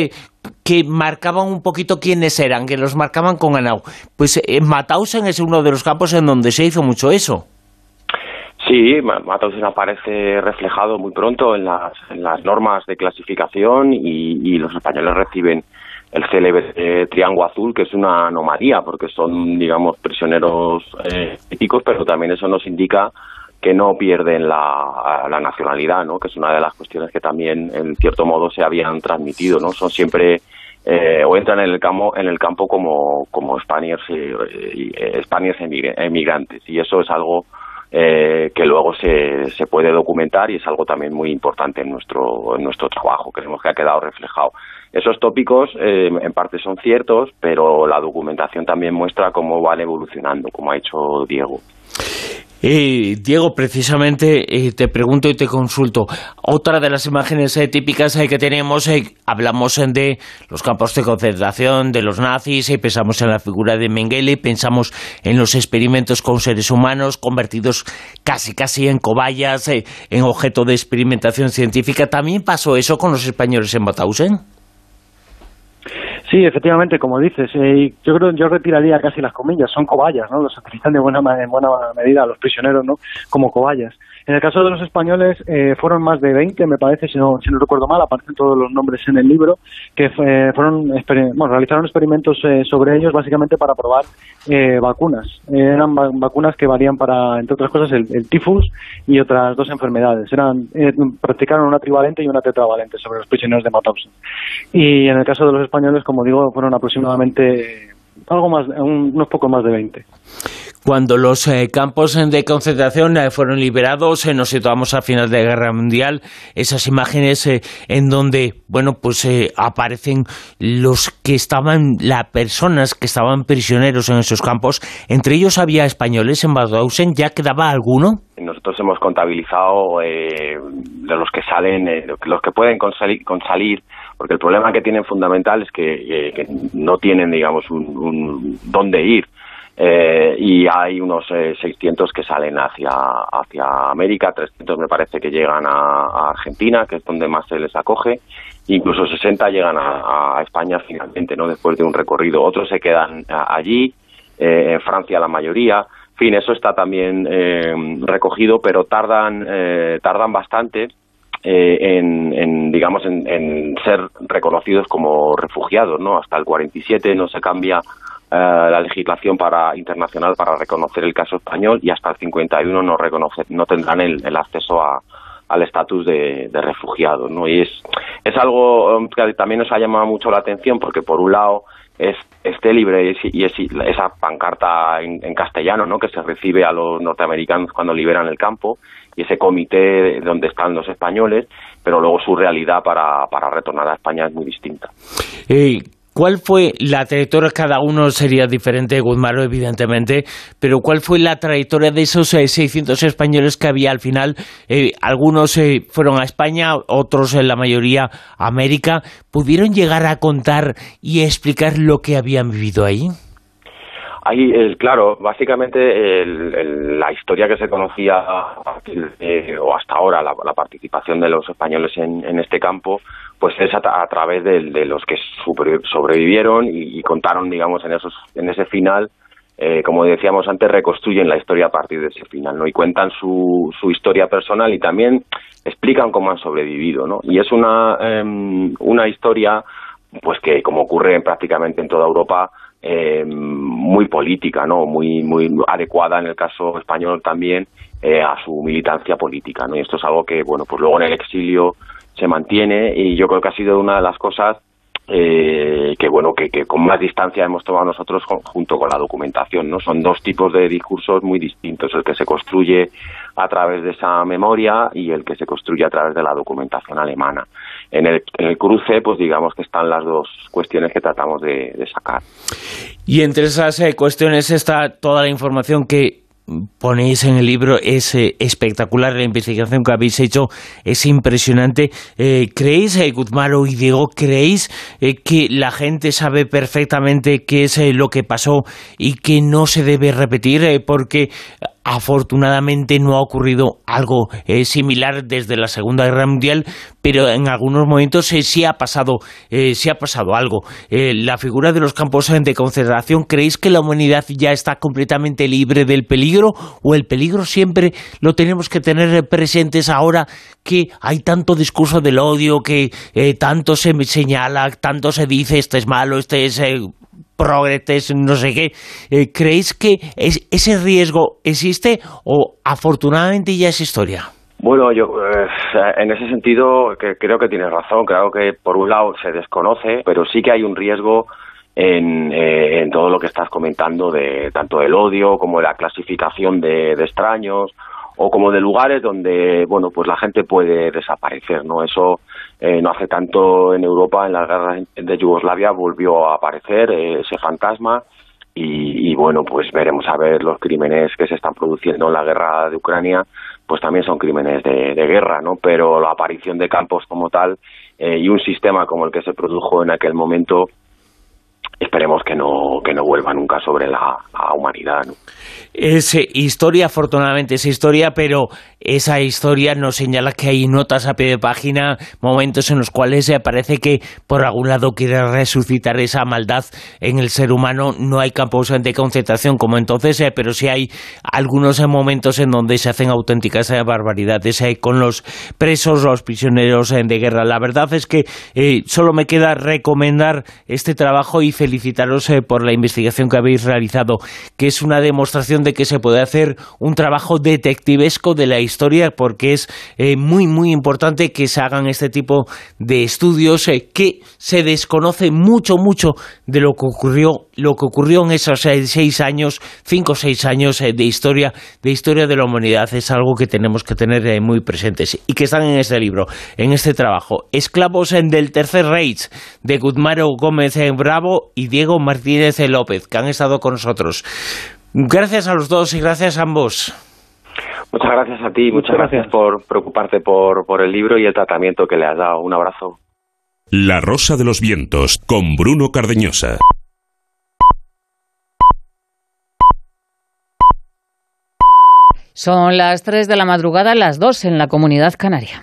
Speaker 2: que marcaban un poquito quiénes eran, que los marcaban con Anau. Pues Mauthausen es uno de los campos en donde se hizo mucho eso.
Speaker 22: Sí, Mauthausen aparece reflejado muy pronto en las, normas de clasificación y, los españoles reciben el célebre triángulo azul, que es una anomalía, porque son, digamos, prisioneros eh, éticos, pero también eso nos indica que no pierden la, nacionalidad, ¿no? que es una de las cuestiones que también, en cierto modo, se habían transmitido. ¿no? Son siempre, eh, o entran en el campo, en el campo como, como Spaniards, eh, emigrantes, y eso es algo eh, que luego se, se puede documentar y es algo también muy importante en nuestro, en nuestro trabajo. Creemos que ha quedado reflejado. Esos tópicos eh, en parte son ciertos, pero la documentación también muestra cómo van evolucionando, como ha hecho Diego.
Speaker 2: Eh, Diego, precisamente eh, te pregunto y te consulto. Otra de las imágenes eh, típicas que tenemos, hablamos de los campos de concentración, de los nazis, pensamos en la figura de Mengele, pensamos en los experimentos con seres humanos convertidos casi casi en cobayas, en objeto de experimentación científica. ¿También pasó eso con los españoles en Mauthausen?
Speaker 23: Sí, efectivamente, como dices, eh, yo creo yo retiraría casi las comillas, son cobayas, ¿no? Los utilizan de buena, en buena medida los prisioneros, ¿no? Como cobayas. En el caso de los españoles eh, fueron más de 20, me parece, si no, si no recuerdo mal, aparecen todos los nombres en el libro, que fueron bueno, realizaron experimentos eh, sobre ellos básicamente para probar eh, vacunas. eran vacunas que varían para, entre otras cosas, el, tifus y otras dos enfermedades. Eran practicaron una trivalente y una tetravalente sobre los prisioneros de Mauthausen. Y en el caso de los españoles, como digo, fueron aproximadamente algo más, unos pocos más de 20.
Speaker 2: Cuando los eh, campos de concentración eh, fueron liberados, eh, nos situamos a final de la Guerra Mundial, esas imágenes en donde, bueno, pues aparecen los que estaban, las personas que estaban prisioneros en esos campos, entre ellos había españoles en Mauthausen, ¿ya quedaba alguno?
Speaker 22: Nosotros hemos contabilizado de los que salen, los que pueden consalir, salir porque el problema que tienen fundamental es que, no tienen, digamos, un, un dónde ir eh, y hay unos 600 eh, que salen hacia, hacia América, 300 me parece que llegan a, Argentina, que es donde más se les acoge, incluso 60 llegan a, España finalmente, ¿no? después de un recorrido. Otros se quedan allí, eh, en Francia la mayoría. En fin, eso está también recogido, pero tardan, tardan bastante en, en, digamos en, en, ser reconocidos como refugiados no hasta el 47 no se cambia eh, la legislación para internacional para reconocer el caso español y hasta el 51 no reconoce, no tendrán el, acceso a, al estatus de, de refugiados, ¿no? Y es, es algo um, que también nos ha llamado mucho la atención porque por un lado es esté libre y es, esa pancarta en, en, castellano ¿no? que se recibe a los norteamericanos cuando liberan el campo y ese comité donde están los españoles, pero luego su realidad para, para retornar a España es muy distinta.
Speaker 2: ¿Cuál fue la trayectoria? Cada uno sería diferente, Guzmán, evidentemente, pero ¿cuál fue la trayectoria de esos 600 eh, españoles que había al final? Eh, algunos eh, fueron a España, otros, en la mayoría, a América. ¿Pudieron llegar a contar y explicar lo que habían vivido ahí?
Speaker 22: Ahí, claro, básicamente la historia que se conocía o hasta ahora, la, participación de los españoles en este campo, pues es a, través de, los que sobrevivieron y, contaron, digamos, en, esos, en ese final, eh, como decíamos antes, reconstruyen la historia a partir de ese final, ¿no? Y cuentan su, su historia personal y también explican cómo han sobrevivido, ¿no? Y es una, em, una historia, pues que, como ocurre prácticamente en toda Europa, eh, muy política, ¿no? Muy, muy adecuada en el caso español también eh, a su militancia política, ¿no? Y esto es algo que, bueno, pues luego en el exilio se mantiene y yo creo que ha sido una de las cosas eh, que bueno que, con más distancia hemos tomado nosotros junto con la documentación no son dos tipos de discursos muy distintos el que se construye a través de esa memoria y el que se construye a través de la documentación alemana en el, cruce pues digamos que están las dos cuestiones que tratamos de, sacar
Speaker 2: y entre esas eh, cuestiones está toda la información que ponéis en el libro es eh, espectacular, la investigación que habéis hecho es impresionante. Eh, ¿Creéis, eh, Guzmaro y Diego, creéis que la gente sabe perfectamente qué es lo que pasó y que no se debe repetir? porque afortunadamente no ha ocurrido algo eh, similar desde la Segunda Guerra Mundial, pero en algunos momentos eh, sí ha pasado, eh, sí ha pasado algo. la figura de los campos de concentración, ¿creéis que la humanidad ya está completamente libre del peligro o el peligro siempre lo tenemos que tener presentes ahora que hay tanto discurso del odio, que tanto se señala, tanto se dice este es malo, este es progretes, no sé qué. Eh, ¿Creéis que ese riesgo existe o afortunadamente ya es historia?
Speaker 22: Bueno, yo eh, en ese sentido que creo que tienes razón. Creo que por un lado se desconoce, pero sí que hay un riesgo en, eh, todo lo que estás comentando de tanto del odio como la clasificación de, de extraños o como de lugares donde bueno pues la gente puede desaparecer no eso eh, no hace tanto en Europa en la guerra de Yugoslavia volvió a aparecer eh, ese fantasma. Y, bueno pues veremos a ver los crímenes que se están produciendo en la guerra de Ucrania pues también son crímenes de, guerra no pero la aparición de campos como tal eh, y un sistema como el que se produjo en aquel momento esperemos que no que no vuelva nunca sobre la, la humanidad ¿no?
Speaker 2: Es historia, afortunadamente es historia, pero esa historia nos señala que hay notas a pie de página, momentos en los cuales se parece que por algún lado quiere resucitar esa maldad en el ser humano. No hay campos de concentración como entonces, eh, pero sí hay algunos momentos en donde se hacen auténticas eh, barbaridades eh, con los presos, los prisioneros de guerra. La verdad es que solo me queda recomendar este trabajo y felicitaros por la investigación que habéis realizado, que es una demostración de que se puede hacer un trabajo detectivesco de la historia porque es eh, muy muy importante que se hagan este tipo de estudios eh, que se desconoce mucho mucho de lo que ocurrió lo que ocurrió en esos seis años cinco o seis años eh, de historia de historia de la humanidad. Es algo que tenemos que tener muy presentes y que están en este libro en este trabajo. Esclavos en del tercer Reich de Guzmaro Gómez Bravo y Diego Martínez López que han estado con nosotros Gracias a los dos y gracias a ambos.
Speaker 22: Muchas gracias a ti, muchas, gracias. por preocuparte por, por el libro y el tratamiento que le has dado. Un abrazo.
Speaker 1: La Rosa de los Vientos, con Bruno Cardeñosa.
Speaker 8: Son las 3 de la madrugada, las 2 en la comunidad canaria.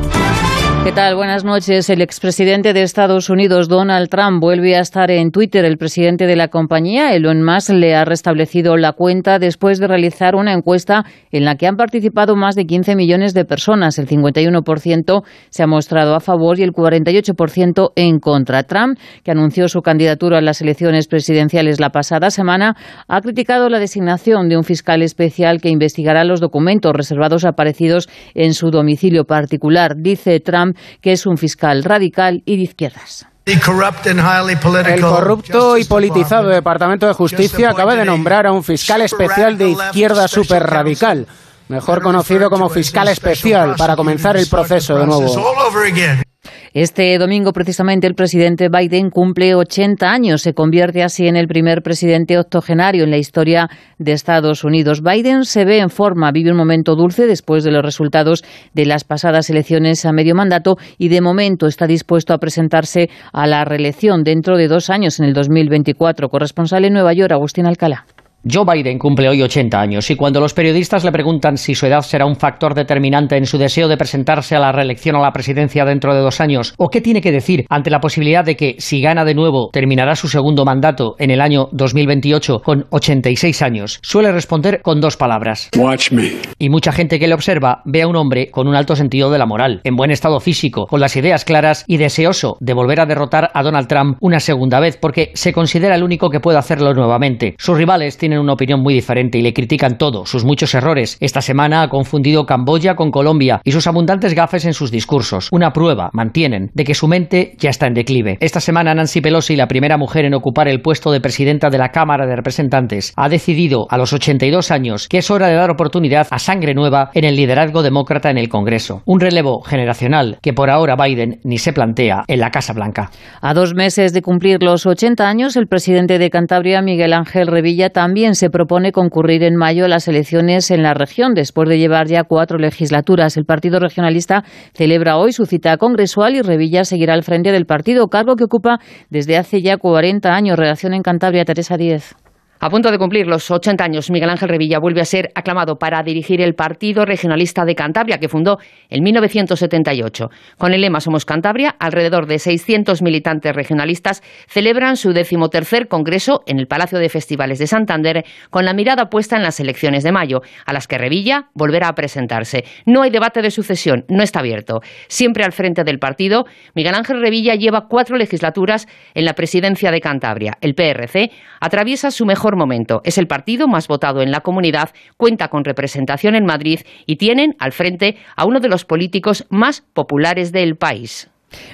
Speaker 8: ¿Qué tal? Buenas noches. El expresidente de Estados Unidos, Donald Trump, vuelve a estar en Twitter. El presidente de la compañía, Elon Musk, le ha restablecido la cuenta después de realizar una encuesta en la que han participado más de 15 millones de personas. El 51% se ha mostrado a favor y el 48% en contra. Trump, que anunció su candidatura a las elecciones presidenciales la pasada semana, ha criticado la designación de un fiscal especial que investigará los documentos reservados aparecidos en su domicilio particular. Dice Trump que es un fiscal radical y de izquierdas.
Speaker 10: El corrupto y politizado Departamento de Justicia acaba de nombrar a un fiscal especial de izquierda super radical, mejor conocido como fiscal especial, para comenzar el proceso de nuevo.
Speaker 8: Este domingo, precisamente, el presidente Biden cumple 80 años. Se convierte así en el primer presidente octogenario en la historia de Estados Unidos. Biden se ve en forma, vive un momento dulce después de los resultados de las pasadas elecciones a medio mandato y de momento está dispuesto a presentarse a la reelección dentro de dos años, en el 2024. Corresponsal en Nueva York, Agustín Alcalá.
Speaker 24: Joe Biden cumple hoy 80 años y cuando los periodistas le preguntan si su edad será un factor determinante en su deseo de presentarse a la reelección a la presidencia dentro de dos años, o qué tiene que decir ante la posibilidad de que, si gana de nuevo, terminará su segundo mandato en el año 2028 con 86 años, suele responder con dos palabras. Watch me. Y mucha gente que le observa ve a un hombre con un alto sentido de la moral, en buen estado físico, con las ideas claras y deseoso de volver a derrotar a Donald Trump una segunda vez porque se considera el único que puede hacerlo nuevamente. Sus rivales tienen tienen una opinión muy diferente y le critican todo, sus muchos errores. Esta semana ha confundido Camboya con Colombia y sus abundantes gafes en sus discursos. Una prueba, mantienen, de que su mente ya está en declive. Esta semana Nancy Pelosi, la primera mujer en ocupar el puesto de presidenta de la Cámara de Representantes, ha decidido a los 82 años que es hora de dar oportunidad a sangre nueva en el liderazgo demócrata en el Congreso. Un relevo generacional que por ahora Biden ni se plantea en la Casa Blanca.
Speaker 8: A dos meses de cumplir los 80 años, el presidente de Cantabria, Miguel Ángel Revilla, también también se propone concurrir en mayo a las elecciones en la región, después de llevar ya cuatro legislaturas. El Partido Regionalista celebra hoy su cita congresual y Revilla seguirá al frente del partido, cargo que ocupa desde hace ya 40 años. Redacción en Cantabria, Teresa Díez.
Speaker 25: A punto de cumplir los 80 años, Miguel Ángel Revilla vuelve a ser aclamado para dirigir el Partido Regionalista de Cantabria, que fundó en 1978. Con el lema Somos Cantabria, alrededor de 600 militantes regionalistas celebran su decimotercer congreso en el Palacio de Festivales de Santander, con la mirada puesta en las elecciones de mayo, a las que Revilla volverá a presentarse. No hay debate de sucesión, no está abierto. Siempre al frente del partido, Miguel Ángel Revilla lleva cuatro legislaturas en la presidencia de Cantabria. El PRC atraviesa su mejor momento. Es el partido más votado en la comunidad, cuenta con representación en Madrid y tienen al frente a uno de los políticos más populares del país.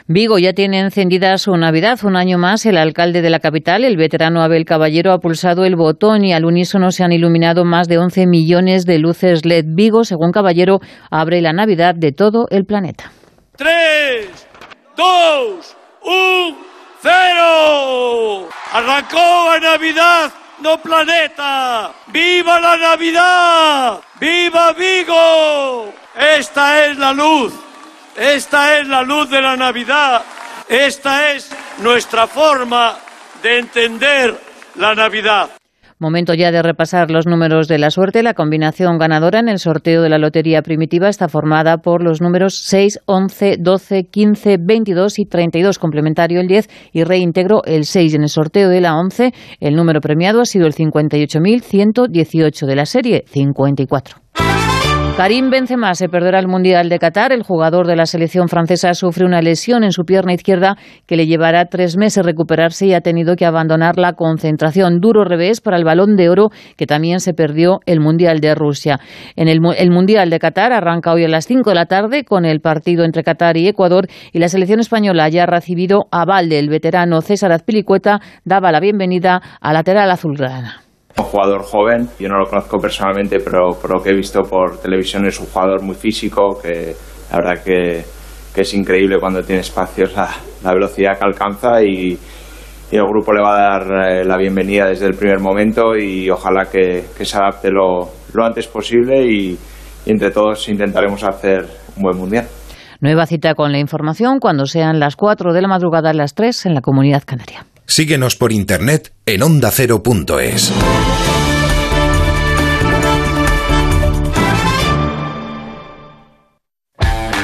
Speaker 8: Vigo ya tiene encendida su Navidad. Un año más, el alcalde de la capital, el veterano Abel Caballero, ha pulsado el botón y al unísono se han iluminado más de 11 millones de luces LED. Vigo, según Caballero, abre la Navidad de todo el planeta.
Speaker 26: ¡Tres, dos, un, cero! ¡Arrancó la Navidad! No planeta. ¡Viva la Navidad! ¡Viva Vigo! Esta es la luz. Esta es la luz de la Navidad. Esta es nuestra forma de entender la Navidad.
Speaker 8: Momento ya de repasar los números de la suerte. La combinación ganadora en el sorteo de la Lotería Primitiva está formada por los números 6, 11, 12, 15, 22 y 32, complementario el 10 y reintegro el 6. En el sorteo de la 11, el número premiado ha sido el 58.118 de la serie 54. Karim Benzema se perderá el Mundial de Qatar. El jugador de la selección francesa sufre una lesión en su pierna izquierda que le llevará tres meses recuperarse y ha tenido que abandonar la concentración. Duro revés para el balón de oro que también se perdió el Mundial de Rusia. En el, el Mundial de Qatar arranca hoy a las 5 de la tarde con el partido entre Qatar y Ecuador y la selección española ya ha recibido aval del veterano César Azpilicueta. Daba la bienvenida a lateral azulgrana.
Speaker 27: Un jugador joven, yo no lo conozco personalmente, pero por lo que he visto por televisión es un jugador muy físico, que la verdad que, es increíble cuando tiene espacios la, velocidad que alcanza y, el grupo le va a dar eh, la bienvenida desde el primer momento y ojalá que, se adapte lo, antes posible y, y entre todos intentaremos hacer un buen mundial.
Speaker 8: Nueva cita con la información cuando sean las 4 de la madrugada, las 3 en la comunidad canaria.
Speaker 16: Síguenos por internet en ondacero.es.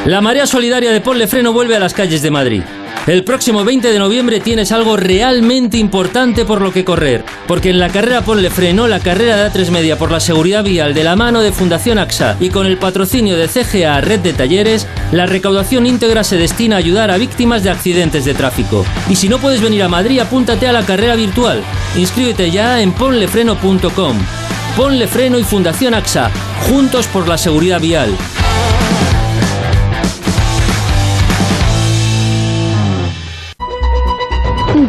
Speaker 17: La marea solidaria de Ponle Freno vuelve a las calles de Madrid. El próximo 20 de noviembre tienes algo realmente importante por lo que correr, porque en la carrera Ponle Freno, la carrera de A3 Media por la seguridad vial de la mano de Fundación AXA y con el patrocinio de CGA Red de Talleres, la recaudación íntegra se destina a ayudar a víctimas de accidentes de tráfico. Y si no puedes venir a Madrid, apúntate a la carrera virtual. Inscríbete ya en ponlefreno.com. Ponle Freno y Fundación AXA, juntos por la seguridad vial.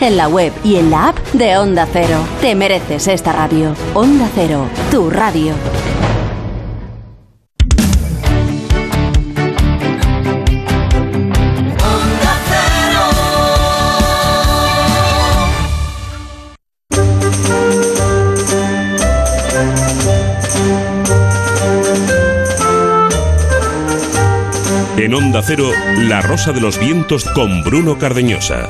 Speaker 18: en la web y en la app de Onda Cero. Te mereces esta radio. Onda Cero, tu radio.
Speaker 1: En Onda Cero, La Rosa de los Vientos con Bruno Cardeñosa.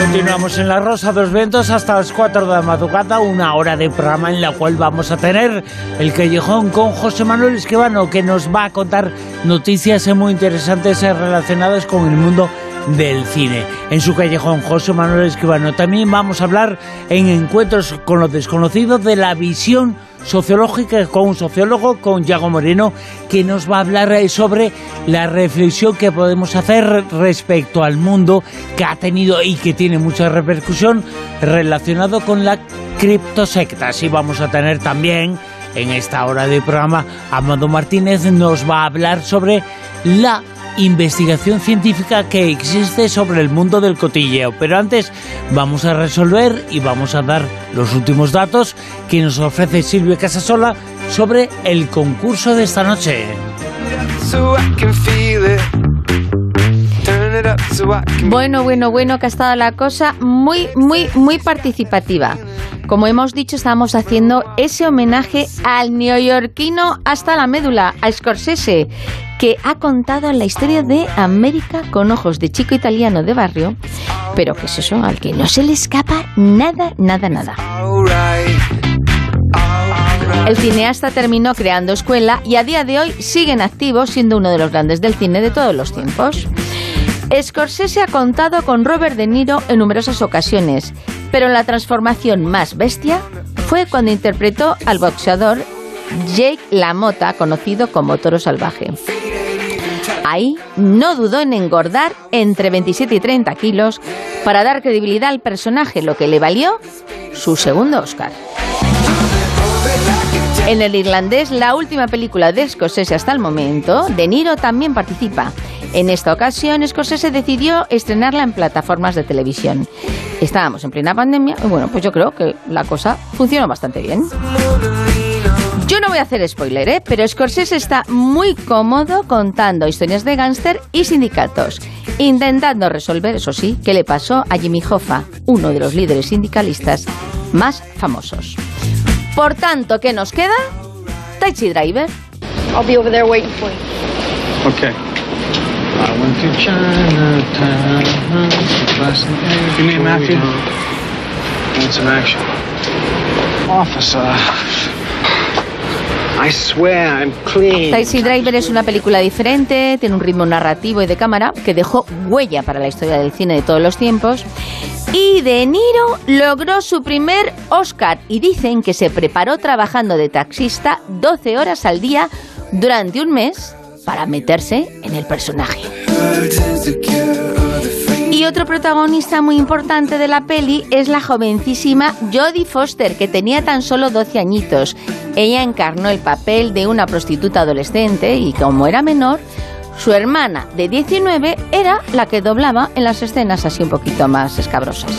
Speaker 2: Continuamos en La Rosa dos Ventos hasta las 4 de la madrugada, una hora de programa en la cual vamos a tener el Callejón con José Manuel Esquivano, que nos va a contar noticias muy interesantes relacionadas con el mundo del cine. En su callejón, José Manuel Escribano. También vamos a hablar en encuentros con los desconocidos de la visión sociológica con un sociólogo, con Yago Moreno, que nos va a hablar eh, sobre la reflexión que podemos hacer respecto al mundo que ha tenido y que tiene mucha repercusión relacionado con la criptosectas. Y vamos a tener también en esta hora de programa Amado Martínez nos va a hablar sobre la investigación científica que existe sobre el mundo del cotilleo. Pero antes vamos a resolver y vamos a dar los últimos datos que nos ofrece Silvia Casasola sobre el concurso de esta noche.
Speaker 4: Bueno, bueno, bueno, que ha estado la cosa muy, muy, muy participativa. Como hemos dicho, estamos haciendo ese homenaje al neoyorquino hasta la médula, a Scorsese, que ha contado la historia de América con ojos de chico italiano de barrio, pero que es eso, al que no se le escapa nada, nada, nada. El cineasta terminó creando escuela y a día de hoy sigue en activo siendo uno de los grandes del cine de todos los tiempos. Scorsese ha contado con Robert De Niro en numerosas ocasiones, pero la transformación más bestia fue cuando interpretó al boxeador Jake LaMotta, conocido como Toro Salvaje. Ahí no dudó en engordar entre 27 y 30 kilos para dar credibilidad al personaje, lo que le valió su segundo Oscar. En el irlandés, la última película de Scorsese hasta el momento, De Niro también participa. En esta ocasión, Scorsese decidió estrenarla en plataformas de televisión. Estábamos en plena pandemia y bueno, pues yo creo que la cosa funcionó bastante bien. Yo no voy a hacer spoiler, ¿eh? pero Scorsese está muy cómodo contando historias de gángster y sindicatos, intentando resolver, eso sí, qué le pasó a Jimmy Hoffa, uno de los líderes sindicalistas más famosos. Por tanto, ¿qué nos queda? Taxi Driver.
Speaker 28: I'll be over there waiting for you.
Speaker 19: Okay. I went to Chinatown. Give me a Matthew. Need some action. Officer. I swear I'm clean.
Speaker 4: Taxi Driver es una película diferente, tiene un ritmo narrativo y de cámara que dejó huella para la historia del cine de todos los tiempos. Y De Niro logró su primer Oscar y dicen que se preparó trabajando de taxista 12 horas al día durante un mes para meterse en el personaje. Y otro protagonista muy importante de la peli es la jovencísima Jodie Foster, que tenía tan solo 12 añitos. Ella encarnó el papel de una prostituta adolescente y como era menor, su hermana de 19 era la que doblaba en las escenas así un poquito más escabrosas.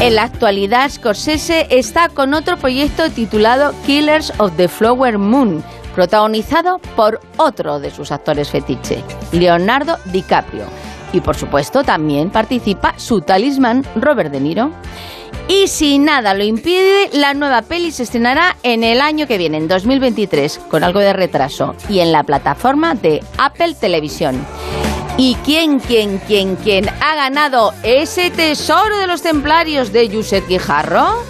Speaker 4: En la actualidad, Scorsese está con otro proyecto titulado Killers of the Flower Moon, protagonizado por otro de sus actores fetiche, Leonardo DiCaprio. Y por supuesto también participa su talismán Robert De Niro. Y si nada lo impide, la nueva peli se estrenará en el año que viene, en 2023, con algo de retraso, y en la plataforma de Apple Televisión. ¿Y quién, quién, quién, quién ha ganado ese tesoro de los templarios de Josep Guijarro?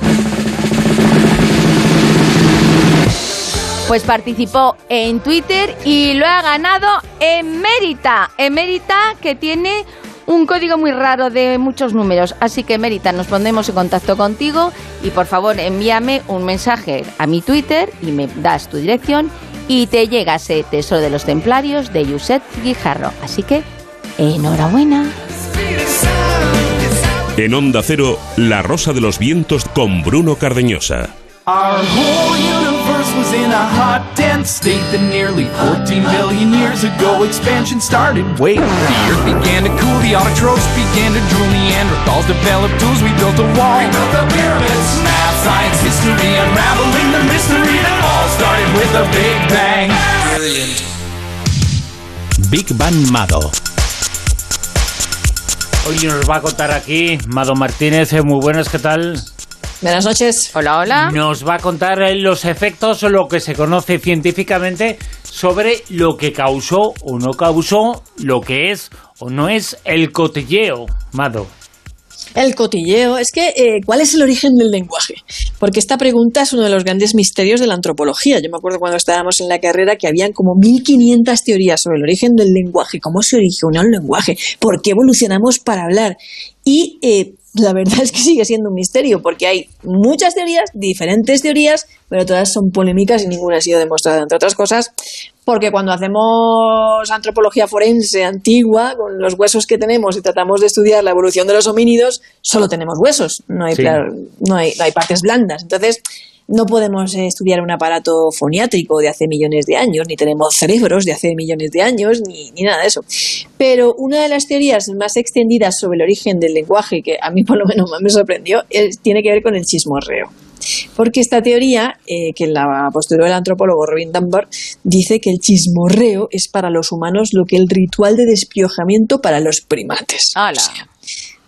Speaker 4: Pues participó en Twitter y lo ha ganado Emérita. Emérita que tiene un código muy raro de muchos números. Así que Emérita, nos pondremos en contacto contigo y por favor envíame un mensaje a mi Twitter y me das tu dirección y te llega ese tesoro de los templarios de Josep Guijarro. Así que, enhorabuena.
Speaker 1: En Onda Cero, La Rosa de los Vientos con Bruno Cardeñosa.
Speaker 29: Our whole universe was in a hot, dense state that nearly 14 billion years ago expansion started. Wait, the earth began to cool, the autotrophs began to drool, Neanderthals developed tools, we built a wall. We built the pyramids, math, science, history, unraveling the mystery that all started with a big bang. Brilliant.
Speaker 30: Big Bang Mado.
Speaker 2: Hoy nos va a contar aquí Mado Martínez. eh, Muy buenas, ¿qué tal?
Speaker 31: Buenas noches.
Speaker 4: Hola, hola.
Speaker 2: Nos va a contar eh, los efectos o lo que se conoce científicamente sobre lo que causó o no causó, lo que es o no es el cotilleo, Mado.
Speaker 32: El cotilleo. Es que, eh, ¿cuál es el origen del lenguaje? Porque esta pregunta es uno de los grandes misterios de la antropología. Yo me acuerdo cuando estábamos en la carrera que habían como 1500 teorías sobre el origen del lenguaje, cómo se originó el lenguaje, por qué evolucionamos para hablar. Y eh, la verdad <laughs> es que sigue siendo un misterio, porque hay muchas teorías, diferentes teorías, pero todas son polémicas y ninguna ha sido demostrada, entre otras cosas, porque cuando hacemos antropología forense antigua, con los huesos que tenemos y tratamos de estudiar la evolución de los homínidos, solo tenemos huesos, no hay,
Speaker 2: Sí.
Speaker 32: no hay, no hay partes blandas. Entonces, no podemos eh, estudiar un aparato foniátrico de hace millones de años, ni tenemos cerebros de hace millones de años, ni, ni nada de eso. Pero una de las teorías más extendidas sobre el origen del lenguaje, que a mí por lo menos más me sorprendió, es- tiene que ver con el chismorreo. Porque esta teoría, eh, que la postuló el antropólogo Robin Dunbar, dice que el chismorreo es para los humanos lo que el ritual de despiojamiento para los primates.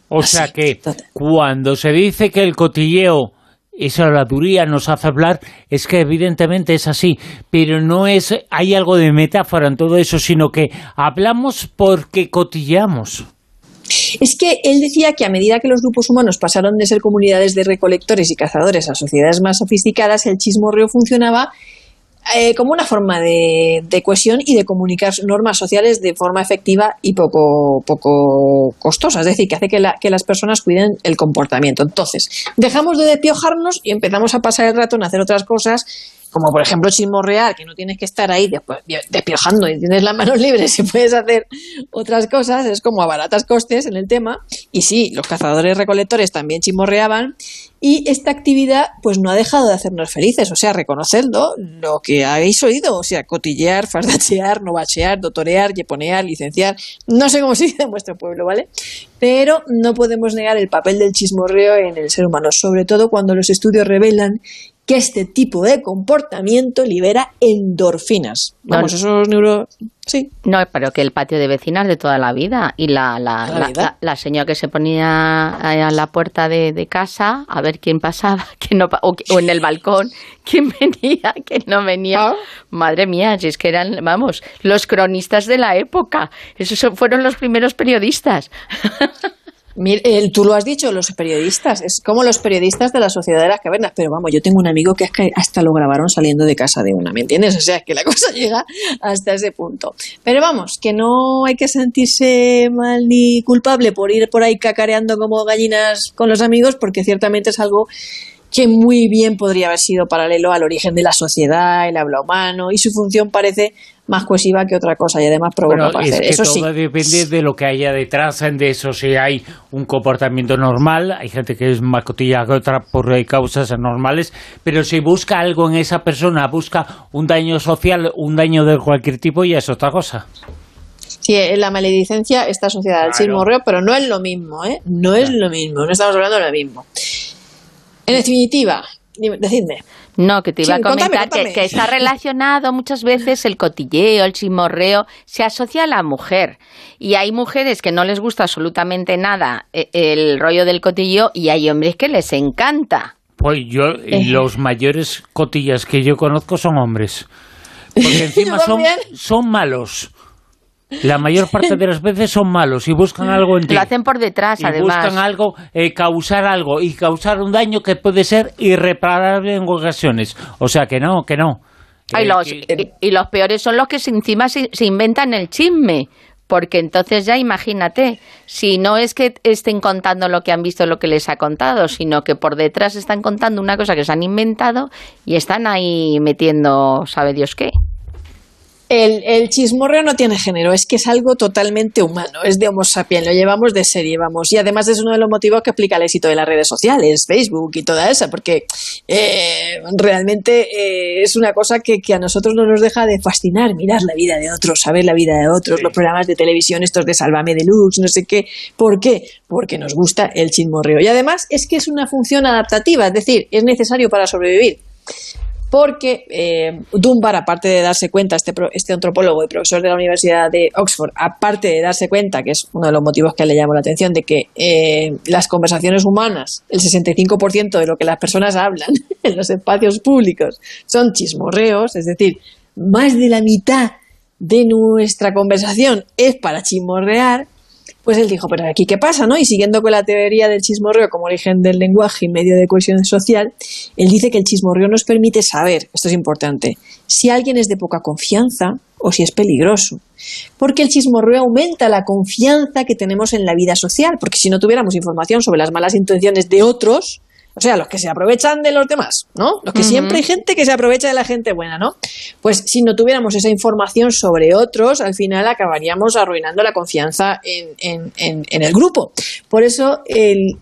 Speaker 2: O sea que cuando se dice que el cotilleo esa habladuría nos hace hablar, es que evidentemente es así, pero no es, hay algo de metáfora en todo eso, sino que hablamos porque cotilleamos.
Speaker 32: Es que él decía que a medida que los grupos humanos pasaron de ser comunidades de recolectores y cazadores a sociedades más sofisticadas, el chismorreo funcionaba eh, como una forma de, de cohesión y de comunicar normas sociales de forma efectiva y poco, poco costosa. Es decir, que hace que, la- que las personas cuiden el comportamiento. Entonces, dejamos de despiojarnos y empezamos a pasar el rato en hacer otras cosas, como por ejemplo chismorrear, que no tienes que estar ahí después despiojando y tienes las manos <laughs> libres y puedes hacer otras cosas. Es como a baratas costes en el tema. Y sí, los cazadores recolectores también chismorreaban. Y esta actividad pues no ha dejado de hacernos felices, o sea, reconocedlo, lo que habéis oído, o sea, cotillear, fardachear, novachear, dotorear, yeponear, licenciar, no sé cómo <laughs> se dice en vuestro pueblo, ¿vale? Pero no podemos negar el papel del chismorreo en el ser humano, sobre todo cuando los estudios revelan que este tipo de comportamiento libera endorfinas. Vamos, esos neuro... Sí.
Speaker 4: No, pero que el patio de vecinas de toda la vida y la, la,
Speaker 32: la
Speaker 4: la, señora que se ponía a la puerta de, de casa a ver quién pasaba <laughs> quién no, o, o en el balcón quién venía, <laughs> quién no venía. Madre mía, si es que eran, vamos, los cronistas de la época. Esos fueron los primeros periodistas. <laughs>
Speaker 32: El- tú lo has dicho, los periodistas, es como los periodistas de la sociedad de las cavernas, pero vamos, yo tengo un amigo que es hasta lo grabaron saliendo de casa de una, ¿me entiendes? O sea, que la <laughs> cosa llega hasta ese punto. Pero vamos, que no hay que sentirse mal ni culpable por ir por ahí cacareando como gallinas con los amigos, porque ciertamente es algo que muy bien podría haber sido paralelo al origen de la sociedad, el habla humano, y su función parece más cohesiva que otra cosa y además provoca
Speaker 2: Bueno, es que
Speaker 32: Eso
Speaker 2: todo
Speaker 32: sí.
Speaker 2: depende de lo que haya detrás de eso. Si hay un comportamiento normal, hay gente que es más cotilla que otra por eh, causas anormales, pero si busca algo en esa persona, busca un daño social, un daño de cualquier tipo, ya es otra cosa.
Speaker 32: Sí, la maledicencia está asociada al
Speaker 2: Claro.
Speaker 32: chismorreo, pero no es lo mismo, ¿eh? No es lo mismo, no estamos hablando de lo mismo. En definitiva, decidme.
Speaker 4: No, que te iba
Speaker 32: Sí,
Speaker 4: a comentar
Speaker 32: contame,
Speaker 4: que-
Speaker 32: contame.
Speaker 4: Que, está relacionado muchas veces el cotilleo, el chismorreo, se asocia a la mujer. Y hay mujeres que no les gusta absolutamente nada eh, el rollo del cotilleo y hay hombres que les encanta.
Speaker 2: Pues yo,
Speaker 32: Eh.
Speaker 2: los mayores cotillas que yo conozco son hombres. Porque <laughs> encima son, son malos. La mayor parte de las veces son malos y buscan algo en ti.
Speaker 4: Lo hacen por detrás,
Speaker 2: y
Speaker 4: además.
Speaker 2: buscan algo, eh, causar algo y causar un daño que puede ser irreparable en ocasiones. O sea que no, que no.
Speaker 4: Ay, los-
Speaker 2: que-
Speaker 4: y, y los peores son los que encima se, se inventan el chisme. Porque entonces ya imagínate, si no es que estén contando lo que han visto, lo que les ha contado, sino que por detrás están contando una cosa que se han inventado y están ahí metiendo, sabe Dios qué.
Speaker 32: El, el chismorreo no tiene género, es que es algo totalmente humano, es de Homo sapiens, lo llevamos de serie, vamos. Y además es uno de los motivos que explica el éxito de las redes sociales, Facebook y toda esa, porque eh, realmente eh, es una cosa que, que a nosotros no nos deja de fascinar, mirar la vida de otros, saber la vida de otros, los programas de televisión, estos de Sálvame Deluxe, no sé qué. ¿Por qué? Porque nos gusta el chismorreo. Y además es que es una función adaptativa, es decir, es necesario para sobrevivir porque eh, Dunbar, aparte de darse cuenta, este, este antropólogo y profesor de la Universidad de Oxford, aparte de darse cuenta, que es uno de los motivos que le llamó la atención, de que eh, las conversaciones humanas, el 65% de lo que las personas hablan <laughs> en los espacios públicos son chismorreos, es decir, más de la mitad de nuestra conversación es para chismorrear, Pues él dijo, pero aquí qué pasa, ¿no? Y siguiendo con la teoría del chismorreo como origen del lenguaje y medio de cohesión social, él dice que el chismorreo nos permite saber, esto es importante, si alguien es de poca confianza o si es peligroso. Porque el chismorreo aumenta la confianza que tenemos en la vida social, porque si no tuviéramos información sobre las malas intenciones de otros, o sea, los que se aprovechan de los demás, ¿no? Los que siempre hay gente que se aprovecha de la gente buena, ¿no? Pues si no tuviéramos esa información sobre otros, al final acabaríamos arruinando la confianza en, en, en, en el grupo. Por eso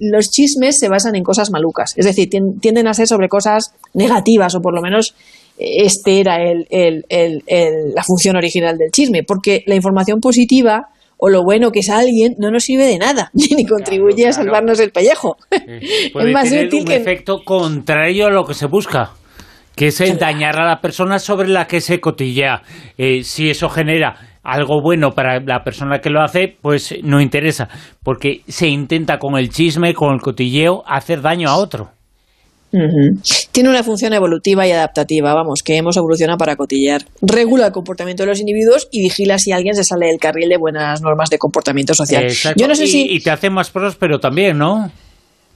Speaker 32: los chismes se basan en cosas malucas, es decir, tienden a ser sobre cosas negativas o por lo menos este era el, el, el, la función original del chisme, porque la información positiva o lo bueno que es alguien no nos sirve de nada, <laughs> ni contribuye a salvarnos el pellejo.
Speaker 2: Puede <laughs> es más tener útil un efecto contrario a lo que se busca que es el dañar a la persona sobre la que se cotillea. Eh, si eso genera algo bueno para la persona que lo hace, pues no interesa, porque se intenta con el chisme, con el cotilleo, hacer daño a otro.
Speaker 32: Tiene una función evolutiva y adaptativa, vamos, que hemos evolucionado para cotillear. Regula el comportamiento de los individuos y vigila si alguien se sale del carril de buenas normas de comportamiento social.
Speaker 2: Yo no sé y, si... y te hace más próspero también, ¿no?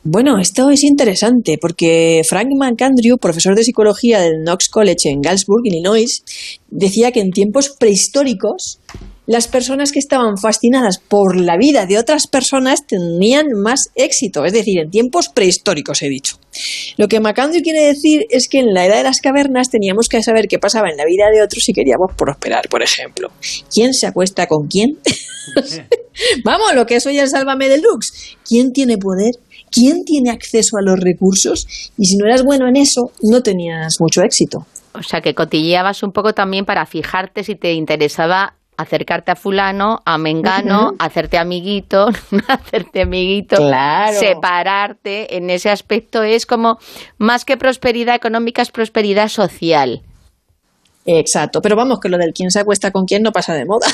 Speaker 32: Bueno, esto es interesante porque Frank McAndrew, profesor de psicología del Knox College en Galesburg, Illinois, decía que en tiempos prehistóricos las personas que estaban fascinadas por la vida de otras personas tenían más éxito, es decir, en tiempos prehistóricos he dicho. Lo que Macandrew quiere decir es que en la edad de las cavernas teníamos que saber qué pasaba en la vida de otros si queríamos prosperar, por ejemplo. ¿Quién se acuesta con quién? <laughs> Vamos, lo que es hoy el Sálvame Deluxe. ¿Quién tiene poder? ¿Quién tiene acceso a los recursos? Y si no eras bueno en eso, no tenías mucho éxito.
Speaker 25: O sea, que cotilleabas un poco también para fijarte si te interesaba acercarte a fulano, a mengano, hacerte amiguito, <laughs> hacerte amiguito, separarte, en ese aspecto es como más que prosperidad económica es prosperidad social.
Speaker 32: Exacto, pero vamos que lo del quién se acuesta con quién no pasa de moda.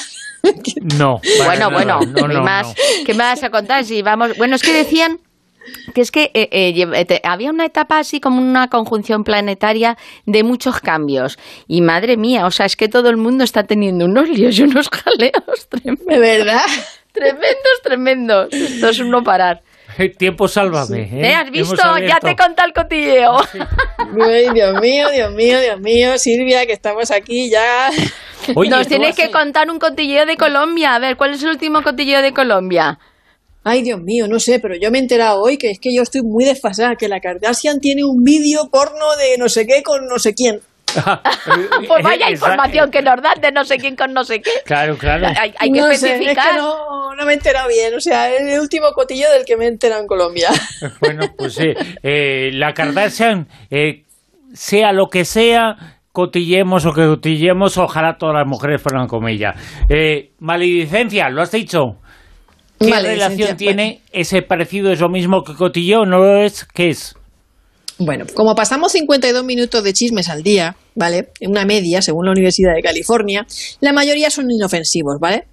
Speaker 2: No. <laughs>
Speaker 25: bueno, bueno, más, ¿qué me vas a contar? Si vamos, bueno, es que decían que es que eh, eh, había una etapa así como una conjunción planetaria de muchos cambios. Y madre mía, o sea, es que todo el mundo está teniendo unos líos y unos <laughs> jaleos tremendos.
Speaker 32: ¿De verdad?
Speaker 25: Tremendos, tremendos. Esto es un no parar.
Speaker 2: Tiempo, sálvame. ¿eh?
Speaker 25: ¿Eh? ¿Has visto? Ya te conté el cotilleo.
Speaker 32: Dios mío, Dios mío, Dios mío, Silvia, que estamos aquí ya.
Speaker 25: Nos tienes que contar un cotilleo de Colombia. A ver, ¿cuál es el último cotilleo de Colombia?
Speaker 32: Ay, Dios mío, no sé, pero yo me he enterado hoy que es que yo estoy muy desfasada, que la Kardashian tiene un vídeo porno de no sé qué con no sé quién. <laughs>
Speaker 25: pues vaya información que nos dan de no sé quién con no sé qué.
Speaker 2: Claro, claro.
Speaker 25: Hay, que especificar.
Speaker 32: no, no, me he enterado bien. O sea, es el último cotillo del que me he enterado en Colombia.
Speaker 2: bueno, pues sí. Eh, la Kardashian, eh, sea lo que sea, cotillemos o que cotillemos, ojalá todas las mujeres fueran como ella. Eh, maledicencia, ¿lo has dicho? ¿Qué relación tiene ese parecido? ¿Es lo mismo que cotilleo? ¿No lo es? ¿Qué es?
Speaker 32: Bueno, como pasamos 52 minutos de chismes al día, ¿vale? En una media, según la Universidad de California, la mayoría son inofensivos, ¿vale?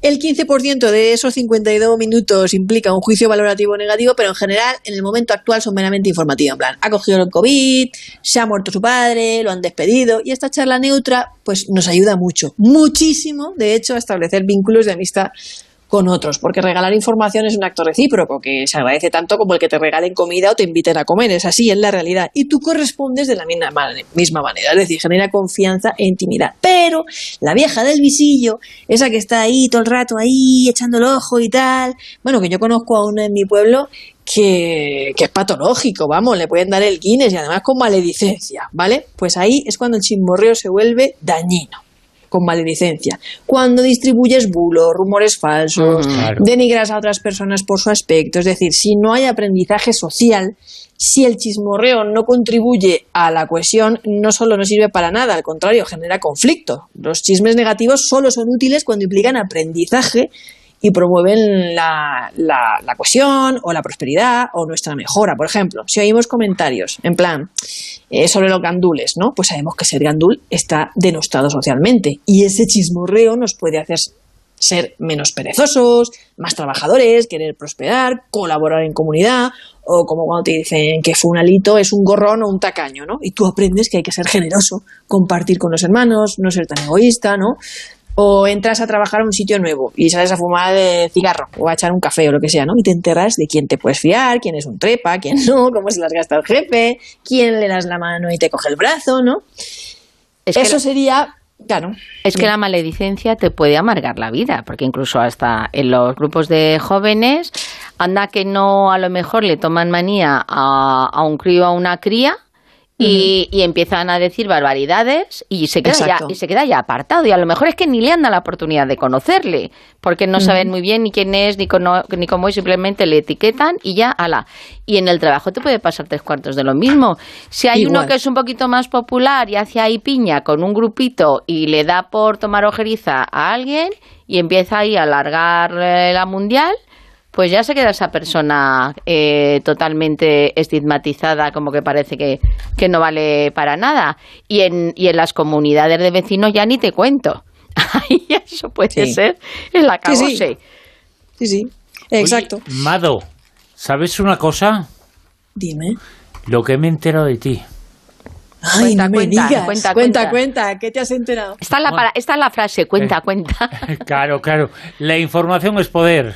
Speaker 32: El 15% de esos 52 minutos implica un juicio valorativo negativo, pero en general, en el momento actual, son meramente informativos. En plan, ha cogido el COVID, se ha muerto su padre, lo han despedido, y esta charla neutra, pues nos ayuda mucho, muchísimo, de hecho, a establecer vínculos de amistad con otros, porque regalar información es un acto recíproco que se agradece tanto como el que te regalen comida o te inviten a comer, es así, es la realidad, y tú correspondes de la misma manera, es decir, genera confianza e intimidad. Pero la vieja del visillo, esa que está ahí todo el rato ahí echando el ojo y tal, bueno, que yo conozco a una en mi pueblo que, que, es patológico, vamos, le pueden dar el Guinness y además con maledicencia, ¿vale? Pues ahí es cuando el chismorreo se vuelve dañino con maledicencia. Cuando distribuyes bulos, rumores falsos, denigras a otras personas por su aspecto, es decir, si no hay aprendizaje social, si el chismorreo no contribuye a la cohesión, no solo no sirve para nada, al contrario, genera conflicto. Los chismes negativos solo son útiles cuando implican aprendizaje y promueven la, la, cohesión o la prosperidad o nuestra mejora. Por ejemplo, si oímos comentarios en plan eh, sobre los gandules, ¿no? Pues sabemos que ser gandul está denostado socialmente y ese chismorreo nos puede hacer ser menos perezosos, más trabajadores, querer prosperar, colaborar en comunidad, o como cuando te dicen que fue un alito es un gorrón o un tacaño, ¿no? Y tú aprendes que hay que ser generoso, compartir con los hermanos, no ser tan egoísta, ¿no? O entras a trabajar a un sitio nuevo y sales a fumar de cigarro o a echar un café o lo que sea, ¿no? Y te enteras de quién te puedes fiar, quién es un trepa, quién no, <laughs> cómo se las gasta el jefe, quién le das la mano y te coge el brazo, ¿no? Eso sería, claro.
Speaker 4: Es que la maledicencia te puede amargar la vida, porque incluso hasta en los grupos de jóvenes, anda que no a lo mejor le toman manía a, a un crío o a una cría. Y, y empiezan a decir barbaridades y se, queda ya, y se queda ya apartado. Y a lo mejor es que ni le han dado la oportunidad de conocerle, porque no saben muy bien ni quién es, ni, cono- ni cómo es, simplemente le etiquetan y ya, ala. Y en el trabajo te puede pasar tres cuartos de lo mismo. Si hay uno que es un poquito más popular y hace ahí piña con un grupito y le da por tomar ojeriza a alguien y empieza ahí a alargar eh, la mundial, pues ya se queda esa persona eh, totalmente estigmatizada, como que parece que, que no vale para nada. Y en, y en las comunidades de vecinos ya ni te cuento. <laughs> Ahí eso puede
Speaker 32: Sí.
Speaker 4: ser el acabose.
Speaker 32: sí. Sí, sí. Exacto.
Speaker 2: Oye, Mado, ¿sabes una cosa?
Speaker 32: Dime.
Speaker 2: Lo que me he enterado de ti.
Speaker 32: Ay,
Speaker 4: Cuenta,
Speaker 32: no me
Speaker 4: cuenta,
Speaker 32: digas.
Speaker 4: cuenta,
Speaker 32: cuenta,
Speaker 4: cuenta.
Speaker 32: cuenta. ¿Qué te has enterado?
Speaker 4: Esta es la, para- esta es la frase, cuenta,
Speaker 2: Eh.
Speaker 4: cuenta. <laughs>
Speaker 2: Claro, claro. La información es poder.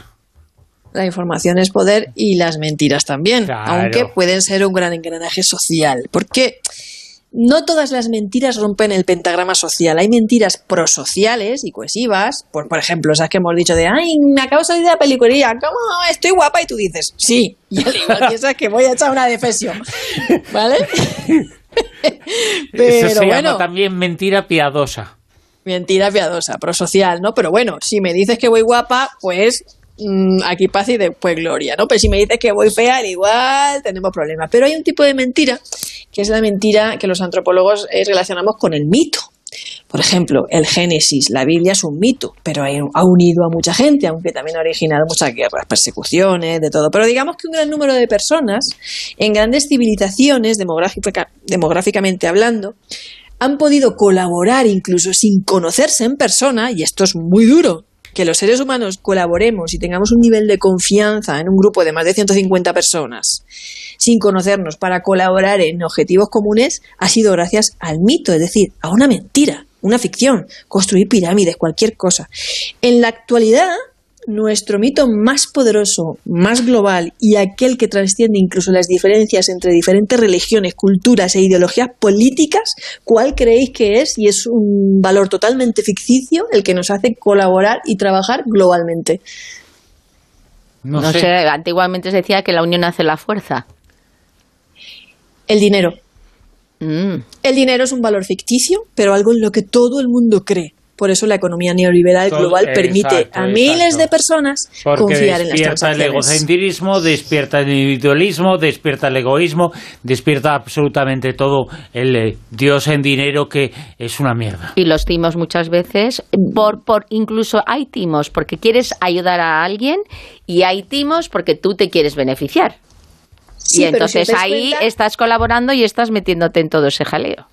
Speaker 32: La información es poder y las mentiras también,
Speaker 2: Claro.
Speaker 32: aunque pueden ser un gran engranaje social. Porque no todas las mentiras rompen el pentagrama social. Hay mentiras prosociales y cohesivas. Por, por ejemplo, esas que hemos dicho de, ay, me acabo de salir de la peliculería, ¿cómo? Estoy guapa y tú dices, sí. Y al igual piensas que voy a echar una defesión. ¿Vale?
Speaker 2: Eso se
Speaker 32: Pero
Speaker 2: llama
Speaker 32: bueno.
Speaker 2: también mentira piadosa.
Speaker 32: Mentira piadosa, prosocial, ¿no? Pero bueno, si me dices que voy guapa, pues mm, aquí paz y después gloria, ¿no? Pero si me dices que voy fea, al igual tenemos problemas. Pero hay un tipo de mentira, que es la mentira que los antropólogos eh, relacionamos con el mito. Por ejemplo, el Génesis, la Biblia es un mito, pero ha unido a mucha gente, aunque también ha originado muchas guerras, persecuciones, de todo. Pero digamos que un gran número de personas en grandes civilizaciones, demográfica- demográficamente hablando, han podido colaborar incluso sin conocerse en persona, y esto es muy duro, que los seres humanos colaboremos y tengamos un nivel de confianza en un grupo de más de 150 personas sin conocernos para colaborar en objetivos comunes ha sido gracias al mito, es decir, a una mentira, una ficción, construir pirámides, cualquier cosa. En la actualidad, nuestro mito más poderoso, más global y aquel que trasciende incluso las diferencias entre diferentes religiones, culturas e ideologías políticas, ¿cuál creéis que es? Y es un valor totalmente ficticio el que nos hace colaborar y trabajar globalmente.
Speaker 2: No,
Speaker 4: No
Speaker 2: sé.
Speaker 4: sé, antiguamente se decía que la unión hace la fuerza.
Speaker 32: El dinero.
Speaker 4: Mm.
Speaker 32: El dinero es un valor ficticio, pero algo en lo que todo el mundo cree. Por eso la economía neoliberal
Speaker 2: Todo-
Speaker 32: global permite
Speaker 2: exacto,
Speaker 32: a miles
Speaker 2: exacto.
Speaker 32: de personas
Speaker 2: Porque
Speaker 32: confiar en las
Speaker 2: despierta el
Speaker 32: transacciones.
Speaker 2: egocentrismo, despierta el individualismo, despierta el egoísmo, despierta absolutamente todo el eh, Dios en dinero que es una mierda.
Speaker 4: Y los timos muchas veces, por, por incluso hay timos porque quieres ayudar a alguien y hay timos porque tú te quieres beneficiar.
Speaker 32: Sí,
Speaker 4: y
Speaker 32: si
Speaker 4: entonces ahí
Speaker 32: cuenta-
Speaker 4: estás colaborando y estás metiéndote en todo ese jaleo.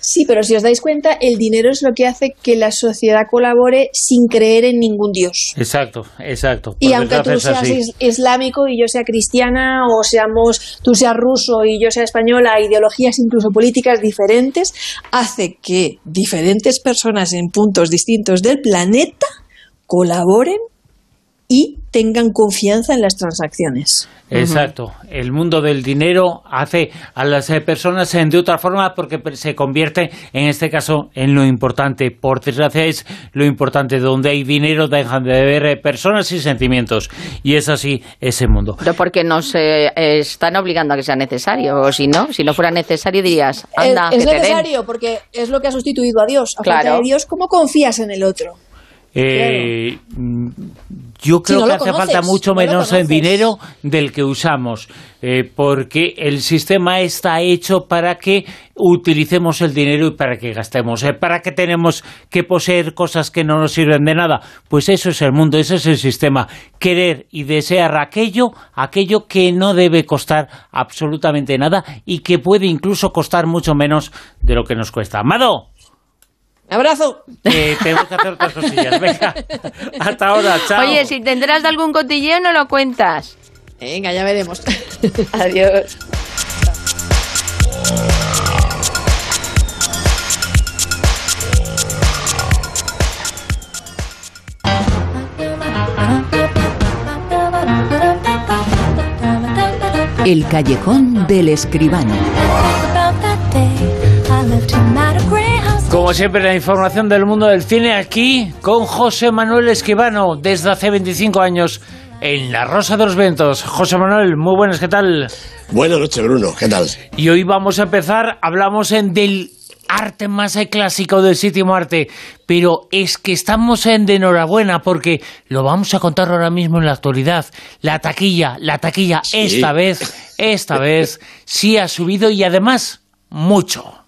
Speaker 32: Sí, pero si os dais cuenta, el dinero es lo que hace que la sociedad colabore sin creer en ningún dios.
Speaker 2: Exacto, exacto.
Speaker 32: Y aunque tú seas is- islámico y yo sea cristiana, o seamos, tú seas ruso y yo sea española, ideologías incluso políticas diferentes, hace que diferentes personas en puntos distintos del planeta colaboren y tengan confianza en las transacciones.
Speaker 2: Exacto. El mundo del dinero hace a las eh, personas eh, de otra forma porque se convierte, en este caso, en lo importante. Por desgracia es lo importante. Donde hay dinero dejan de haber eh, personas y sentimientos. Y es así ese mundo.
Speaker 4: Pero porque nos eh, están obligando a que sea necesario, o si no, si no fuera necesario dirías,
Speaker 32: Es-
Speaker 4: anda,
Speaker 32: es
Speaker 4: que te den.
Speaker 32: necesario porque es lo que ha sustituido a Dios. A falta
Speaker 4: Claro.
Speaker 32: de Dios, ¿cómo confías en el otro?
Speaker 2: Eh, mm, yo creo
Speaker 32: no
Speaker 2: que hace
Speaker 32: conoces,
Speaker 2: falta mucho
Speaker 32: no
Speaker 2: menos en
Speaker 32: conoces.
Speaker 2: dinero del que usamos, eh, porque el sistema está hecho para que utilicemos el dinero y para que gastemos, eh, para que tenemos que poseer cosas que no nos sirven de nada. Pues eso es el mundo, ese es el sistema. Querer y desear aquello, aquello que no debe costar absolutamente nada y que puede incluso costar mucho menos de lo que nos cuesta. Amado.
Speaker 32: ¡Abrazo!
Speaker 2: Eh, tengo hacer otras cosillas. Venga, hasta ahora, chao.
Speaker 4: Oye, si tendrás algún cotilleo, no lo cuentas.
Speaker 32: Venga, ya veremos.
Speaker 4: Adiós.
Speaker 33: El callejón del escribano.
Speaker 2: Como siempre, la información del mundo del cine aquí con José Manuel Escribano desde hace 25 años en La Rosa de los Vientos. José Manuel, muy buenas, ¿qué tal?
Speaker 34: Buenas noches, Bruno, ¿qué tal?
Speaker 2: Y hoy vamos a empezar, hablamos en del arte más clásico del séptimo arte, pero es que estamos en de enhorabuena porque lo vamos a contar ahora mismo en la actualidad. La taquilla, la taquilla, esta vez, esta vez <laughs> sí ha subido y además mucho.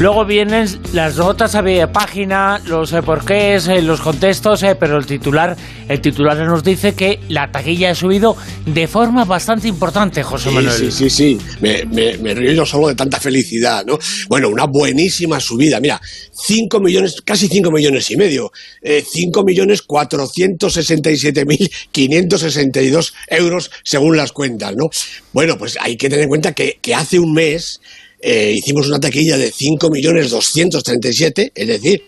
Speaker 2: Luego vienen las notas a página, los eh, porqués, eh, los contextos, eh, pero el titular, el titular nos dice que la taquilla ha subido de forma bastante importante, José Manuel.
Speaker 34: Sí, sí, sí, me, me, me río yo solo de tanta felicidad, ¿no? Bueno, una buenísima subida, mira, 5 millones, casi 5 millones y medio, eh, 5 millones 467 mil 562 euros según las cuentas, ¿no? Bueno, pues hay que tener en cuenta que, que hace un mes eh, hicimos una taquilla de 5.237.000, es decir,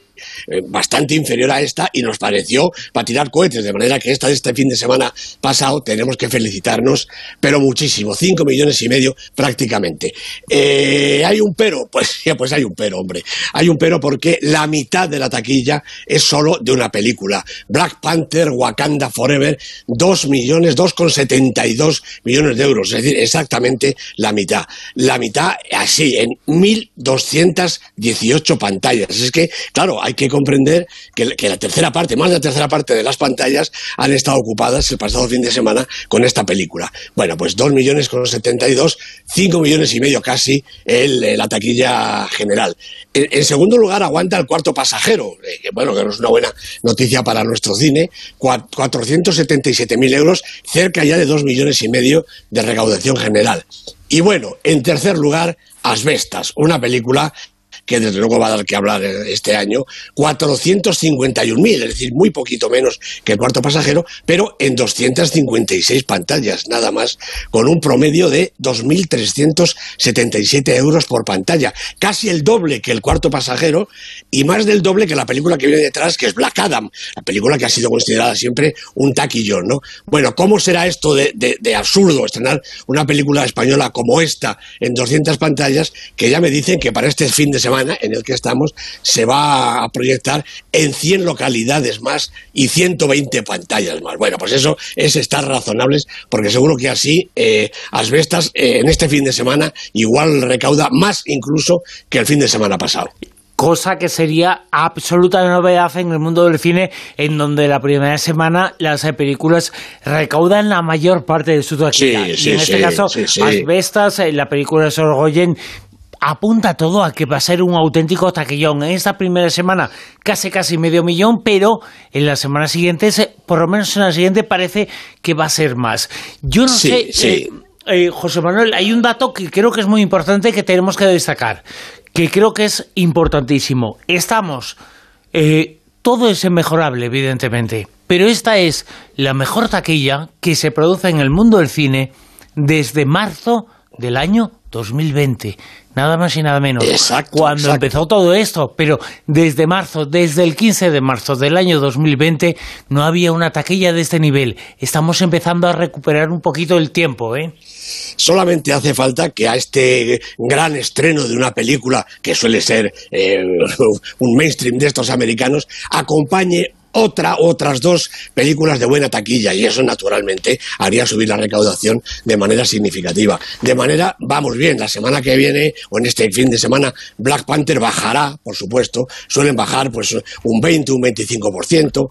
Speaker 34: bastante inferior a esta y nos pareció para tirar cohetes, de manera que esta de este fin de semana pasado tenemos que felicitarnos, pero muchísimo, 5 millones y medio prácticamente. Eh, ¿Hay un pero? <laughs> Pues, pues hay un pero, hombre. Hay un pero porque la mitad de la taquilla es solo de una película. Black Panther, Wakanda Forever, 2 millones, 2,72 millones de euros, es decir, exactamente la mitad. La mitad así, en 1.218 pantallas. Es que, claro, hay que comprender que, que, la tercera parte, más de la tercera parte de las pantallas han estado ocupadas el pasado fin de semana con esta película. Bueno, pues 2 millones con 72, 5 millones y medio casi el, la taquilla general. En, segundo lugar aguanta el cuarto pasajero, eh, bueno, que no es una buena noticia para nuestro cine, 477.000 euros, cerca ya de 2 millones y medio de recaudación general. Y bueno, en tercer lugar, Asbestas, una película que desde luego va a dar que hablar este año, 451.000, es decir, muy poquito menos que el cuarto pasajero, pero en 256 pantallas, nada más, con un promedio de 2.377 euros por pantalla, casi el doble que el cuarto pasajero y más del doble que la película que viene detrás, que es Black Adam, la película que ha sido considerada siempre un taquillón, ¿no? Bueno, ¿cómo será esto de, de absurdo estrenar una película española como esta en 200 pantallas, que ya me dicen que para este fin de semana en el que estamos se va a proyectar en 100 localidades más y 120 pantallas más. Bueno, pues eso es estar razonables porque seguro que así eh, Asbestas eh, en este fin de semana igual recauda más incluso que el fin de semana pasado
Speaker 2: cosa que sería absoluta novedad en el mundo del cine, en donde la primera semana las películas recaudan la mayor parte de su taquilla.
Speaker 34: Sí, sí,
Speaker 2: y en este
Speaker 34: sí,
Speaker 2: caso. Asbestas, eh, la película de Sorgoyen, apunta todo a que va a ser un auténtico taquillón. En esta primera semana casi casi medio millón, pero en las semanas siguientes, por lo menos en la siguiente, parece que va a ser más. Yo no
Speaker 34: sí,
Speaker 2: sé...
Speaker 34: Sí.
Speaker 2: Eh, eh, José Manuel, hay un dato que creo que es muy importante que tenemos que destacar, que creo que es importantísimo. Estamos, eh, todo es mejorable, evidentemente, pero esta es la mejor taquilla que se produce en el mundo del cine desde marzo del año 2020. Nada más y nada menos.
Speaker 34: Exacto,
Speaker 2: Cuando
Speaker 34: exacto.
Speaker 2: empezó todo esto, pero desde marzo, desde el 15 de marzo del año 2020, no había una taquilla de este nivel. Estamos empezando a recuperar un poquito el tiempo, ¿eh?
Speaker 34: Solamente hace falta que a este gran estreno de una película, que suele ser eh, <laughs> un mainstream de estos americanos, acompañe otra, otras dos películas de buena taquilla y eso naturalmente haría subir la recaudación de manera significativa. De manera, vamos bien, la semana que viene o en este fin de semana Black Panther bajará, por supuesto, suelen bajar pues un 20, un 25%,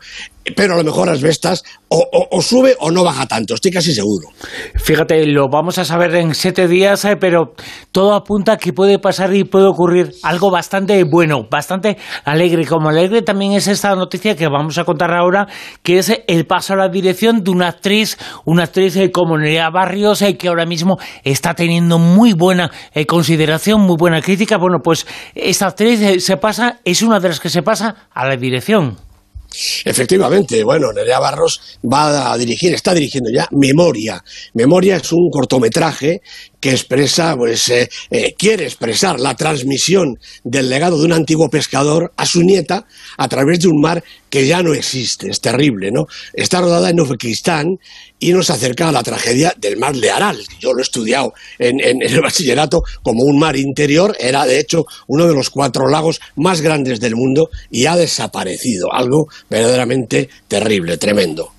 Speaker 34: pero a lo mejor las bestas o, o, sube o no baja tanto, estoy casi seguro.
Speaker 2: Fíjate, lo vamos a saber en siete días, eh, pero todo apunta a que puede pasar y puede ocurrir algo bastante bueno, bastante alegre. Como alegre también es esta noticia que vamos a contar ahora, que es el paso a la dirección de una actriz, una actriz eh, como Nerea Barrios, eh, que ahora mismo está teniendo muy buena eh, consideración, muy buena crítica. Bueno, pues esta actriz se pasa, es una de las que se pasa a la dirección.
Speaker 34: Efectivamente, bueno, Nerea Barros va a dirigir, está dirigiendo ya Memoria. Memoria es un cortometraje que expresa, pues eh, eh, quiere expresar la transmisión del legado de un antiguo pescador a su nieta a través de un mar que ya no existe. Es terrible, ¿no? Está rodada en Uzbekistán y nos acerca a la tragedia del mar de Aral. Yo lo he estudiado en, en el bachillerato como un mar interior. Era, de hecho, uno de los cuatro lagos más grandes del mundo y ha desaparecido. Algo verdaderamente terrible, tremendo.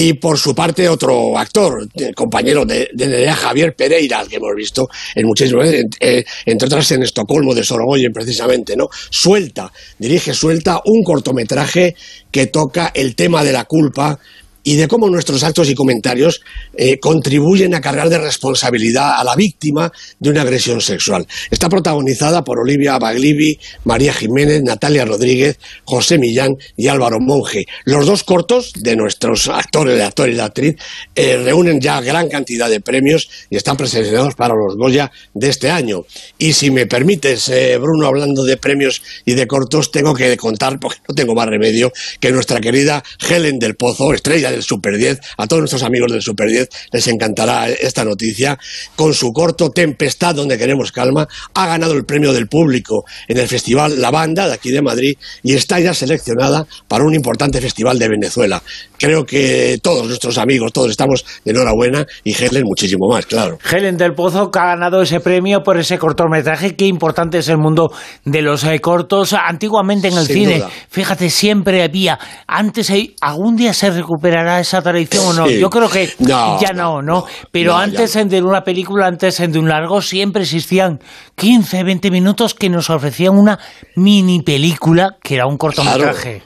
Speaker 34: Y por su parte, otro actor, compañero de, de Javier Pereira, que hemos visto en muchísimas veces, eh, entre otras en Estocolmo de Sorogoyen, precisamente, ¿no? Suelta, dirige Suelta un cortometraje que toca el tema de la culpa y de cómo nuestros actos y comentarios eh, contribuyen a cargar de responsabilidad a la víctima de una agresión sexual. Está protagonizada por Olivia Baglivi, María Jiménez, Natalia Rodríguez, José Millán y Álvaro Monge. Los dos cortos de nuestros actores, el actor y la actriz, eh, reúnen ya gran cantidad de premios y están presenciados para los Goya de este año. Y si me permites, eh, Bruno, hablando de premios y de cortos, tengo que contar, porque no tengo más remedio, que nuestra querida Helen del Pozo, estrella del Super 10, a todos nuestros amigos del Super 10 les encantará esta noticia, con su corto Tempestad, donde queremos calma, ha ganado el premio del público en el Festival La Banda de aquí de Madrid y está ya seleccionada para un importante festival de Venezuela. Creo que todos nuestros amigos, todos estamos de enhorabuena y Helen muchísimo más, claro.
Speaker 2: Helen del Pozo que ha ganado ese premio por ese cortometraje. Qué importante es el mundo de los eh, cortos. Antiguamente en el
Speaker 34: Sin
Speaker 2: cine,
Speaker 34: duda.
Speaker 2: fíjate, siempre había. Antes, algún día se recuperará esa tradición o no.
Speaker 34: Sí.
Speaker 2: Yo creo que
Speaker 34: No,
Speaker 2: ya no, ¿no? Pero
Speaker 34: no,
Speaker 2: antes
Speaker 34: ya
Speaker 2: de una película, antes de un largo, siempre existían 15, 20 minutos que nos ofrecían una mini película que era un cortometraje.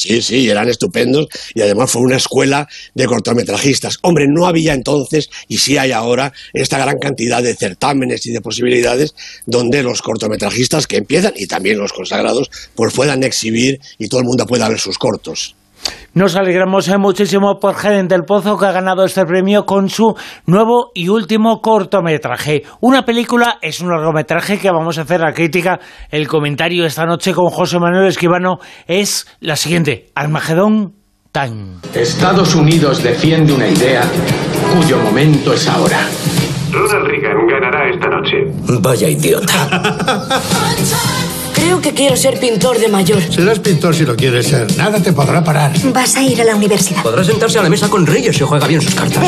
Speaker 34: Sí, sí, eran estupendos y además fue una escuela de cortometrajistas. Hombre, no había entonces, y sí hay ahora, esta gran cantidad de certámenes y de posibilidades donde los cortometrajistas que empiezan, y también los consagrados, pues puedan exhibir y todo el mundo pueda ver sus cortos.
Speaker 2: Nos alegramos eh, muchísimo por Helen del Pozo que ha ganado este premio con su nuevo y último cortometraje. Una película es un largometraje que vamos a hacer la crítica, el comentario esta noche con José Manuel Esquivano es la siguiente, Armagedón Time.
Speaker 35: Estados Unidos defiende una idea cuyo momento es ahora.
Speaker 36: Ronald Reagan ganará esta noche.
Speaker 35: Vaya idiota. <laughs>
Speaker 37: Creo que quiero ser pintor de mayor.
Speaker 35: Serás pintor si lo quieres ser. Nada te podrá parar.
Speaker 37: Vas a ir a la universidad.
Speaker 35: Podrá sentarse a la mesa con Reyes si juega bien sus cartas.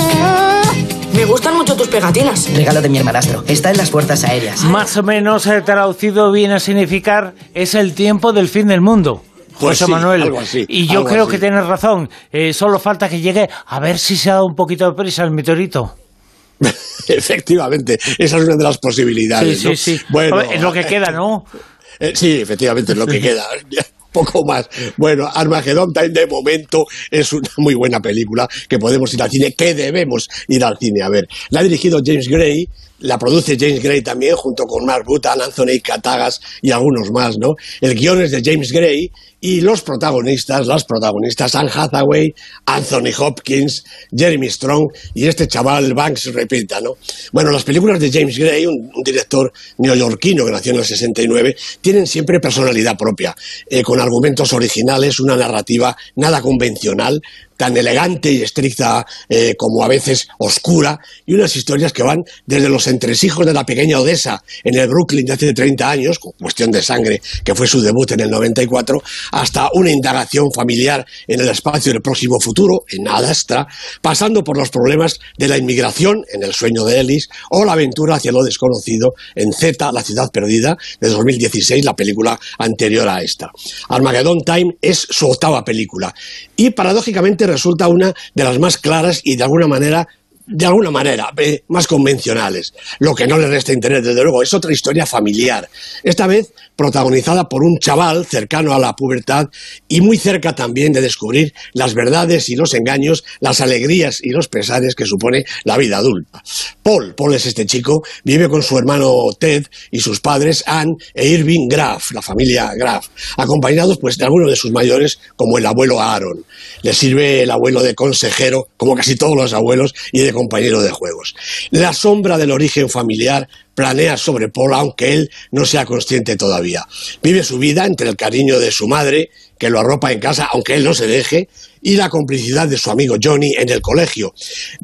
Speaker 37: Me gustan mucho tus pegatinas.
Speaker 38: Regalo de mi hermanastro. Está en las fuerzas aéreas.
Speaker 2: Más o menos eh, traducido viene a significar es el tiempo del fin del mundo.
Speaker 34: Pues
Speaker 2: José
Speaker 34: sí,
Speaker 2: Manuel.
Speaker 34: algo así,
Speaker 2: y yo
Speaker 34: algo
Speaker 2: creo
Speaker 34: así.
Speaker 2: que tienes razón. Eh, solo falta que llegue a ver si se ha dado un poquito de prisa el meteorito. <laughs>
Speaker 34: Efectivamente, esa es una de las posibilidades.
Speaker 2: Sí,
Speaker 34: ¿no?
Speaker 2: sí, sí.
Speaker 34: Bueno,
Speaker 2: Es lo que queda, ¿no? <laughs>
Speaker 34: Eh, sí, efectivamente, es lo que queda. <laughs> Poco más. Bueno, Armageddon Time de momento es una <laughs> muy buena película que podemos ir al cine, que debemos ir al cine a ver. La ha dirigido James Gray, la produce James Gray también, junto con Mark Butan, Anthony Catagas y algunos más, ¿no? El guion es de James Gray y los protagonistas, las protagonistas, Anne Hathaway, Anthony Hopkins, Jeremy Strong y este chaval Banks repita, ¿no? Bueno, las películas de James Gray, un, director neoyorquino que nació en el 69, tienen siempre personalidad propia, eh, con argumentos originales, una narrativa nada convencional, tan elegante y estricta eh, como a veces oscura, y unas historias que van desde los entresijos de la pequeña Odessa en el Brooklyn de hace 30 años, con Cuestión de Sangre, que fue su debut en el 94, hasta una indagación familiar en el espacio del próximo futuro, en Adastra, pasando por los problemas de la inmigración en El sueño de Ellis, o la aventura hacia lo desconocido en Z, La ciudad perdida, de 2016, la película anterior a esta. Armageddon Time es su octava película, y paradójicamente resulta una de las más claras y de alguna manera de alguna manera, eh, más convencionales. Lo que no le resta interés, desde luego, es otra historia familiar. Esta vez protagonizada por un chaval cercano a la pubertad y muy cerca también de descubrir las verdades y los engaños, las alegrías y los pesares que supone la vida adulta. Paul, Paul es este chico, vive con su hermano Ted y sus padres Anne e Irving Graff, la familia Graff, acompañados pues de algunos de sus mayores como el abuelo Aaron. Le sirve el abuelo de consejero, como casi todos los abuelos, y de compañero de juegos. La sombra del origen familiar planea sobre Paul, aunque él no sea consciente todavía. Vive su vida entre el cariño de su madre, que lo arropa en casa, aunque él no se deje, y la complicidad de su amigo Johnny en el colegio.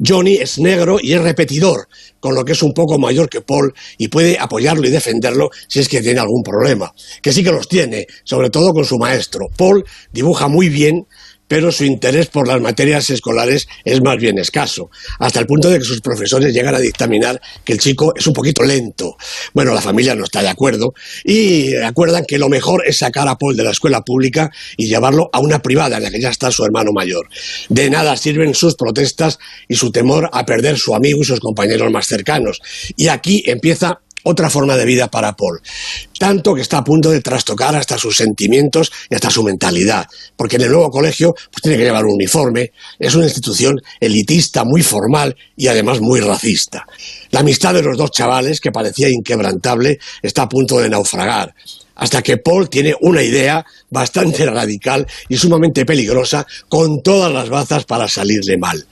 Speaker 34: Johnny es negro y es repetidor, con lo que es un poco mayor que Paul y puede apoyarlo y defenderlo si es que tiene algún problema. Que sí que los tiene, sobre todo con su maestro. Paul dibuja muy bien, pero su interés por las materias escolares es más bien escaso, hasta el punto de que sus profesores llegan a dictaminar que el chico es un poquito lento. Bueno, la familia no está de acuerdo y acuerdan que lo mejor es sacar a Paul de la escuela pública y llevarlo a una privada en la que ya está su hermano mayor. De nada sirven sus protestas y su temor a perder su amigo y sus compañeros más cercanos. Y aquí empieza otra forma de vida para Paul. Tanto que está a punto de trastocar hasta sus sentimientos y hasta su mentalidad. Porque en el nuevo colegio pues, tiene que llevar un uniforme, es una institución elitista, muy formal y además muy racista. La amistad de los dos chavales, que parecía inquebrantable, está a punto de naufragar. Hasta que Paul tiene una idea bastante radical y sumamente peligrosa, con todas las bazas para salirle mal.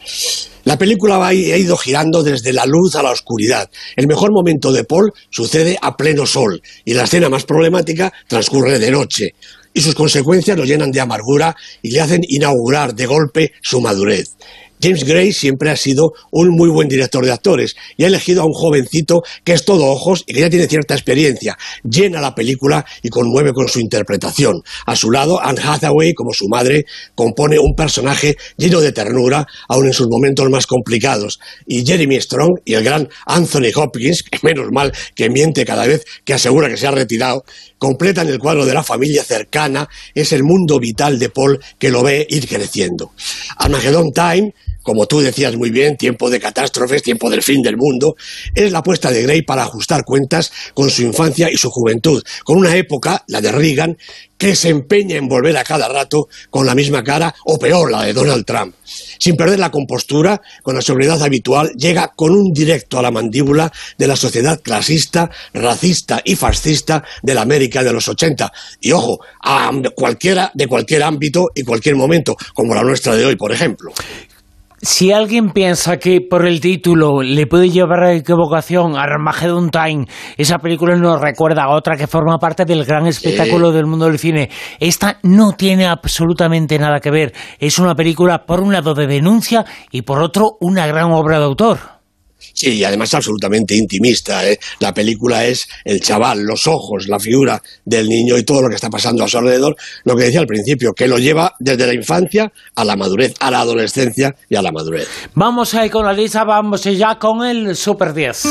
Speaker 34: La película ha ido girando desde la luz a la oscuridad. El mejor momento de Paul sucede a pleno sol y la escena más problemática transcurre de noche. Y sus consecuencias lo llenan de amargura y le hacen inaugurar de golpe su madurez. James Gray siempre ha sido un muy buen director de actores y ha elegido a un jovencito que es todo ojos y que ya tiene cierta experiencia. Llena la película y conmueve con su interpretación. A su lado, Anne Hathaway, como su madre, compone un personaje lleno de ternura, aun en sus momentos más complicados. Y Jeremy Strong y el gran Anthony Hopkins, que menos mal que miente cada vez que asegura que se ha retirado, completan el cuadro de la familia cercana, es el mundo vital de Paul que lo ve ir creciendo. Armageddon Time como tú decías muy bien, tiempo de catástrofes, tiempo del fin del mundo, es la apuesta de Gray para ajustar cuentas con su infancia y su juventud, con una época, la de Reagan, que se empeña en volver a cada rato con la misma cara, o peor, la de Donald Trump. Sin perder la compostura, con la sobriedad habitual, llega con un directo a la mandíbula de la sociedad clasista, racista y fascista de la América de los 80. Y ojo, a cualquiera de cualquier ámbito y cualquier momento, como la nuestra de hoy, por ejemplo.
Speaker 2: Si alguien piensa que por el título le puede llevar a equivocación a Armageddon Time, esa película nos recuerda a otra que forma parte del gran espectáculo del mundo del cine. Esta no tiene absolutamente nada que ver. Es una película, por un lado, de denuncia y por otro, una gran obra de autor.
Speaker 34: Sí, y además absolutamente intimista. ¿eh? La película es el chaval, los ojos, la figura del niño y todo lo que está pasando a su alrededor. Lo que decía al principio, que lo lleva desde la infancia a la madurez, a la adolescencia y a la madurez.
Speaker 2: Vamos ahí con la lista, vamos ya con el Super 10.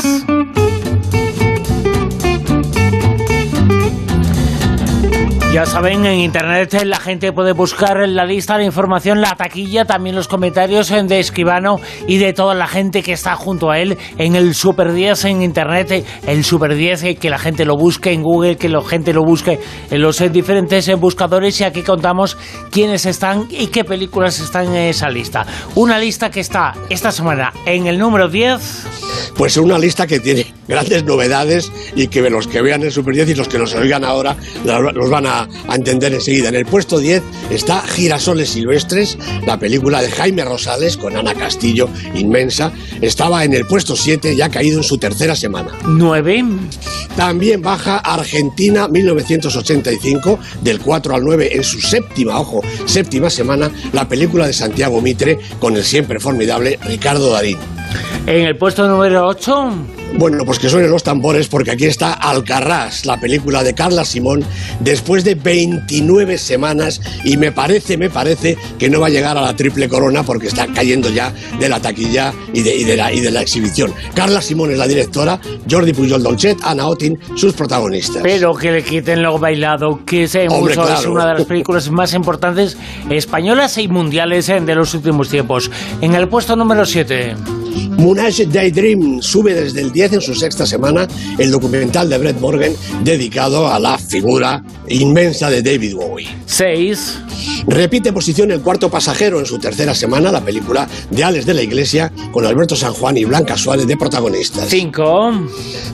Speaker 2: Ya saben, en internet la gente puede buscar la lista, la información, la taquilla, también los comentarios de Escribano y de toda la gente que está junto a él en el Super 10 en internet, el Super 10, eh, que la gente lo busque en Google, que la gente lo busque en los eh, diferentes eh, buscadores y aquí contamos quiénes están y qué películas están en esa lista. Una lista que está esta semana en el número 10.
Speaker 34: Pues una lista que tiene grandes novedades y que los que vean el Super 10 y los que nos oigan ahora los van a a, entender enseguida. En el puesto 10 está Girasoles Silvestres, la película de Jaime Rosales con Ana Castillo, inmensa. Estaba en el puesto 7 y ha caído en su tercera semana.
Speaker 2: 9.
Speaker 34: También baja Argentina 1985, del 4 al 9 en su séptima, ojo, séptima semana, la película de Santiago Mitre con el siempre formidable Ricardo Darín.
Speaker 2: En el puesto número 8.
Speaker 34: Bueno, pues que suenen los tambores porque aquí está Alcarrás, la película de Carla Simón, después de 29 semanas y me parece, me parece que no va a llegar a la triple corona porque está cayendo ya de la taquilla y de, la, y de la exhibición. Carla Simón es la directora, Jordi Pujol Dolcet, Ana Otin, sus protagonistas.
Speaker 2: Pero que le quiten lo bailado, que es, es una de las <laughs> películas más importantes españolas y mundiales de los últimos tiempos. En el puesto número 7.
Speaker 34: Moonage Daydream sube desde el 10 en su sexta semana el documental de Brett Morgan dedicado a la figura inmensa de David Bowie.
Speaker 2: 6.
Speaker 34: Repite posición el cuarto pasajero en su tercera semana, la película de Alex de la Iglesia, con Alberto San Juan y Blanca Suárez de protagonistas.
Speaker 2: 5.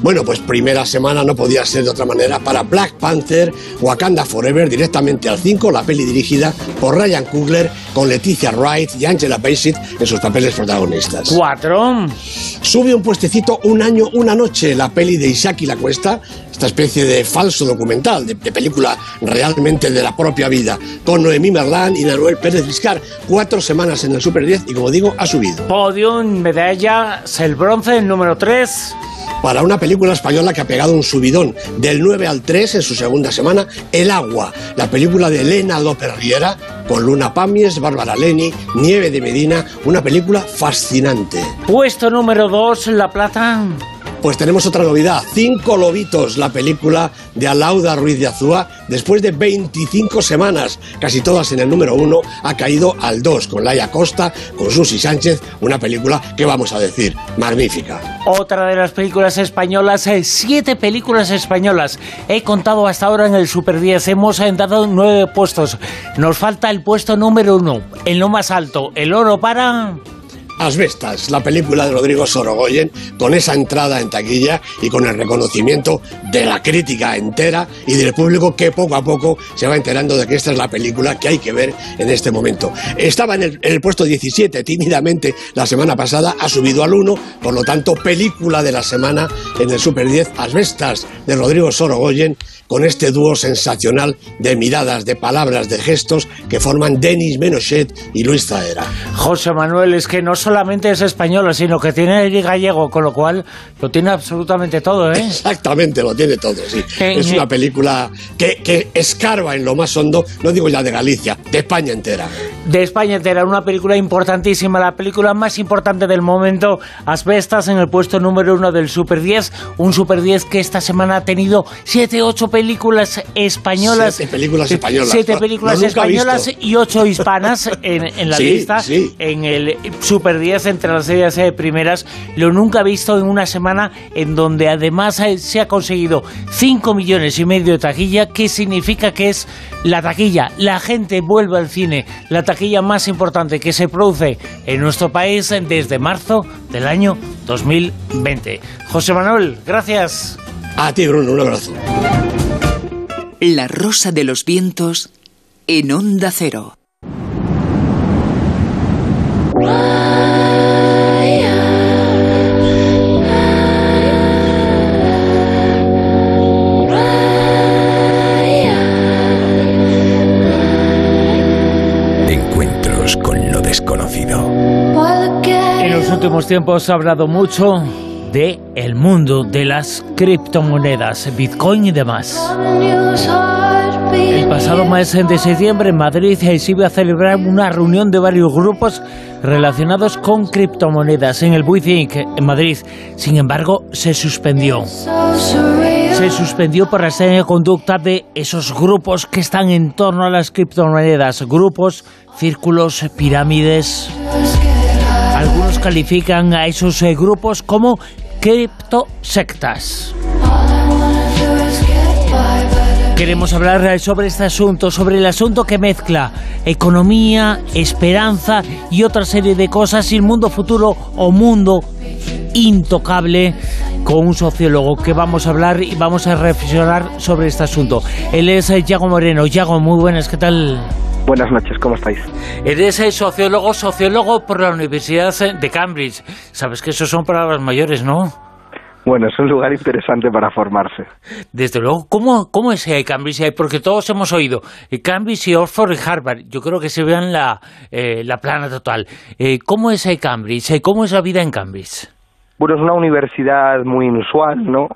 Speaker 34: Bueno, pues primera semana no podía ser de otra manera para Black Panther, Wakanda Forever, directamente al 5, la peli dirigida por Ryan Coogler, con Leticia Wright y Angela Bassett en sus papeles protagonistas.
Speaker 2: 4.
Speaker 34: Sube un puestecito un año, una noche, la peli de Isaac y la Cuesta, esta especie de falso documental, de, de película realmente de la propia vida, con Noemí Merlán y Manuel Pérez Vizcar. Cuatro semanas en el Super 10 y como digo, ha subido.
Speaker 2: Podium, medalla, el bronce, el número 3.
Speaker 34: Para una película española que ha pegado un subidón del 9 al 3 en su segunda semana, El Agua, la película de Elena López Riera, con Luna Pamies, Bárbara Leni, Nieve de Medina, una película fascinante.
Speaker 2: Puesto número 2, La Plata.
Speaker 34: Pues tenemos otra novedad, Cinco Lobitos, la película de Alauda Ruiz de Azúa, después de 25 semanas, casi todas en el número uno, ha caído al 2, con Laia Costa, con Susi Sánchez, una película que vamos a decir, magnífica.
Speaker 2: Otra de las películas españolas, eh, siete películas españolas. He contado hasta ahora en el Super 10, hemos eh, dado nueve puestos. Nos falta el puesto número uno, el no más alto, el oro para...
Speaker 34: Asbestas, la película de Rodrigo Sorogoyen, con esa entrada en taquilla y con el reconocimiento de la crítica entera y del público que poco a poco se va enterando de que esta es la película que hay que ver en este momento. Estaba en el, puesto 17 tímidamente la semana pasada, ha subido al 1, por lo tanto, película de la semana en el Super 10, Asbestas, de Rodrigo Sorogoyen, con este dúo sensacional de miradas, de palabras, de gestos que forman Denis Menochet y Luis Zaera.
Speaker 2: José Manuel es que no solamente es española, sino que tiene el gallego, con lo cual lo tiene absolutamente todo, ¿eh?
Speaker 34: Exactamente, lo tiene todo, sí.
Speaker 2: Eh,
Speaker 34: Es
Speaker 2: eh.
Speaker 34: una película que, que escarba en lo más hondo, no digo ya de Galicia, de España entera.
Speaker 2: De España entera, una película importantísima, la película más importante del momento, Asbestas en el puesto número uno del Super 10, un Super 10 que esta semana ha tenido siete, ocho películas españolas.
Speaker 34: Siete películas españolas.
Speaker 2: Siete
Speaker 34: No,
Speaker 2: películas
Speaker 34: no, nunca
Speaker 2: españolas y ocho hispanas en, en la <laughs>
Speaker 34: Sí,
Speaker 2: lista,
Speaker 34: sí.
Speaker 2: en el Super 10 entre las series primeras. Lo nunca visto en una semana en donde además se ha conseguido 5 millones y medio de taquilla, que significa que es la taquilla, la gente vuelve al cine, la taquilla más importante que se produce en nuestro país desde marzo del año 2020. José Manuel, gracias.
Speaker 34: A ti, Bruno, un abrazo.
Speaker 33: La rosa de los vientos en onda cero.
Speaker 2: Últimos tiempos ha hablado mucho de el mundo de las criptomonedas, Bitcoin y demás. El pasado mes de septiembre en Madrid se iba a celebrar una reunión de varios grupos relacionados con criptomonedas en el WeThink en Madrid. Sin embargo, se suspendió. Se suspendió por la extraña conducta de esos grupos que están en torno a las criptomonedas, grupos, círculos, pirámides. Algunos califican a esos eh, grupos como criptosectas. Queremos hablar eh, sobre este asunto, sobre el asunto que mezcla economía, esperanza y otra serie de cosas el mundo futuro o mundo intocable con un sociólogo que vamos a hablar y vamos a reflexionar sobre este asunto. Él es eh, Yago Moreno. Yago, muy buenas, ¿qué tal?
Speaker 39: Buenas noches, ¿cómo estáis?
Speaker 2: Eres sociólogo, sociólogo por la Universidad de Cambridge. Sabes que eso son palabras mayores, ¿no?
Speaker 39: Bueno, es un lugar interesante para formarse.
Speaker 2: Desde luego, ¿cómo, cómo es Cambridge? Porque todos hemos oído eh, Cambridge y Oxford y Harvard. Yo creo que se vean la, eh, la plana total. Eh, ¿Cómo es Cambridge? Eh, ¿Cómo es la vida en Cambridge?
Speaker 39: Bueno, es una universidad muy inusual, ¿no?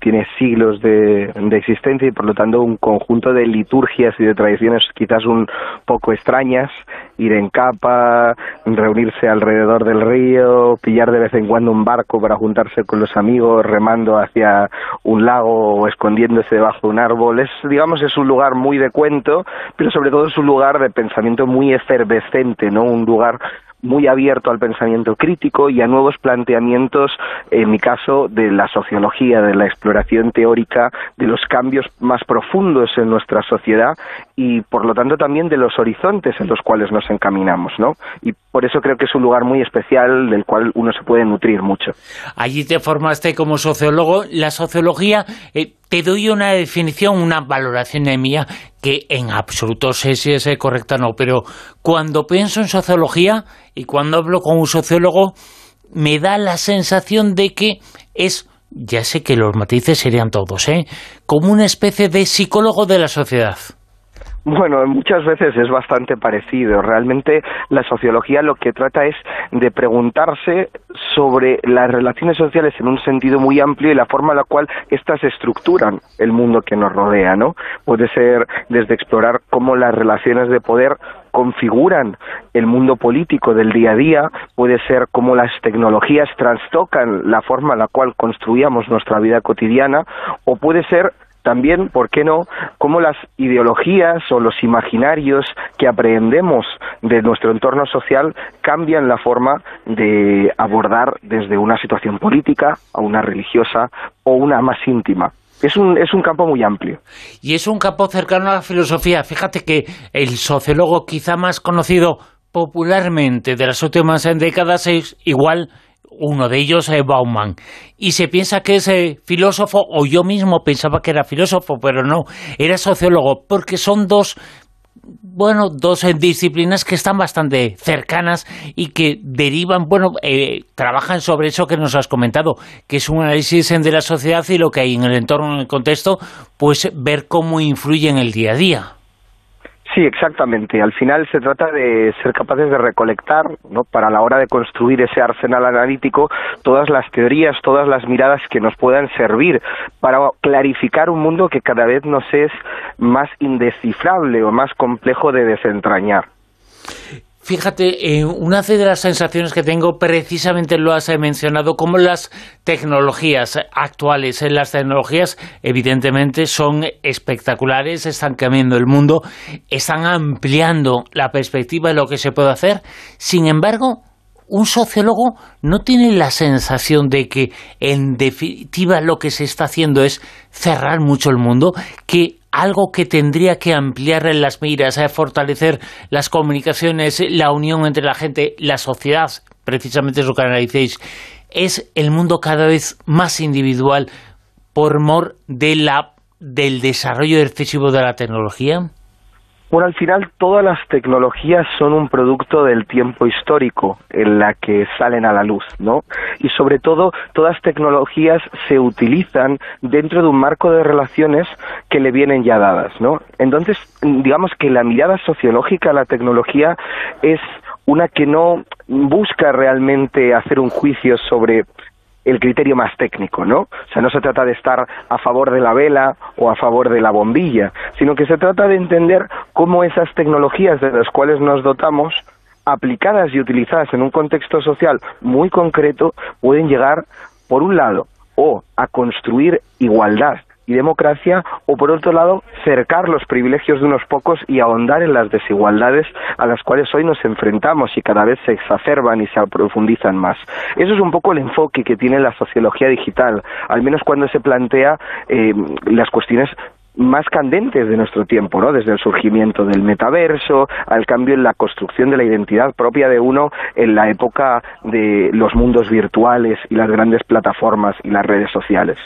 Speaker 39: Tiene siglos de, de existencia y por lo tanto un conjunto de liturgias y de tradiciones quizás un poco extrañas. Ir en capa, reunirse alrededor del río, pillar de vez en cuando un barco para juntarse con los amigos, remando hacia un lago o escondiéndose debajo de un árbol. Es, digamos, es un lugar muy de cuento, pero sobre todo es un lugar de pensamiento muy efervescente, ¿no? Un lugar muy abierto al pensamiento crítico y a nuevos planteamientos, en mi caso, de la sociología, de la exploración teórica, de los cambios más profundos en nuestra sociedad y, por lo tanto, también de los horizontes en los cuales nos encaminamos, ¿no? Y por eso creo que es un lugar muy especial del cual uno se puede nutrir mucho.
Speaker 2: Allí te formaste como sociólogo. La sociología, eh, te doy una definición, una valoración de mía, que en absoluto sé si es eh, correcta o no, pero cuando pienso en sociología y cuando hablo con un sociólogo, me da la sensación de que es, ya sé que los matices serían todos, ¿eh? como una especie de psicólogo de la sociedad.
Speaker 39: Bueno, muchas veces es bastante parecido. Realmente la sociología lo que trata es de preguntarse sobre las relaciones sociales en un sentido muy amplio y la forma en la cual éstas estructuran el mundo que nos rodea, ¿no? Puede ser desde explorar cómo las relaciones de poder configuran el mundo político del día a día, puede ser cómo las tecnologías trastocan la forma en la cual construíamos nuestra vida cotidiana, o puede ser también, ¿por qué no?, cómo las ideologías o los imaginarios que aprendemos de nuestro entorno social cambian la forma de abordar desde una situación política a una religiosa o una más íntima. Es un, es un campo muy amplio.
Speaker 2: Y es un campo cercano a la filosofía. Fíjate que el sociólogo quizá más conocido popularmente de las últimas décadas es igual uno de ellos es Bauman, y se piensa que es eh, filósofo, o yo mismo pensaba que era filósofo, pero no, era sociólogo, porque son dos bueno, dos eh, disciplinas que están bastante cercanas y que derivan, bueno, eh, trabajan sobre eso que nos has comentado, que es un análisis de la sociedad y lo que hay en el entorno, en el contexto, pues ver cómo influye en el día a día.
Speaker 39: Sí, exactamente. Al final se trata de ser capaces de recolectar, ¿no? para la hora de construir ese arsenal analítico, todas las teorías, todas las miradas que nos puedan servir para clarificar un mundo que cada vez nos es más indescifrable o más complejo de desentrañar.
Speaker 2: Fíjate, eh, una de las sensaciones que tengo precisamente lo has mencionado, como las tecnologías actuales, eh, las tecnologías evidentemente son espectaculares, están cambiando el mundo, están ampliando la perspectiva de lo que se puede hacer. Sin embargo, un sociólogo no tiene la sensación de que en definitiva lo que se está haciendo es cerrar mucho el mundo, que algo que tendría que ampliar en las miras, a fortalecer las comunicaciones, la unión entre la gente, la sociedad, precisamente es lo que analicéis, es el mundo cada vez más individual por mor de la, del desarrollo excesivo de la tecnología?
Speaker 39: Bueno, al final todas las tecnologías son un producto del tiempo histórico en la que salen a la luz, ¿no? Y sobre todo, todas tecnologías se utilizan dentro de un marco de relaciones que le vienen ya dadas, ¿no? Entonces, digamos que la mirada sociológica a la tecnología es una que no busca realmente hacer un juicio sobre el criterio más técnico, ¿no? O sea, no se trata de estar a favor de la vela o a favor de la bombilla, sino que se trata de entender cómo esas tecnologías de las cuales nos dotamos, aplicadas y utilizadas en un contexto social muy concreto, pueden llegar, por un lado, o a construir igualdad y democracia, o por otro lado, cercar los privilegios de unos pocos y ahondar en las desigualdades a las cuales hoy nos enfrentamos y cada vez se exacerban y se profundizan más. Eso es un poco el enfoque que tiene la sociología digital, al menos cuando se plantea eh, las cuestiones más candentes de nuestro tiempo, ¿no? Desde el surgimiento del metaverso al cambio en la construcción de la identidad propia de uno en la época de los mundos virtuales y las grandes plataformas y las redes sociales.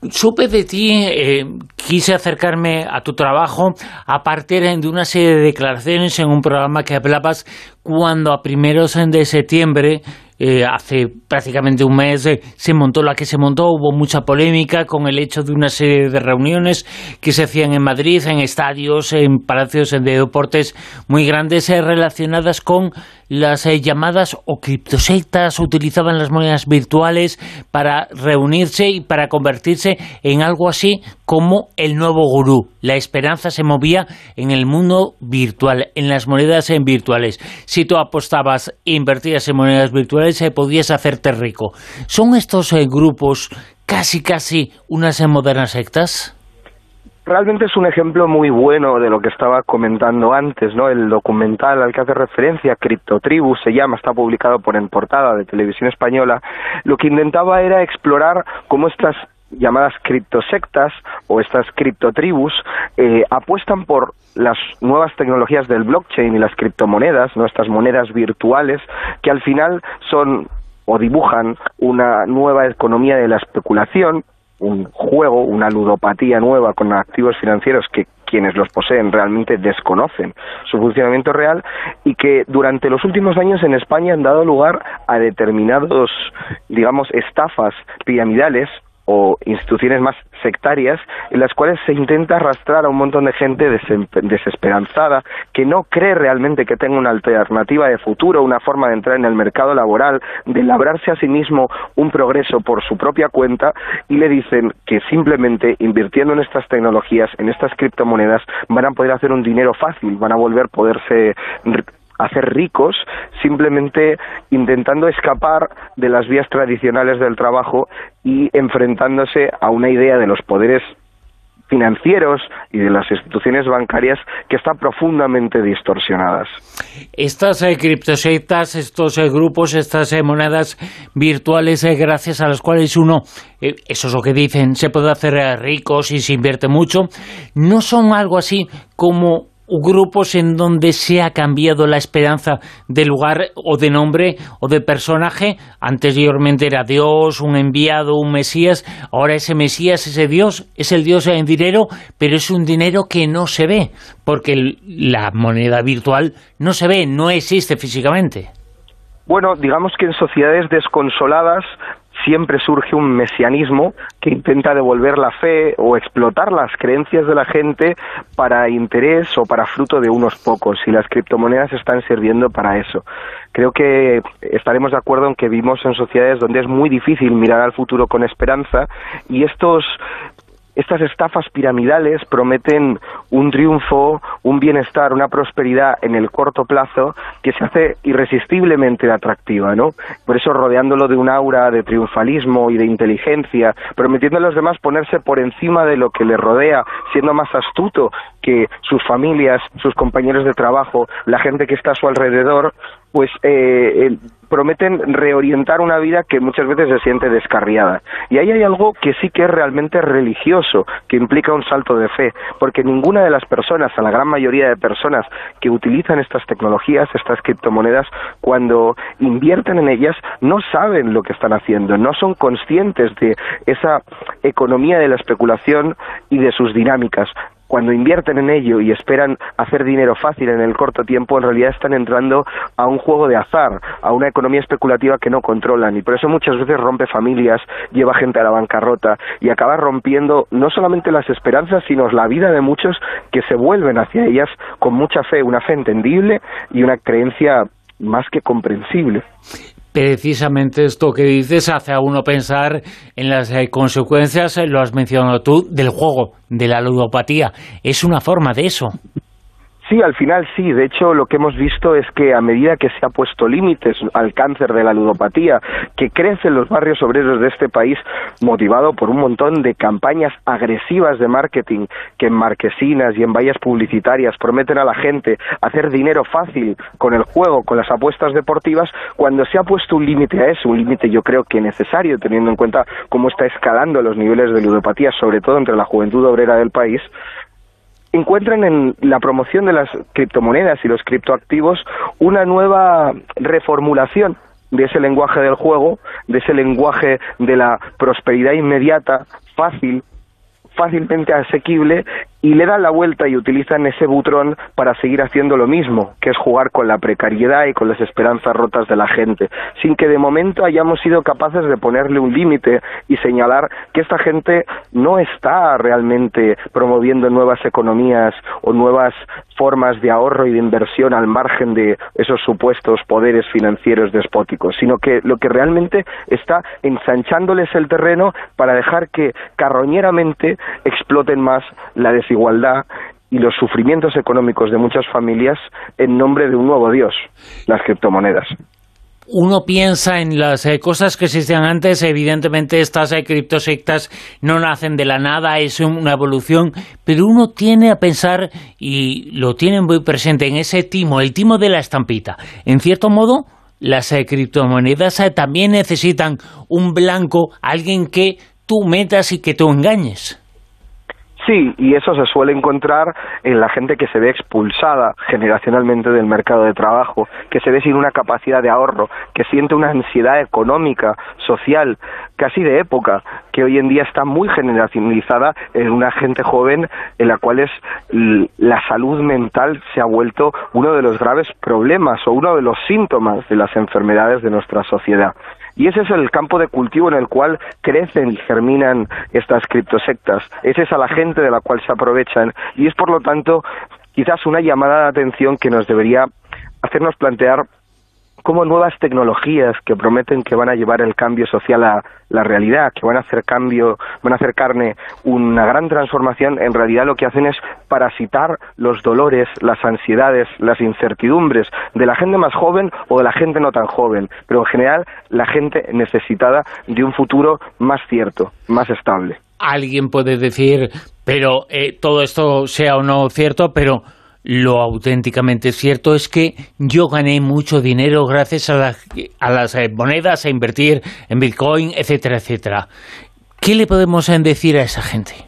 Speaker 2: Supe de ti, eh, quise acercarme a tu trabajo a partir de una serie de declaraciones en un programa que hablabas cuando a primeros de septiembre eh, hace prácticamente un mes eh, se montó la que se montó, hubo mucha polémica con el hecho de una serie de reuniones que se hacían en Madrid, en estadios, en palacios de deportes muy grandes eh, relacionadas con las llamadas o criptosectas, utilizaban las monedas virtuales para reunirse y para convertirse en algo así como el nuevo gurú. La esperanza se movía en el mundo virtual, en las monedas en virtuales. Si tú apostabas e invertías en monedas virtuales, se podías hacerte rico. ¿Son estos eh, grupos casi casi unas eh, modernas sectas?
Speaker 39: Realmente es un ejemplo muy bueno de lo que estaba comentando antes, ¿no? El documental al que hace referencia, Criptotribu, se llama, está publicado por En Portada de Televisión Española, lo que intentaba era explorar cómo estas llamadas criptosectas o estas criptotribus eh, apuestan por las nuevas tecnologías del blockchain y las criptomonedas, nuestras monedas virtuales, que al final son o dibujan una nueva economía de la especulación, un juego, una ludopatía nueva con activos financieros que quienes los poseen realmente desconocen su funcionamiento real y que durante los últimos años en España han dado lugar a determinados, digamos, estafas piramidales o instituciones más sectarias en las cuales se intenta arrastrar a un montón de gente desesperanzada que no cree realmente que tenga una alternativa de futuro, una forma de entrar en el mercado laboral, de labrarse a sí mismo un progreso por su propia cuenta y le dicen que simplemente invirtiendo en estas tecnologías, en estas criptomonedas, van a poder hacer un dinero fácil, van a volver a poderse hacer ricos simplemente intentando escapar de las vías tradicionales del trabajo y enfrentándose a una idea de los poderes financieros y de las instituciones bancarias que están profundamente distorsionadas.
Speaker 2: Estas eh, estos eh, grupos, estas eh, monedas virtuales gracias a las cuales uno, eso es lo que dicen, se puede hacer rico si se invierte mucho, no son algo así como grupos en donde se ha cambiado la esperanza de lugar o de nombre o de personaje. Anteriormente era Dios, un enviado, un Mesías. Ahora ese Mesías, ese Dios, es el Dios en dinero, pero es un dinero que no se ve, porque la moneda virtual no se ve, no existe físicamente.
Speaker 39: Bueno, digamos que en sociedades desconsoladas siempre surge un mesianismo que intenta devolver la fe o explotar las creencias de la gente para interés o para fruto de unos pocos y las criptomonedas están sirviendo para eso. Creo que estaremos de acuerdo en que vivimos en sociedades donde es muy difícil mirar al futuro con esperanza y estos estas estafas piramidales prometen un triunfo, un bienestar, una prosperidad en el corto plazo que se hace irresistiblemente atractiva, ¿no? Por eso rodeándolo de un aura de triunfalismo y de inteligencia, prometiendo a los demás ponerse por encima de lo que le rodea, siendo más astuto que sus familias, sus compañeros de trabajo, la gente que está a su alrededor, pues eh, prometen reorientar una vida que muchas veces se siente descarriada. Y ahí hay algo que sí que es realmente religioso, que implica un salto de fe, porque ninguna de las personas, a la gran mayoría de personas que utilizan estas tecnologías, estas criptomonedas, cuando invierten en ellas, no saben lo que están haciendo, no son conscientes de esa economía de la especulación y de sus dinámicas cuando invierten en ello y esperan hacer dinero fácil en el corto tiempo, en realidad están entrando a un juego de azar, a una economía especulativa que no controlan. Y por eso muchas veces rompe familias, lleva gente a la bancarrota y acaba rompiendo no solamente las esperanzas, sino la vida de muchos que se vuelven hacia ellas con mucha fe, una fe entendible y una creencia más que comprensible
Speaker 2: precisamente esto que dices hace a uno pensar en las eh, consecuencias, lo has mencionado tú, del juego, de la ludopatía. Es una forma de eso.
Speaker 39: Sí, al final sí. De hecho, lo que hemos visto es que a medida que se ha puesto límites al cáncer de la ludopatía, que crece en los barrios obreros de este país, motivado por un montón de campañas agresivas de marketing que en marquesinas y en vallas publicitarias prometen a la gente hacer dinero fácil con el juego, con las apuestas deportivas, cuando se ha puesto un límite a eso, un límite yo creo que necesario, teniendo en cuenta cómo está escalando los niveles de ludopatía, sobre todo entre la juventud obrera del país, encuentran en la promoción de las criptomonedas y los criptoactivos una nueva reformulación de ese lenguaje del juego, de ese lenguaje de la prosperidad inmediata, fácil, fácilmente asequible y le dan la vuelta y utilizan ese butrón para seguir haciendo lo mismo, que es jugar con la precariedad y con las esperanzas rotas de la gente, sin que de momento hayamos sido capaces de ponerle un límite y señalar que esta gente no está realmente promoviendo nuevas economías o nuevas formas de ahorro y de inversión al margen de esos supuestos poderes financieros despóticos, sino que lo que realmente está ensanchándoles el terreno para dejar que carroñeramente exploten más la desigualdad y los sufrimientos económicos de muchas familias en nombre de un nuevo Dios, las criptomonedas
Speaker 2: uno piensa en las eh, cosas que existían antes, evidentemente estas eh, criptosectas no nacen de la nada, es una evolución, pero uno tiene a pensar, y lo tiene muy presente, en ese timo, el timo de la estampita. En cierto modo, las eh, criptomonedas también necesitan un blanco, alguien que tú metas y que tú engañes.
Speaker 39: Sí, y eso se suele encontrar en la gente que se ve expulsada generacionalmente del mercado de trabajo, que se ve sin una capacidad de ahorro, que siente una ansiedad económica, social, casi de época, que hoy en día está muy generalizada en una gente joven en la cual es la salud mental se ha vuelto uno de los graves problemas o uno de los síntomas de las enfermedades de nuestra sociedad. Y ese es el campo de cultivo en el cual crecen y germinan estas criptosectas. Esa es a la gente de la cual se aprovechan. Y es, por lo tanto, quizás una llamada de atención que nos debería hacernos plantear como nuevas tecnologías que prometen que van a llevar el cambio social a la realidad, que van a hacer cambio, van a hacer carne una gran transformación, en realidad lo que hacen es parasitar los dolores, las ansiedades, las incertidumbres de la gente más joven o de la gente no tan joven, pero en general la gente necesitada de un futuro más cierto, más estable.
Speaker 2: Alguien puede decir, pero eh, todo esto sea o no cierto, pero lo auténticamente cierto es que yo gané mucho dinero gracias a, a las eh, monedas, a invertir en Bitcoin, etcétera, etcétera. ¿Qué le podemos eh, decir a esa gente?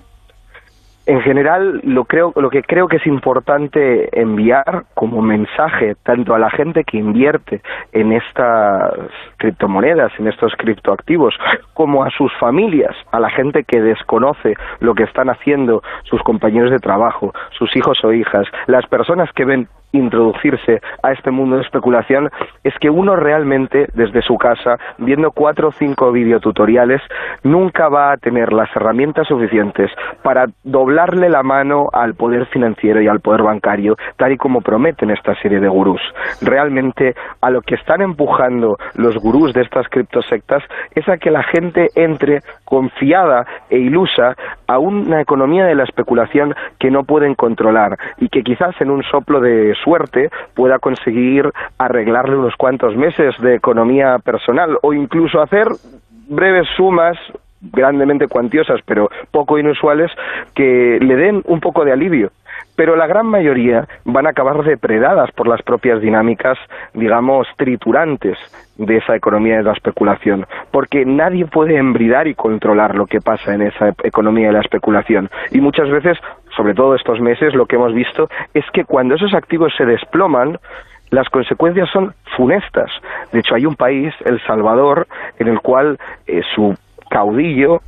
Speaker 39: En general lo creo lo que creo que es importante enviar como mensaje tanto a la gente que invierte en estas criptomonedas, en estos criptoactivos, como a sus familias, a la gente que desconoce lo que están haciendo sus compañeros de trabajo, sus hijos o hijas, las personas que ven introducirse a este mundo de especulación es que uno realmente desde su casa, viendo cuatro o cinco videotutoriales, nunca va a tener las herramientas suficientes para doblarle la mano al poder financiero y al poder bancario, tal y como prometen esta serie de gurús. Realmente a lo que están empujando los gurús de estas criptosectas es a que la gente entre confiada e ilusa a una economía de la especulación que no pueden controlar y que quizás en un soplo de suerte pueda conseguir arreglarle unos cuantos meses de economía personal o incluso hacer breves sumas grandemente cuantiosas pero poco inusuales que le den un poco de alivio pero la gran mayoría van a acabar depredadas por las propias dinámicas, digamos, triturantes de esa economía de la especulación, porque nadie puede embridar y controlar lo que pasa en esa economía de la especulación. Y muchas veces, sobre todo estos meses, lo que hemos visto es que cuando esos activos se desploman, las consecuencias son funestas. De hecho, hay un país, El Salvador, en el cual eh, su caudillo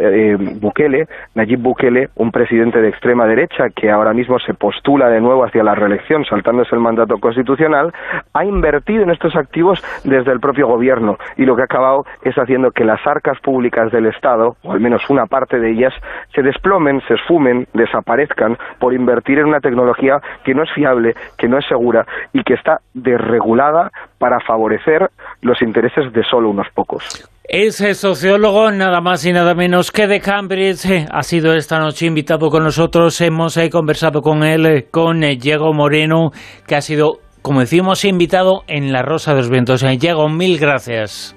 Speaker 39: eh, Bukele, Nayib Bukele, un presidente de extrema derecha que ahora mismo se postula de nuevo hacia la reelección, saltándose el mandato constitucional, ha invertido en estos activos desde el propio gobierno y lo que ha acabado es haciendo que las arcas públicas del Estado, o al menos una parte de ellas, se desplomen, se esfumen, desaparezcan por invertir en una tecnología que no es fiable, que no es segura y que está desregulada para favorecer los intereses de solo unos pocos.
Speaker 2: Ese sociólogo, nada más y nada menos que de Cambridge, eh, ha sido esta noche invitado con nosotros. Hemos eh, conversado con él, eh, con Diego Moreno, que ha sido, como decimos, invitado en La Rosa de los Vientos. Diego, mil gracias.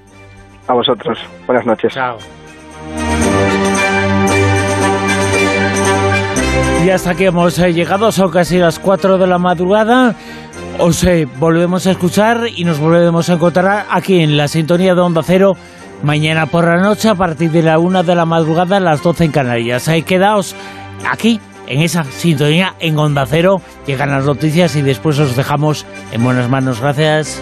Speaker 39: A vosotros. Buenas noches.
Speaker 2: Chao. Y hasta aquí hemos llegado, son casi las 4 de la madrugada. Os volvemos a escuchar y nos volvemos a encontrar aquí en la sintonía de Onda Cero mañana por la noche a partir de la una de la madrugada a las 12 en Canarias. Ahí quedaos aquí en esa sintonía en Onda Cero. Llegan las noticias y después os dejamos en buenas manos. Gracias.